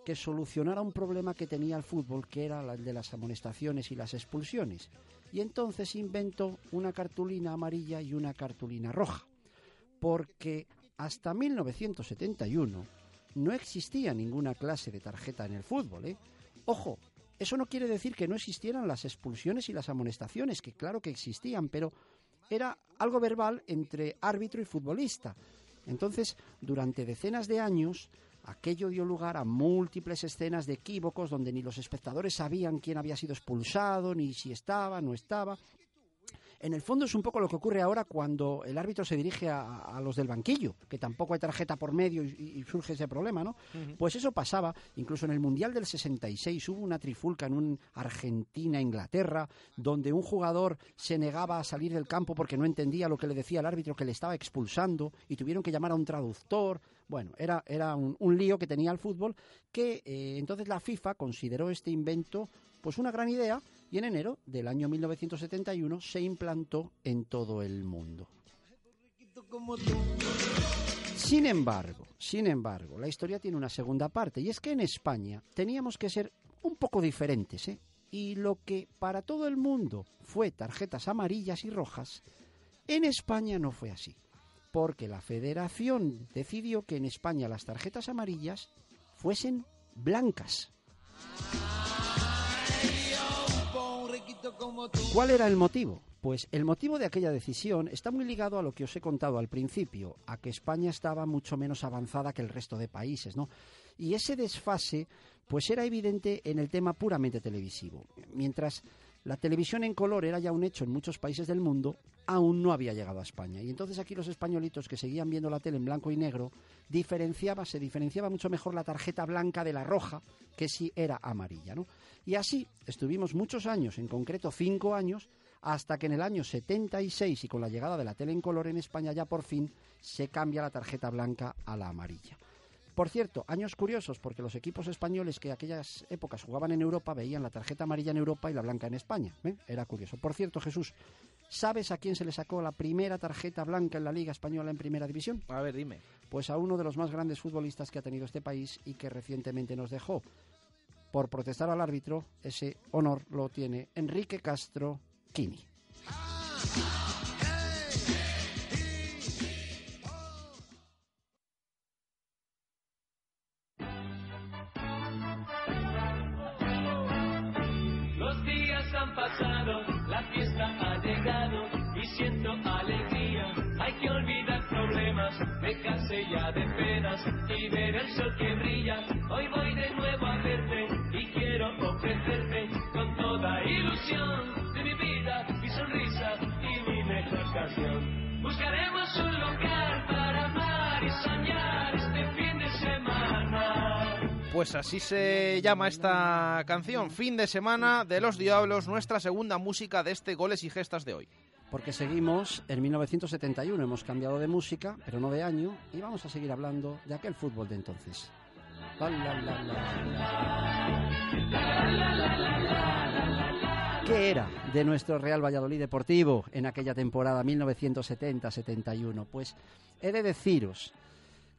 [SPEAKER 28] que solucionara un problema que tenía el fútbol, que era el de las amonestaciones y las expulsiones. Y entonces inventó una cartulina amarilla y una cartulina roja, porque hasta 1971 no existía ninguna clase de tarjeta en el fútbol. ¿eh? Ojo, eso no quiere decir que no existieran las expulsiones y las amonestaciones, que claro que existían, pero era algo verbal entre árbitro y futbolista. Entonces, durante decenas de años, Aquello dio lugar a múltiples escenas de equívocos donde ni los espectadores sabían quién había sido expulsado, ni si estaba, no estaba. En el fondo es un poco lo que ocurre ahora cuando el árbitro se dirige a, a los del banquillo, que tampoco hay tarjeta por medio y, y surge ese problema, ¿no? Pues eso pasaba, incluso en el Mundial del 66 hubo una trifulca en un Argentina-Inglaterra, donde un jugador se negaba a salir del campo porque no entendía lo que le decía el árbitro, que le estaba expulsando, y tuvieron que llamar a un traductor. Bueno, era, era un, un lío que tenía el fútbol, que eh, entonces la FIFA consideró este invento pues una gran idea y en enero del año 1971 se implantó en todo el mundo. Sin embargo, sin embargo, la historia tiene una segunda parte y es que en España teníamos que ser un poco diferentes, ¿eh? Y lo que para todo el mundo fue tarjetas amarillas y rojas, en España no fue así, porque la federación decidió que en España las tarjetas amarillas fuesen blancas. ¿Cuál era el motivo? Pues el motivo de aquella decisión está muy ligado a lo que os he contado al principio, a que España estaba mucho menos avanzada que el resto de países, ¿no? Y ese desfase, pues era evidente en el tema puramente televisivo. Mientras la televisión en color era ya un hecho en muchos países del mundo, aún no había llegado a España. Y entonces aquí los españolitos que seguían viendo la tele en blanco y negro, diferenciaba, se diferenciaba mucho mejor la tarjeta blanca de la roja, que si era amarilla, ¿no? Y así estuvimos muchos años, en concreto cinco años, hasta que en el año 76 y con la llegada de la tele en color en España ya por fin se cambia la tarjeta blanca a la amarilla. Por cierto, años curiosos porque los equipos españoles que aquellas épocas jugaban en Europa veían la tarjeta amarilla en Europa y la blanca en España. ¿eh? Era curioso. Por cierto, Jesús, ¿sabes a quién se le sacó la primera tarjeta blanca en la Liga Española en Primera División?
[SPEAKER 5] A ver, dime.
[SPEAKER 28] Pues a uno de los más grandes futbolistas que ha tenido este país y que recientemente nos dejó. Por protestar al árbitro, ese honor lo tiene Enrique Castro Quini.
[SPEAKER 1] Los días han pasado, la fiesta ha llegado y siento alegría. Hay que olvidar problemas, dejarse ya de penas y ver el sol que brilla. Hoy voy de nuevo de mi vida, mi sonrisa y mi mejor canción. Buscaremos un lugar para amar y soñar este fin de semana.
[SPEAKER 5] Pues así se llama esta canción, Fin de Semana de los Diablos, nuestra segunda música de este Goles y Gestas de hoy.
[SPEAKER 28] Porque seguimos en 1971, hemos cambiado de música, pero no de año, y vamos a seguir hablando de aquel fútbol de entonces. La, la, la, la. ¿Qué era de nuestro Real Valladolid Deportivo en aquella temporada 1970-71? Pues he de deciros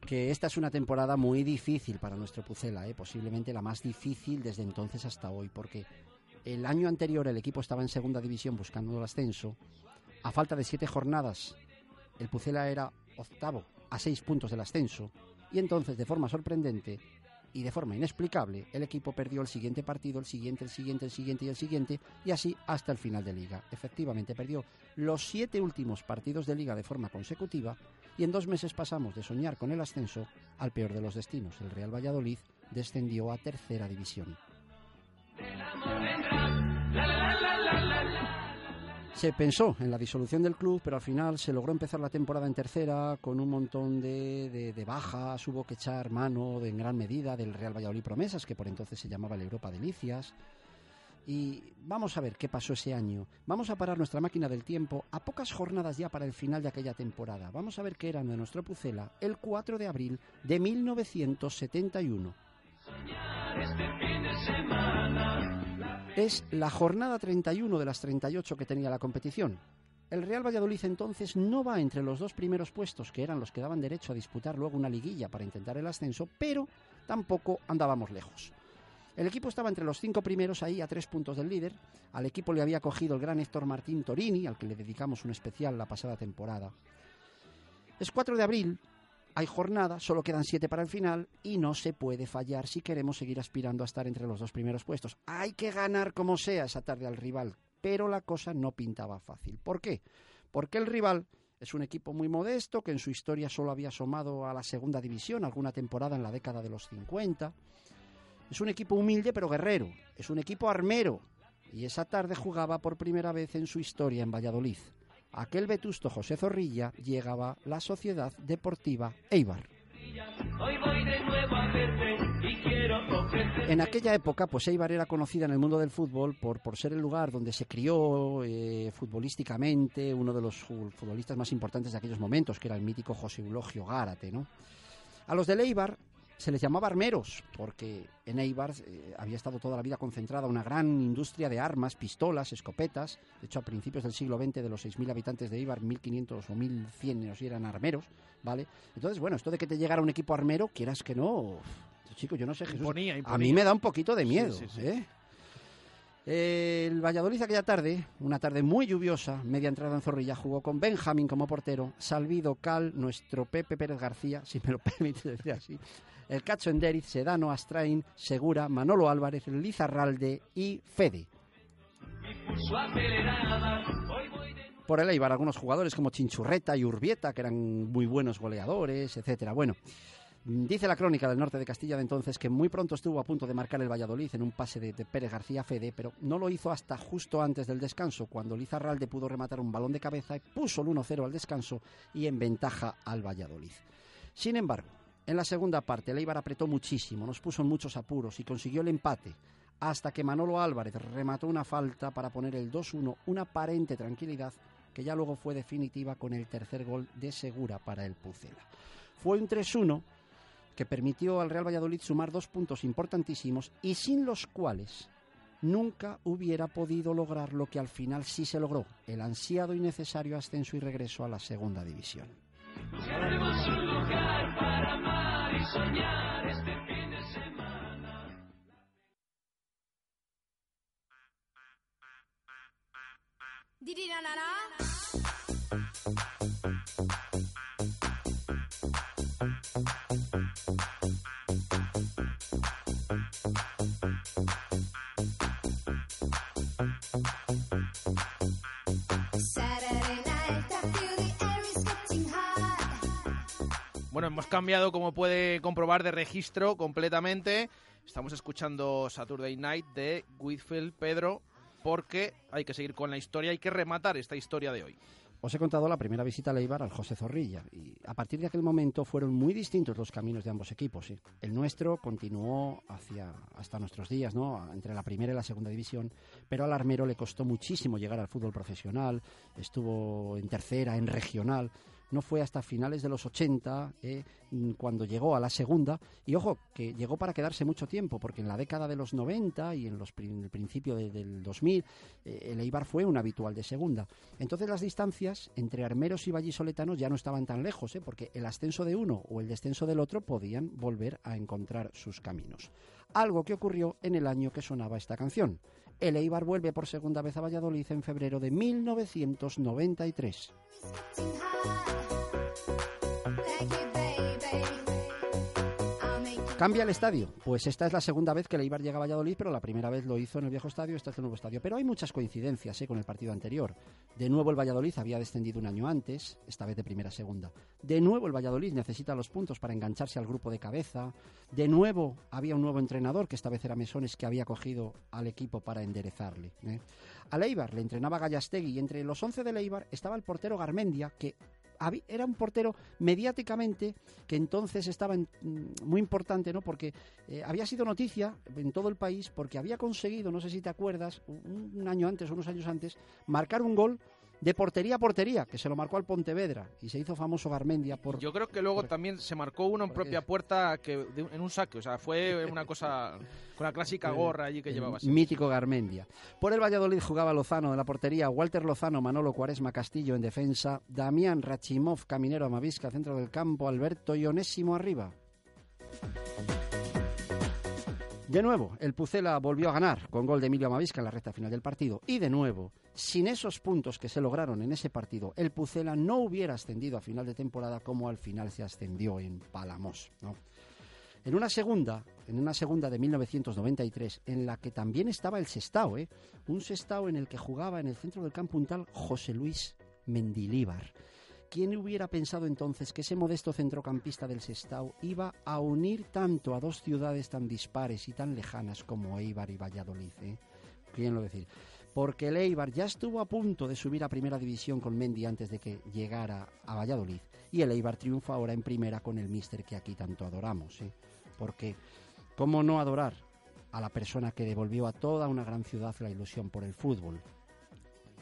[SPEAKER 28] que esta es una temporada muy difícil para nuestro Pucela, ¿eh? posiblemente la más difícil desde entonces hasta hoy, porque el año anterior el equipo estaba en segunda división buscando el ascenso. A falta de siete jornadas, el Pucela era octavo a seis puntos del ascenso. Y entonces, de forma sorprendente y de forma inexplicable, el equipo perdió el siguiente partido, el siguiente, el siguiente, el siguiente y el siguiente, y así hasta el final de liga. Efectivamente, perdió los siete últimos partidos de liga de forma consecutiva y en dos meses pasamos de soñar con el ascenso al peor de los destinos. El Real Valladolid descendió a tercera división. Se pensó en la disolución del club, pero al final se logró empezar la temporada en tercera con un montón de, de, de bajas. Hubo que echar mano de, en gran medida del Real Valladolid Promesas, que por entonces se llamaba el Europa Delicias. Y vamos a ver qué pasó ese año. Vamos a parar nuestra máquina del tiempo a pocas jornadas ya para el final de aquella temporada. Vamos a ver qué era de nuestro Pucela el 4 de abril de 1971. Es la jornada 31 de las 38 que tenía la competición. El Real Valladolid entonces no va entre los dos primeros puestos, que eran los que daban derecho a disputar luego una liguilla para intentar el ascenso, pero tampoco andábamos lejos. El equipo estaba entre los cinco primeros ahí a tres puntos del líder. Al equipo le había cogido el gran Héctor Martín Torini, al que le dedicamos un especial la pasada temporada. Es 4 de abril, hay jornada, solo quedan siete para el final y no se puede fallar si queremos seguir aspirando a estar entre los dos primeros puestos. Hay que ganar como sea esa tarde al rival, pero la cosa no pintaba fácil. ¿Por qué? Porque el rival Es un equipo muy modesto que en su historia solo había asomado a la segunda división alguna temporada en la década de los 50. Es un equipo humilde pero guerrero. Es un equipo armero. Y esa tarde jugaba por primera vez en su historia en Valladolid. Aquel vetusto José Zorrilla llegaba la Sociedad Deportiva Eibar.
[SPEAKER 1] Hoy voy de nuevo a verte y quiero ofrecerte.
[SPEAKER 28] En aquella época, pues Eibar era conocida en el mundo del fútbol por, por ser el lugar donde se crió eh, futbolísticamente uno de los fu- futbolistas más importantes de aquellos momentos, que era el mítico José Eulogio Gárate, ¿no? A los del Eibar se les llamaba armeros, porque en Eibar eh, había estado toda la vida concentrada una gran industria de armas, pistolas, escopetas. De hecho, a principios del siglo XX, de los 6.000 habitantes de Eibar, 1.500 o 1.100 no sé, eran armeros, ¿vale? Entonces, bueno, esto de que te llegara un equipo armero, quieras que no... Chico, yo no sé, Jesús.
[SPEAKER 5] Imponía,
[SPEAKER 28] A mí me da un poquito de miedo,
[SPEAKER 5] Sí, sí, sí.
[SPEAKER 28] ¿eh? El Valladolid aquella tarde, una tarde muy lluviosa, media entrada en Zorrilla, jugó con Benjamín como portero, Salvido, Cal, nuestro Pepe Pérez García, si me lo (laughs) permite decir así, el Cacho Enderiz, Sedano, Astrain, Segura, Manolo Álvarez, Lizarralde y Fede. Por el Eibar, algunos jugadores como Chinchurreta y Urbieta, que eran muy buenos goleadores, etcétera. Bueno, dice la crónica del norte de Castilla de entonces que muy pronto estuvo a punto de marcar el Valladolid en un pase de, de Pérez García Fede, pero no lo hizo hasta justo antes del descanso, cuando Lizarralde pudo rematar un balón de cabeza y puso el 1-0 al descanso y en ventaja al Valladolid. Sin embargo, en la segunda parte, el apretó muchísimo, nos puso en muchos apuros y consiguió el empate, hasta que Manolo Álvarez remató una falta para poner el 2-1, una aparente tranquilidad que ya luego fue definitiva con el tercer gol de Segura para el Pucela. Fue un 3-1 que permitió al Real Valladolid sumar dos puntos importantísimos y sin los cuales nunca hubiera podido lograr lo que al final sí se logró, el ansiado y necesario ascenso y regreso a la segunda división.
[SPEAKER 1] Buscaremos un lugar para amar y soñar este fin de semana.
[SPEAKER 5] Bueno, hemos cambiado, como puede comprobar, de registro completamente. Estamos escuchando Saturday Night de Whitfield Pedro, porque hay que seguir con la historia, hay que rematar esta historia de hoy.
[SPEAKER 28] Os he contado la primera visita a Leibar al José Zorrilla y a partir de aquel momento fueron muy distintos los caminos de ambos equipos. ¿sí? El nuestro continuó hacia hasta nuestros días, ¿no? entre la primera y la segunda división, pero al armero le costó muchísimo llegar al fútbol profesional, estuvo en tercera, en regional. No fue hasta finales de los 80 eh, mm, cuando llegó a la segunda. Y ojo, que llegó para quedarse mucho tiempo, porque en la década de los 90 y en los el principio de- del 2000, eh, el Eibar fue un habitual de segunda. Entonces las distancias entre armeros y vallisoletanos ya no estaban tan lejos, ¿eh? porque el ascenso de uno o el descenso del otro podían volver a encontrar sus caminos. Algo que ocurrió en el año que sonaba esta canción. El Eibar vuelve por segunda vez a Valladolid en febrero de 1993. ¿Cambia el estadio? Pues esta es la segunda vez que el Eibar llega a Valladolid, pero la primera vez lo hizo en el viejo estadio, este es el nuevo estadio. Pero hay muchas coincidencias ¿eh? con el partido anterior. De nuevo el Valladolid había descendido un año antes, esta vez de primera a segunda. De nuevo el Valladolid necesita los puntos para engancharse al grupo de cabeza. De nuevo había un nuevo entrenador, que esta vez era Mesones, que había cogido al equipo para enderezarle. ¿eh? Al Eibar le entrenaba Gallastegui y entre los 11 del Eibar estaba el portero Garmendia, que era un portero mediáticamente que entonces estaba en- mm, muy importante, ¿no? Porque eh, había sido noticia en todo el país porque había conseguido, no sé si te acuerdas, un, un año antes o unos años antes, marcar un gol de portería a portería, que se lo marcó al Pontevedra y se hizo famoso Garmendia por
[SPEAKER 5] Yo creo que luego también se marcó uno en propia puerta que de en un saque, o sea, fue una cosa con la clásica (laughs) gorra allí que llevaba. así.
[SPEAKER 28] mítico Garmendia. Por el Valladolid jugaba Lozano de la portería, Walter Lozano, Manolo Cuaresma Castillo en defensa, Damián Rachimov, Caminero Amavisca, centro del campo, Alberto Ionésimo arriba. De nuevo, el Pucela volvió a ganar con gol de Emilio Amavisca en la recta final del partido. Y de nuevo, sin esos puntos que se lograron en ese partido, el Pucela no hubiera ascendido a final de temporada como al final se ascendió en Palamos. ¿no? En una segunda, en una segunda de 1993, en la que también estaba el Sestao, ¿eh? un Sestao en el que jugaba en el centro del campo un tal José Luis Mendilíbar. ¿Quién hubiera pensado entonces que ese modesto centrocampista del Sestao iba a unir tanto a dos ciudades tan dispares y tan lejanas como Eibar y Valladolid? eh? ¿Quién lo decir? Porque el Eibar ya estuvo a punto de subir a primera división con Mendy antes de que llegara a Valladolid. Y el Eibar triunfa ahora en primera con el míster que aquí tanto adoramos. ¿eh? Porque, ¿cómo no adorar a la persona que devolvió a toda una gran ciudad la ilusión por el fútbol?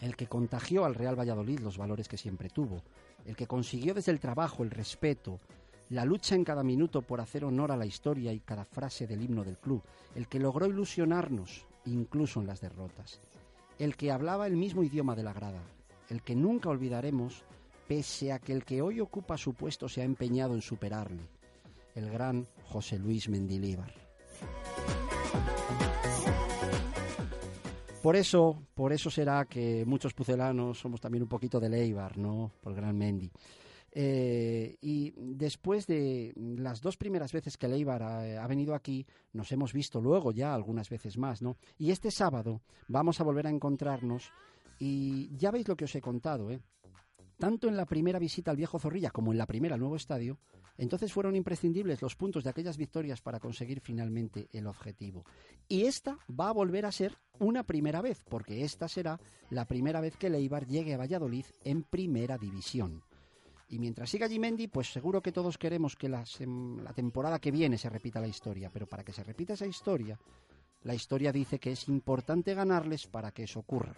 [SPEAKER 28] El que contagió al Real Valladolid los valores que siempre tuvo. El que consiguió desde el trabajo el respeto, la lucha en cada minuto por hacer honor a la historia y cada frase del himno del club. El que logró ilusionarnos, incluso en las derrotas el que hablaba el mismo idioma de la grada, el que nunca olvidaremos, pese a que el que hoy ocupa su puesto se ha empeñado en superarle, el gran José Luis Mendilíbar. Por eso, por eso será que muchos pucelanos somos también un poquito de Leibar, ¿no? Por gran Mendy. Eh, y después de las dos primeras veces que Leibar ha, ha, venido aquí, nos hemos visto luego ya algunas veces más, ¿no? Y este sábado vamos a volver a encontrarnos y ya veis lo que os he contado, ¿eh? Tanto en la primera visita al viejo Zorrilla como en la primera al nuevo estadio, entonces fueron imprescindibles los puntos de aquellas victorias para conseguir finalmente el objetivo. Y esta va a volver a ser una primera vez, porque esta será la primera vez que Leibar llegue a Valladolid en primera división. Y mientras siga Gimendi, pues seguro que todos queremos que la, la, temporada que viene se repita la historia. Pero para que se repita esa historia, la historia dice que es importante ganarles para que eso ocurra.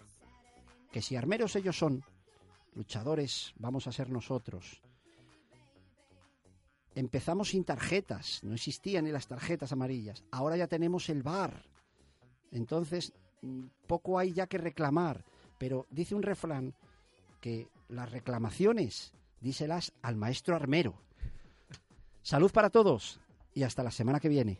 [SPEAKER 28] Que si armeros ellos son, luchadores vamos a ser nosotros. Empezamos sin tarjetas, no existían ni las tarjetas amarillas. Ahora ya tenemos el bar. Entonces, poco hay ya que reclamar. Pero dice un refrán que las reclamaciones díselas al maestro armero. Salud para todos y hasta la semana que viene.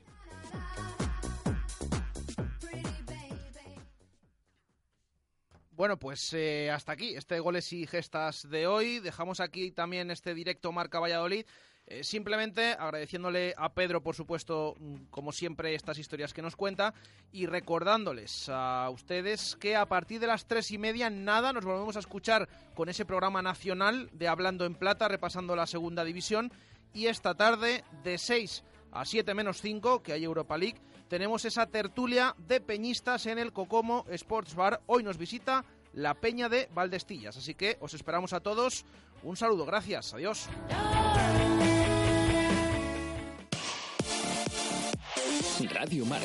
[SPEAKER 5] Bueno, pues eh, hasta aquí este goles y gestas de hoy. Dejamos aquí también este directo Marca Valladolid. Eh, simplemente agradeciéndole a Pedro, por supuesto, como siempre, estas historias que nos cuenta y recordándoles a ustedes que a partir de las tres y media, nada, nos volvemos a escuchar con ese programa nacional de Hablando en Plata, repasando la segunda división. Y esta tarde, de 6 a 7 menos 5, que hay Europa League, tenemos esa tertulia de peñistas en el Cocomo Sports Bar. Hoy nos visita la Peña de Valdestillas. Así que os esperamos a todos. Un saludo, gracias, adiós.
[SPEAKER 18] Radio Marca.